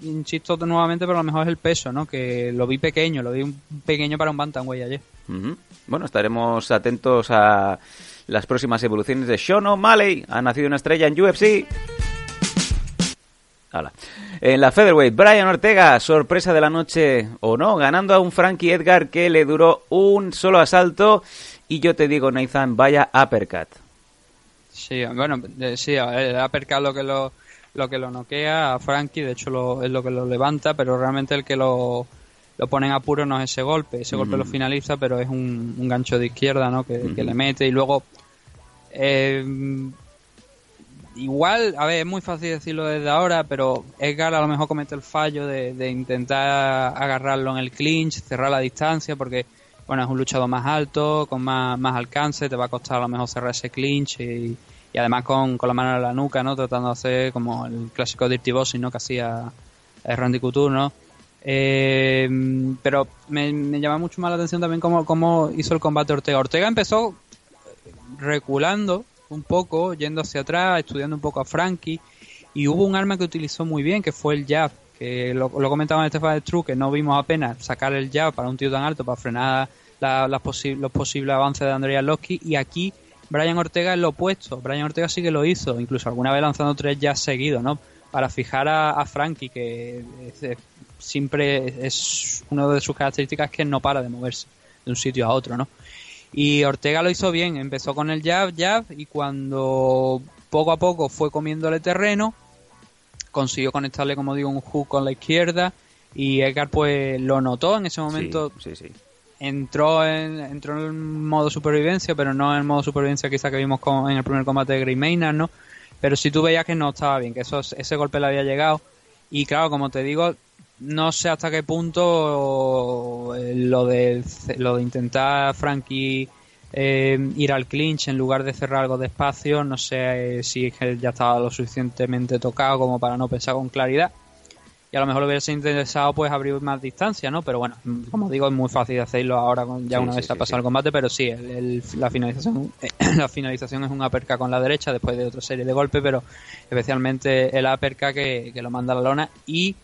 insisto nuevamente, pero a lo mejor es el peso, ¿no? Que lo vi pequeño, lo vi un pequeño para un bantamweight ayer. Ujú. Bueno, estaremos atentos a las próximas evoluciones de Sean O'Malley. Ha nacido una estrella en UFC. Hala. En la Featherweight, Brian Ortega, sorpresa de la noche o no, ganando a un Frankie Edgar que le duró un solo asalto. Y yo te digo, Nathan, vaya uppercut. Sí, bueno, sí, el uppercut lo que lo, lo que lo noquea a Frankie, de hecho lo, es lo que lo levanta, pero realmente el que lo, lo pone en apuro no es ese golpe, ese golpe lo finaliza, pero es un, un gancho de izquierda, ¿no? Que, que le mete y luego... eh, igual, a ver, es muy fácil decirlo desde ahora, pero Edgar a lo mejor comete el fallo de, de intentar agarrarlo en el clinch, cerrar la distancia, porque bueno, es un luchador más alto, con más, más alcance, te va a costar a lo mejor cerrar ese clinch y, además con, con la mano en la nuca, ¿no? Tratando de hacer como el clásico Dirty Bossing, ¿no? Que hacía eh, Randy Couture, ¿no? Eh, pero me, me llama mucho más la atención también cómo, cómo hizo el combate Ortega. Ortega empezó reculando un poco, yendo hacia atrás, estudiando un poco a Frankie, y hubo un arma que utilizó muy bien, que fue el jab, que lo, lo comentaba en Stefan True, que no vimos apenas sacar el jab para un tío tan alto, para frenar la- posi- los posibles avances de Andrea Losky, y aquí Brian Ortega es lo opuesto, Brian Ortega sí que lo hizo, incluso alguna vez lanzando tres jabs seguidos, ¿no? Para fijar a, Frankie, que es- siempre es una de sus características que no para de moverse de un sitio a otro, ¿no? Y Ortega lo hizo bien, empezó con el jab, jab, y cuando poco a poco fue comiéndole terreno, consiguió conectarle, como digo, un hook con la izquierda, y Edgar pues lo notó en ese momento. Sí, sí, sí. Entró en, entró en modo supervivencia, pero no en el modo supervivencia quizá que vimos con- en el primer combate de Grey Maynard, ¿no? Pero sí tú veías que no estaba bien, que eso, ese golpe le había llegado. Y claro, como te digo, no sé hasta qué punto eh, lo de, lo de intentar Frankie eh, ir al clinch en lugar de cerrar algo de espacio, no sé eh, si es que ya estaba lo suficientemente tocado como para no pensar con claridad. Y a lo mejor le hubiese interesado pues abrir más distancia, ¿no? Pero bueno, como digo, es muy fácil de hacerlo ahora con- ya Sí, una sí, vez se ha sí, pasado el combate, pero sí, el- el- la finalización (clears throat) la finalización es un uppercut con la derecha después de otra serie de golpes, pero especialmente el uppercut que, que lo manda a la lona y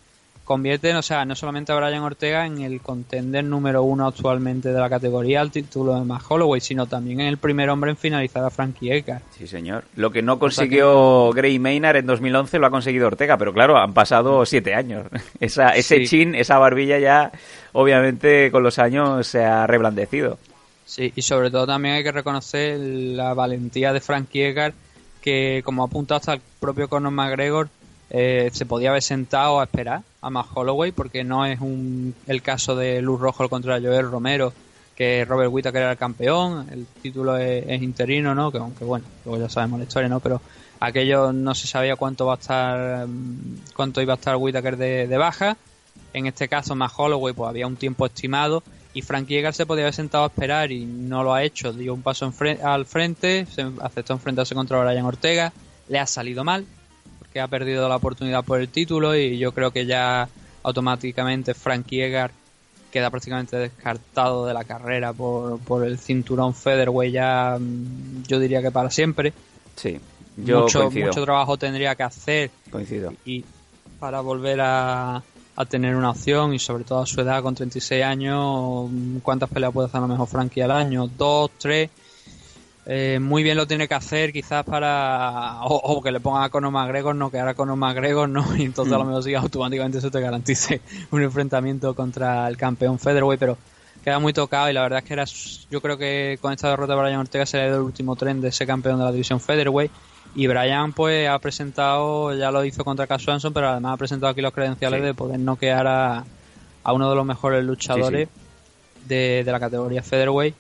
convierte, o sea, no solamente a Brian Ortega en el contender número uno actualmente de la categoría al título de Max Holloway, sino también en el primer hombre en finalizar a Frankie Edgar. Sí, señor. Lo que no consiguió Gray Maynard en 2011 lo ha conseguido Ortega, pero claro, han pasado siete años. (laughs) Esa, ese Sí. chin, esa barbilla ya, obviamente, con los años se ha reblandecido. Sí, y sobre todo también hay que reconocer la valentía de Frankie Edgar, que como ha apuntado hasta el propio Conor McGregor, eh, se podía haber sentado a esperar a Max Holloway, porque no es un, el caso de Luz Rojo contra Joel Romero, que Robert Whittaker era el campeón, el título es, interino, ¿no? Que aunque bueno, luego ya sabemos la historia, ¿no? Pero aquello no se sabía cuánto va a estar, mm, cuánto iba a estar Whittaker de, baja. En este caso, más Holloway, pues había un tiempo estimado y Frankie Edgar se podía haber sentado a esperar y no lo ha hecho. Dio un paso en al frente, se aceptó enfrentarse contra Brian Ortega, le ha salido mal, porque ha perdido la oportunidad por el título y yo creo que ya automáticamente Frankie Edgar queda prácticamente descartado de la carrera por, por el cinturón featherweight ya mm, yo diría que para siempre. Sí, yo mucho, coincido. mucho trabajo tendría que hacer Coincido. y para volver a, a tener una opción y sobre todo a su edad con 36 años cuántas peleas puede hacer a lo mejor Frankie al año dos tres Eh, muy bien lo tiene que hacer quizás para o, o que le pongan a Conor McGregor no que ahora Conor McGregor no (laughs) y entonces a lo Mm. mejor sí automáticamente eso te garantice (laughs) un enfrentamiento contra el campeón featherweight pero queda muy tocado y la verdad es que era yo creo que con esta derrota de Brian Ortega se le ha ido el último tren de ese campeón de la división featherweight y Brian pues ha presentado, ya lo hizo contra Cass Swanson, pero además ha presentado aquí los credenciales Sí. de poder noquear a, a uno de los mejores luchadores De, de la categoría featherweight.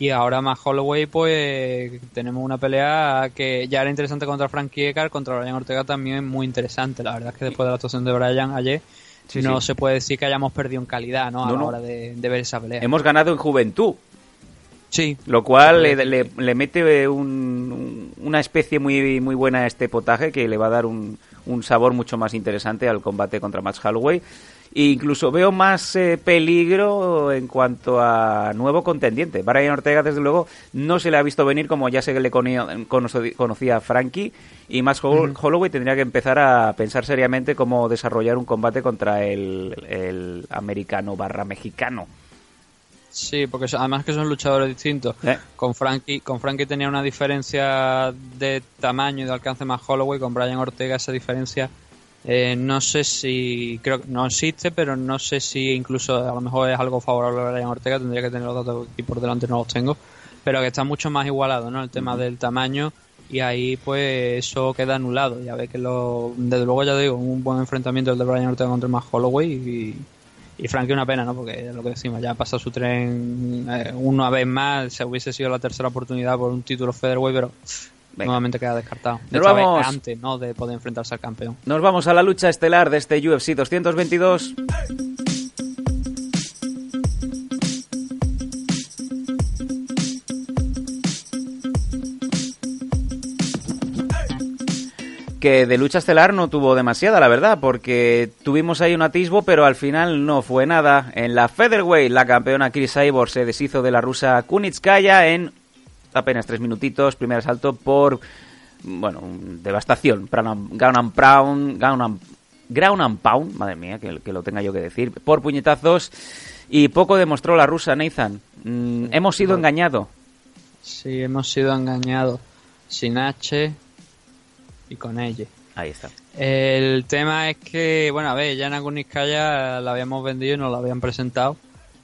Y ahora más Holloway, pues tenemos una pelea que ya era interesante contra Frankie Edgar, contra Brian Ortega también muy interesante. La verdad es que después de la actuación de Brian ayer, Sí, no sí. se puede decir que hayamos perdido en calidad, ¿no? A No, la no. hora de, de ver esa pelea. Hemos ganado en juventud. Sí. Lo cual le, le- le mete un- un- una especie muy, muy buena a este potaje que le va a dar un, un sabor mucho más interesante al combate contra Max Holloway. E incluso veo más eh, peligro en cuanto a nuevo contendiente. Brian Ortega, desde luego, no se le ha visto venir como ya se le conía- conocí- conocía a Frankie. Y Hol- Holloway tendría que empezar a pensar seriamente cómo desarrollar un combate contra el, el americano barra mexicano. Sí, porque además que son luchadores distintos. Eh. Con Frankie, con Frankie tenía una diferencia de tamaño y de alcance más Holloway, con Brian Ortega esa diferencia eh, no sé si creo que no existe, pero no sé si incluso a lo mejor es algo favorable a Brian Ortega, tendría que tener los datos aquí por delante, no los tengo, pero que está mucho más igualado, ¿no? El tema del tamaño y ahí pues eso queda anulado. Ya ve que lo desde luego ya digo, un buen enfrentamiento el de Brian Ortega contra Max Holloway y y Frankie una pena, ¿no? Porque es lo que decimos, ya ha pasado su tren eh, una vez más, se hubiese sido la tercera oportunidad por un título featherweight, pero nuevamente queda descartado. De Nos vamos. antes, ¿no? De poder enfrentarse al campeón. Nos vamos a la lucha estelar de este UFC 222. Que de lucha estelar no tuvo demasiada, la verdad, porque tuvimos ahí un atisbo, pero al final no fue nada. En la Featherweight, la campeona Chris Cyborg se deshizo de la rusa Kunitskaya en apenas tres minutitos. Primer asalto por bueno, devastación. Ground and pound, ground and, ground and pound, madre mía, que, que lo tenga yo que decir, por puñetazos. Y poco demostró la rusa, Nathan. Mm, hemos sido engañados. Sí, hemos sido engañados. Sin H y con ella. Ahí está. El tema es que, bueno, a ver, Yana Kuniskaya la habíamos vendido y nos la habían presentado,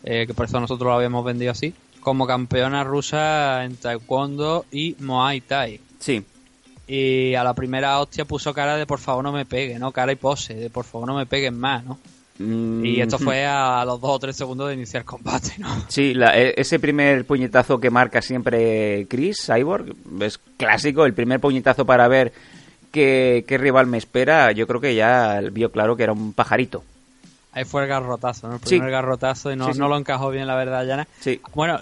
eh, que por eso nosotros la habíamos vendido así, como campeona rusa en taekwondo y muay thai. Sí. Y a la primera hostia puso cara de por favor no me pegue, ¿no? Cara y pose, de por favor no me peguen más, ¿no? Y esto Mm, fue a los dos o tres segundos de iniciar combate, ¿no? Sí, la- e- ese primer puñetazo que marca siempre Chris Cyborg es clásico, el primer puñetazo para ver qué, qué rival me espera, yo creo que ya vio claro que era un pajarito. Ahí fue el garrotazo, ¿no? El Sí. primer garrotazo y no, Sí, sí. no lo encajó bien, la verdad, Yana. Sí. Bueno,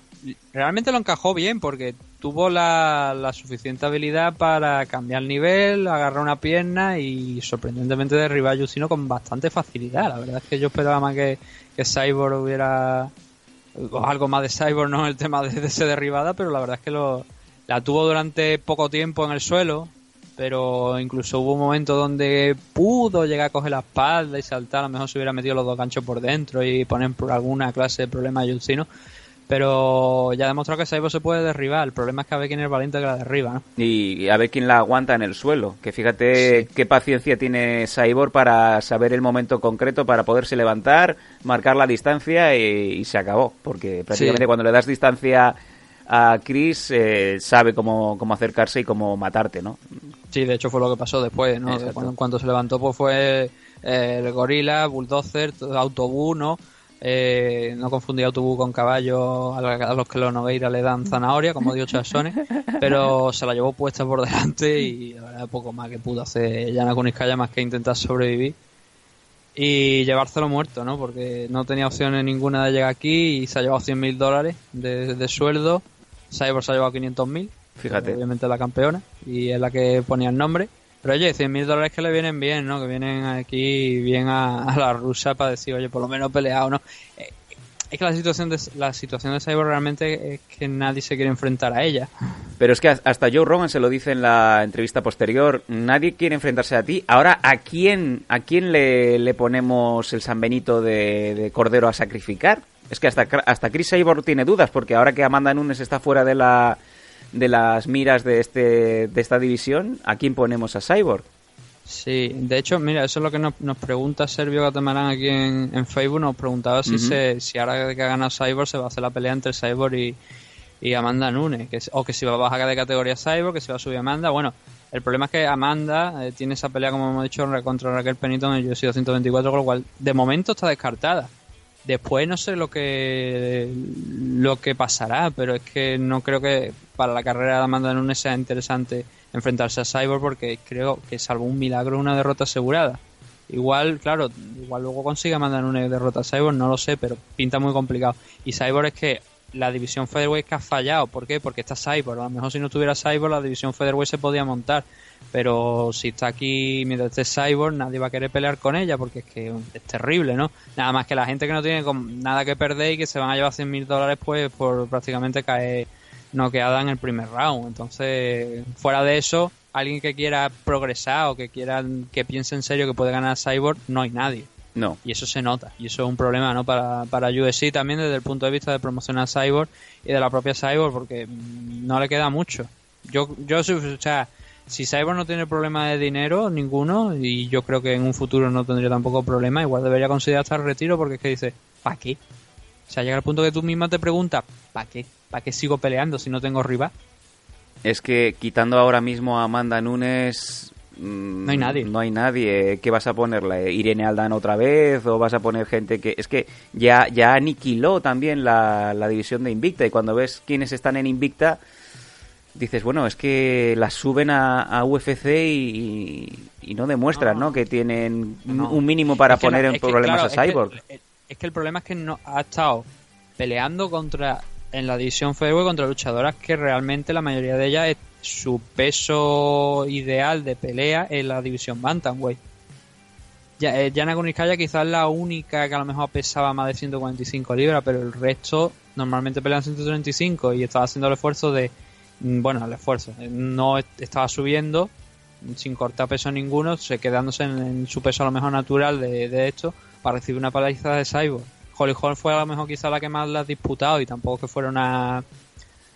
realmente lo encajó bien porque tuvo la, la suficiente habilidad para cambiar nivel, agarrar una pierna y sorprendentemente derribar a Yusino con bastante facilidad. La verdad es que yo esperaba más que, que Cyborg hubiera o algo más de Cyborg, no el tema de, de esa derribada, pero la verdad es que lo, la tuvo durante poco tiempo en el suelo, pero incluso hubo un momento donde pudo llegar a coger la espalda y saltar, a lo mejor se hubiera metido los dos ganchos por dentro y poner por alguna clase de problema a Yusino. Pero ya ha demostrado que Cyborg se puede derribar. El problema es que a ver quién es el valiente que la derriba, ¿no? Y a ver quién la aguanta en el suelo. Que fíjate qué paciencia tiene Cyborg para saber el momento concreto para poderse levantar, marcar la distancia y, y se acabó. Porque prácticamente Sí. cuando le das distancia a Chris, eh, sabe cómo, cómo acercarse y cómo matarte, ¿no? Sí, de hecho fue lo que pasó después, ¿no? Cuando, en cuanto se levantó, pues fue eh, el gorila, bulldozer, autobús, ¿no? Eh, no confundí autobús con caballo, a, los que los Nogueira le dan zanahoria, como dio Chasone, (laughs) pero se la llevó puesta por delante y la verdad poco más que pudo hacer Yana Kuniskaya más que intentar sobrevivir y llevárselo muerto, ¿no? Porque no tenía opciones ninguna de llegar aquí y se ha llevado 100 mil dólares de, de sueldo. Cyborg se ha llevado 500 mil. Fíjate. Obviamente la campeona y es la que ponía el nombre. Pero oye, 100 mil dólares que le vienen bien, ¿no? Que vienen aquí bien a, a la rusa para decir, oye, por lo menos peleado, ¿no? Eh, es que la situación de la situación de Cyborg realmente es que nadie se quiere enfrentar a ella. Pero es que hasta Joe Rogan se lo dice en la entrevista posterior, nadie quiere enfrentarse a ti. Ahora, ¿a quién, a quién le, le ponemos el San Benito de, de Cordero a sacrificar? Es que hasta, hasta Chris Cyborg tiene dudas, porque ahora que Amanda Nunes está fuera de la de las miras de este de esta división, ¿a quién ponemos a Cyborg? Sí, de hecho, mira, eso es lo que nos, nos pregunta Servio Gatamarán aquí en, en Facebook. Nos preguntaba si, se, si ahora que ha ganado Cyborg se va a hacer la pelea entre Cyborg y, y Amanda Nunes. Que, o que si va a bajar de categoría Cyborg, que se va a subir Amanda. Bueno, el problema es que Amanda eh, tiene esa pelea, como hemos dicho, contra Raquel Penito en el UFC 224, con lo cual de momento está descartada. Después no sé lo que lo que pasará, pero es que no creo que para la carrera de Amanda Nunes sea interesante enfrentarse a Cyborg porque creo que salvo un milagro una derrota asegurada. Igual, claro, igual luego consigue Amanda Nunes derrota a Cyborg, no lo sé, pero pinta muy complicado. Y Cyborg es que la división Featherweight que ha fallado, ¿por qué? Porque está Cyborg. A lo mejor si no tuviera Cyborg la división Featherweight se podía montar, pero si está aquí mientras esté Cyborg nadie va a querer pelear con ella porque es que es terrible, ¿no? Nada más que la gente que no tiene nada que perder y que se van a llevar 100 mil dólares pues por prácticamente caer noqueada en el primer round. Entonces, fuera de eso, alguien que quiera progresar o que quiera que piense en serio que puede ganar Cyborg, no hay nadie. No. Y eso se nota. Y eso es un problema, ¿no? Para, para UFC también desde el punto de vista de promocionar Cyborg y de la propia Cyborg porque no le queda mucho. Yo, yo, o sea, si Cyborg no tiene problema de dinero, ninguno, y yo creo que en un futuro no tendría tampoco problema, igual debería considerar hasta el retiro porque es que dice, ¿para qué? O sea, llega el punto que tú misma te preguntas, ¿para qué? ¿Para qué sigo peleando si no tengo rival? Es que quitando ahora mismo a Amanda Nunes... mm, No hay nadie. No hay nadie. ¿Qué vas a ponerle? ¿Irene Aldana otra vez? ¿O vas a poner gente que...? Es que ya, ya aniquiló también la, la división de Invicta. Y cuando ves quiénes están en Invicta, dices, bueno, es que las suben a, a UFC y, y no demuestran, ¿no? Que tienen No. un mínimo para Es que poner no- en que, problemas claro, a es que- Cyborg. Es que el problema es que no ha estado peleando contra en la división featherweight contra luchadoras que realmente la mayoría de ellas es su peso ideal de pelea en la división bantamweight. Ya, eh, Yana Kuniskaya quizás la única que a lo mejor pesaba más de 145 libras, pero el resto normalmente pelean 135 y estaba haciendo el esfuerzo de, mm, bueno, el esfuerzo, eh, no est- estaba subiendo sin cortar peso ninguno, se quedándose en, en su peso a lo mejor natural de, de esto para recibir una paliza de Cyborg. Holly Holm fue a lo mejor quizá la que más la ha disputado y tampoco que fuera una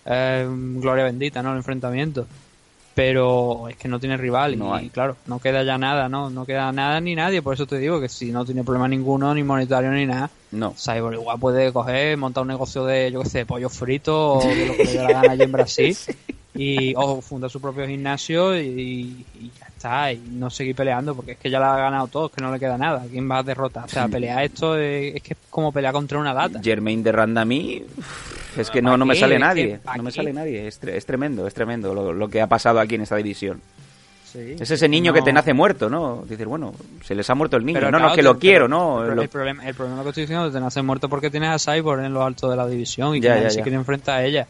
eh, gloria bendita, ¿no? El enfrentamiento. Pero es que no tiene rival No y hay. claro, no queda ya nada, ¿no? No queda nada ni nadie, por eso te digo que si no tiene problema ninguno, ni monetario ni nada, No. Cyborg igual puede coger, montar un negocio de, yo qué sé, pollo frito o de lo que le dé la gana allí en Brasil (laughs) y o fundar su propio gimnasio y, y ya está, y no seguir peleando porque es que ya la ha ganado todo, es que no le queda nada. ¿Quién va a derrotar? O sea, pelear esto es, es que es como pelear contra una lata. Jermaine de Randami es que no, ¿Pa no me qué? sale Es que, nadie. ¿pa No me qué? sale nadie. Es, es tremendo, es tremendo lo, lo que ha pasado aquí en esta división. Sí. Es ese niño No. que te nace muerto, ¿no? Dices, bueno, se les ha muerto el niño. Pero no, claro, no, que pero- lo quiero, ¿no? El, Lo- el problema, el problema que estoy diciendo es que te nace muerto porque tienes a Cyborg en lo alto de la división y Ya, que nadie ya, se quiere enfrentar a ella.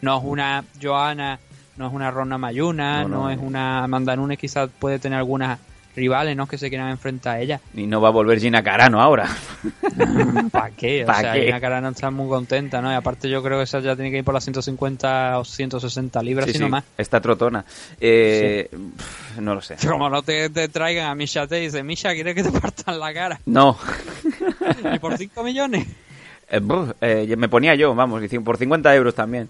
No es una Joana, no es una Rona Mayuna, No, no, no. es una Amanda Nunes, quizás puede tener algunas rivales, ¿no? Que se quieran enfrentar a ella. Y no va a volver Gina Carano ahora. (laughs) ¿Para qué? O ¿Pa sea, qué? Gina Carano está muy contenta, ¿no? Y aparte yo creo que esa ya tiene que ir por las 150 o 160 libras, Sí, si sí, no más. está trotona. Eh, No lo sé. Como no te, te traigan a Misha T y dice, Misha, ¿quieres que te (laughs) partan la cara? No. (laughs) ¿Y por 5 millones? Eh, brr, eh, me ponía yo, vamos, por 50 euros también.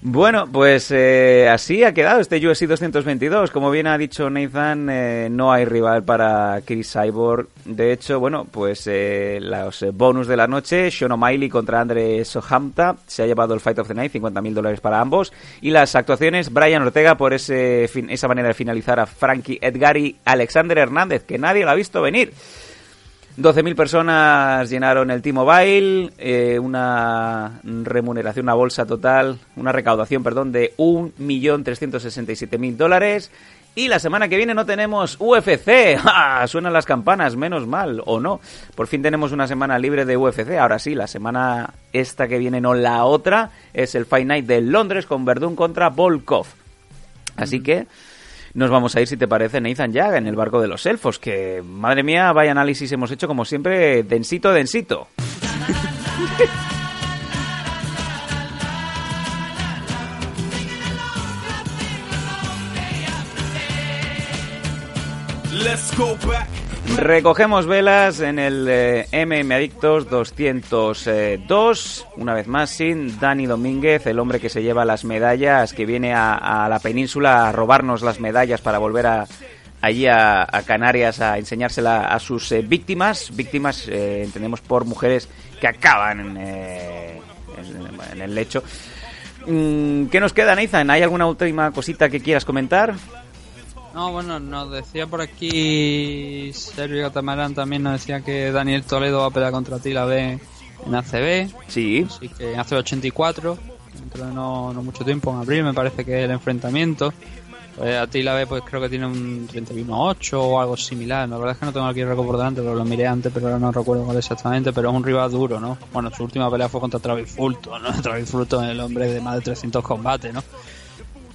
Bueno, pues eh, así ha quedado este UFC 222. Como bien ha dicho Nathan, eh, no hay rival para Chris Cyborg. De hecho, bueno, pues eh, los bonus de la noche, Sean O'Malley contra Andre Sohamta, se ha llevado el Fight of the Night, 50.000 dólares para ambos. Y las actuaciones, Brian Ortega por ese fin- esa manera de finalizar a Frankie Edgar y Alexander Hernández, que nadie lo ha visto venir. 12.000 personas llenaron el T-Mobile, eh, una remuneración, una bolsa total, una recaudación, perdón, de 1.367.000 dólares. Y la semana que viene no tenemos UFC. (laughs) ¡Ja! Suenan las campanas, menos mal, o no. Por fin tenemos una semana libre de UFC. Ahora sí, la semana esta que viene, no la otra, es el Fight Night de Londres con Verdún contra Volkov. Así que nos vamos a ir, si te parece, Nathan ya en el barco de los elfos, que, madre mía, vaya análisis hemos hecho, como siempre, densito, densito. Let's go back. Recogemos velas en el eh, MM Adictos 202, una vez más sin Dani Domínguez, el hombre que se lleva las medallas, que viene a, la península a robarnos las medallas para volver a, allí a, Canarias a enseñársela a sus eh, víctimas, víctimas eh, entendemos por mujeres que acaban eh, en, en el lecho. Mm, ¿Qué nos queda, Nathan? ¿Hay alguna última cosita que quieras comentar? No, bueno, nos decía por aquí Sergio Catamarán también nos decía que Daniel Toledo va a pelear contra Tila B en ACB. Sí. Así que en ACB 84, dentro de no, no mucho tiempo, en abril me parece que es el enfrentamiento. Pues Atila B pues creo que tiene un 31-8 o algo similar. La verdad es que no tengo aquí el récord por delante, pero lo miré antes, pero ahora no recuerdo cuál exactamente. Pero es un rival duro, ¿no? Bueno, su última pelea fue contra Travis Fulton, ¿no? (laughs) Travis Fulton es el hombre de más de 300 combates, ¿no?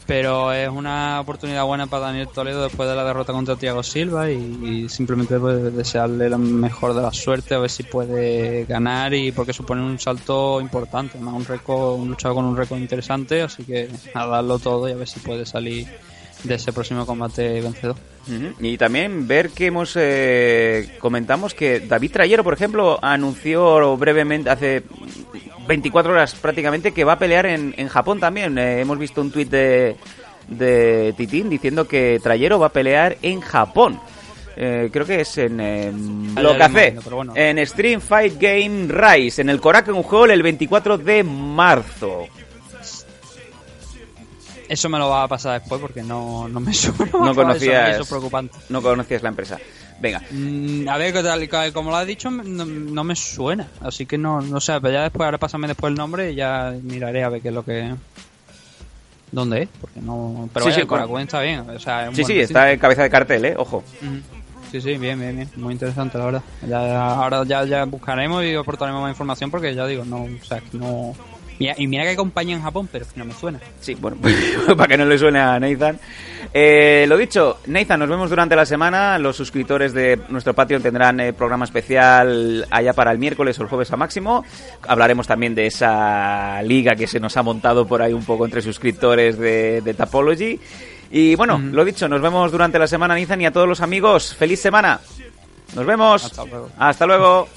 Pero es una oportunidad buena para Daniel Toledo después de la derrota contra Thiago Silva y, simplemente pues, desearle la mejor de la suerte, a ver si puede ganar y porque supone un salto importante, más un récord, un luchador con un récord interesante, así que a darlo todo y a ver si puede salir de ese próximo combate vencedor. Y también ver que hemos eh, comentamos que David Trayero, por ejemplo, anunció brevemente hace 24 horas prácticamente que va a pelear en, en Japón también. Eh, hemos visto un tuit de, de Titín diciendo que Trayero va a pelear en Japón. Eh, creo que es en eh, lo café, bueno. en Stream Fight Game Rise, en el Korakuen Hall el 24 de marzo. Eso me lo va a pasar después porque no, no me (laughs) suena. No conocías, Eso es preocupante. no conocías la empresa. Venga, Mm, a ver, tal como lo has dicho, no, no me suena. Así que no, no sé, pero ya después, ahora pásame después el nombre y ya miraré a ver qué es lo que. ¿Dónde es? Porque no. Pero Sí, vaya, sí, el Korakuen está bien. O sea, es un sí, sí, está en cabeza de cartel, eh, ojo. Sí, sí, bien, bien, bien. Muy interesante, la verdad. Ya, ahora ya, ya buscaremos y aportaremos más información porque ya digo, no. O sea, no. Mira, y mira que hay compañía en Japón, pero no me suena. Sí, bueno, (laughs) para que no le suene a Nathan. Eh, lo dicho, Nathan, nos vemos durante la semana. Los suscriptores de nuestro Patreon tendrán eh, programa especial allá para el miércoles o el jueves a máximo. Hablaremos también de esa liga que se nos ha montado por ahí un poco entre suscriptores de, de Tapology. Y bueno, lo dicho, nos vemos durante la semana, Nathan, y a todos los amigos. ¡Feliz semana! Nos vemos. Hasta luego. Hasta luego.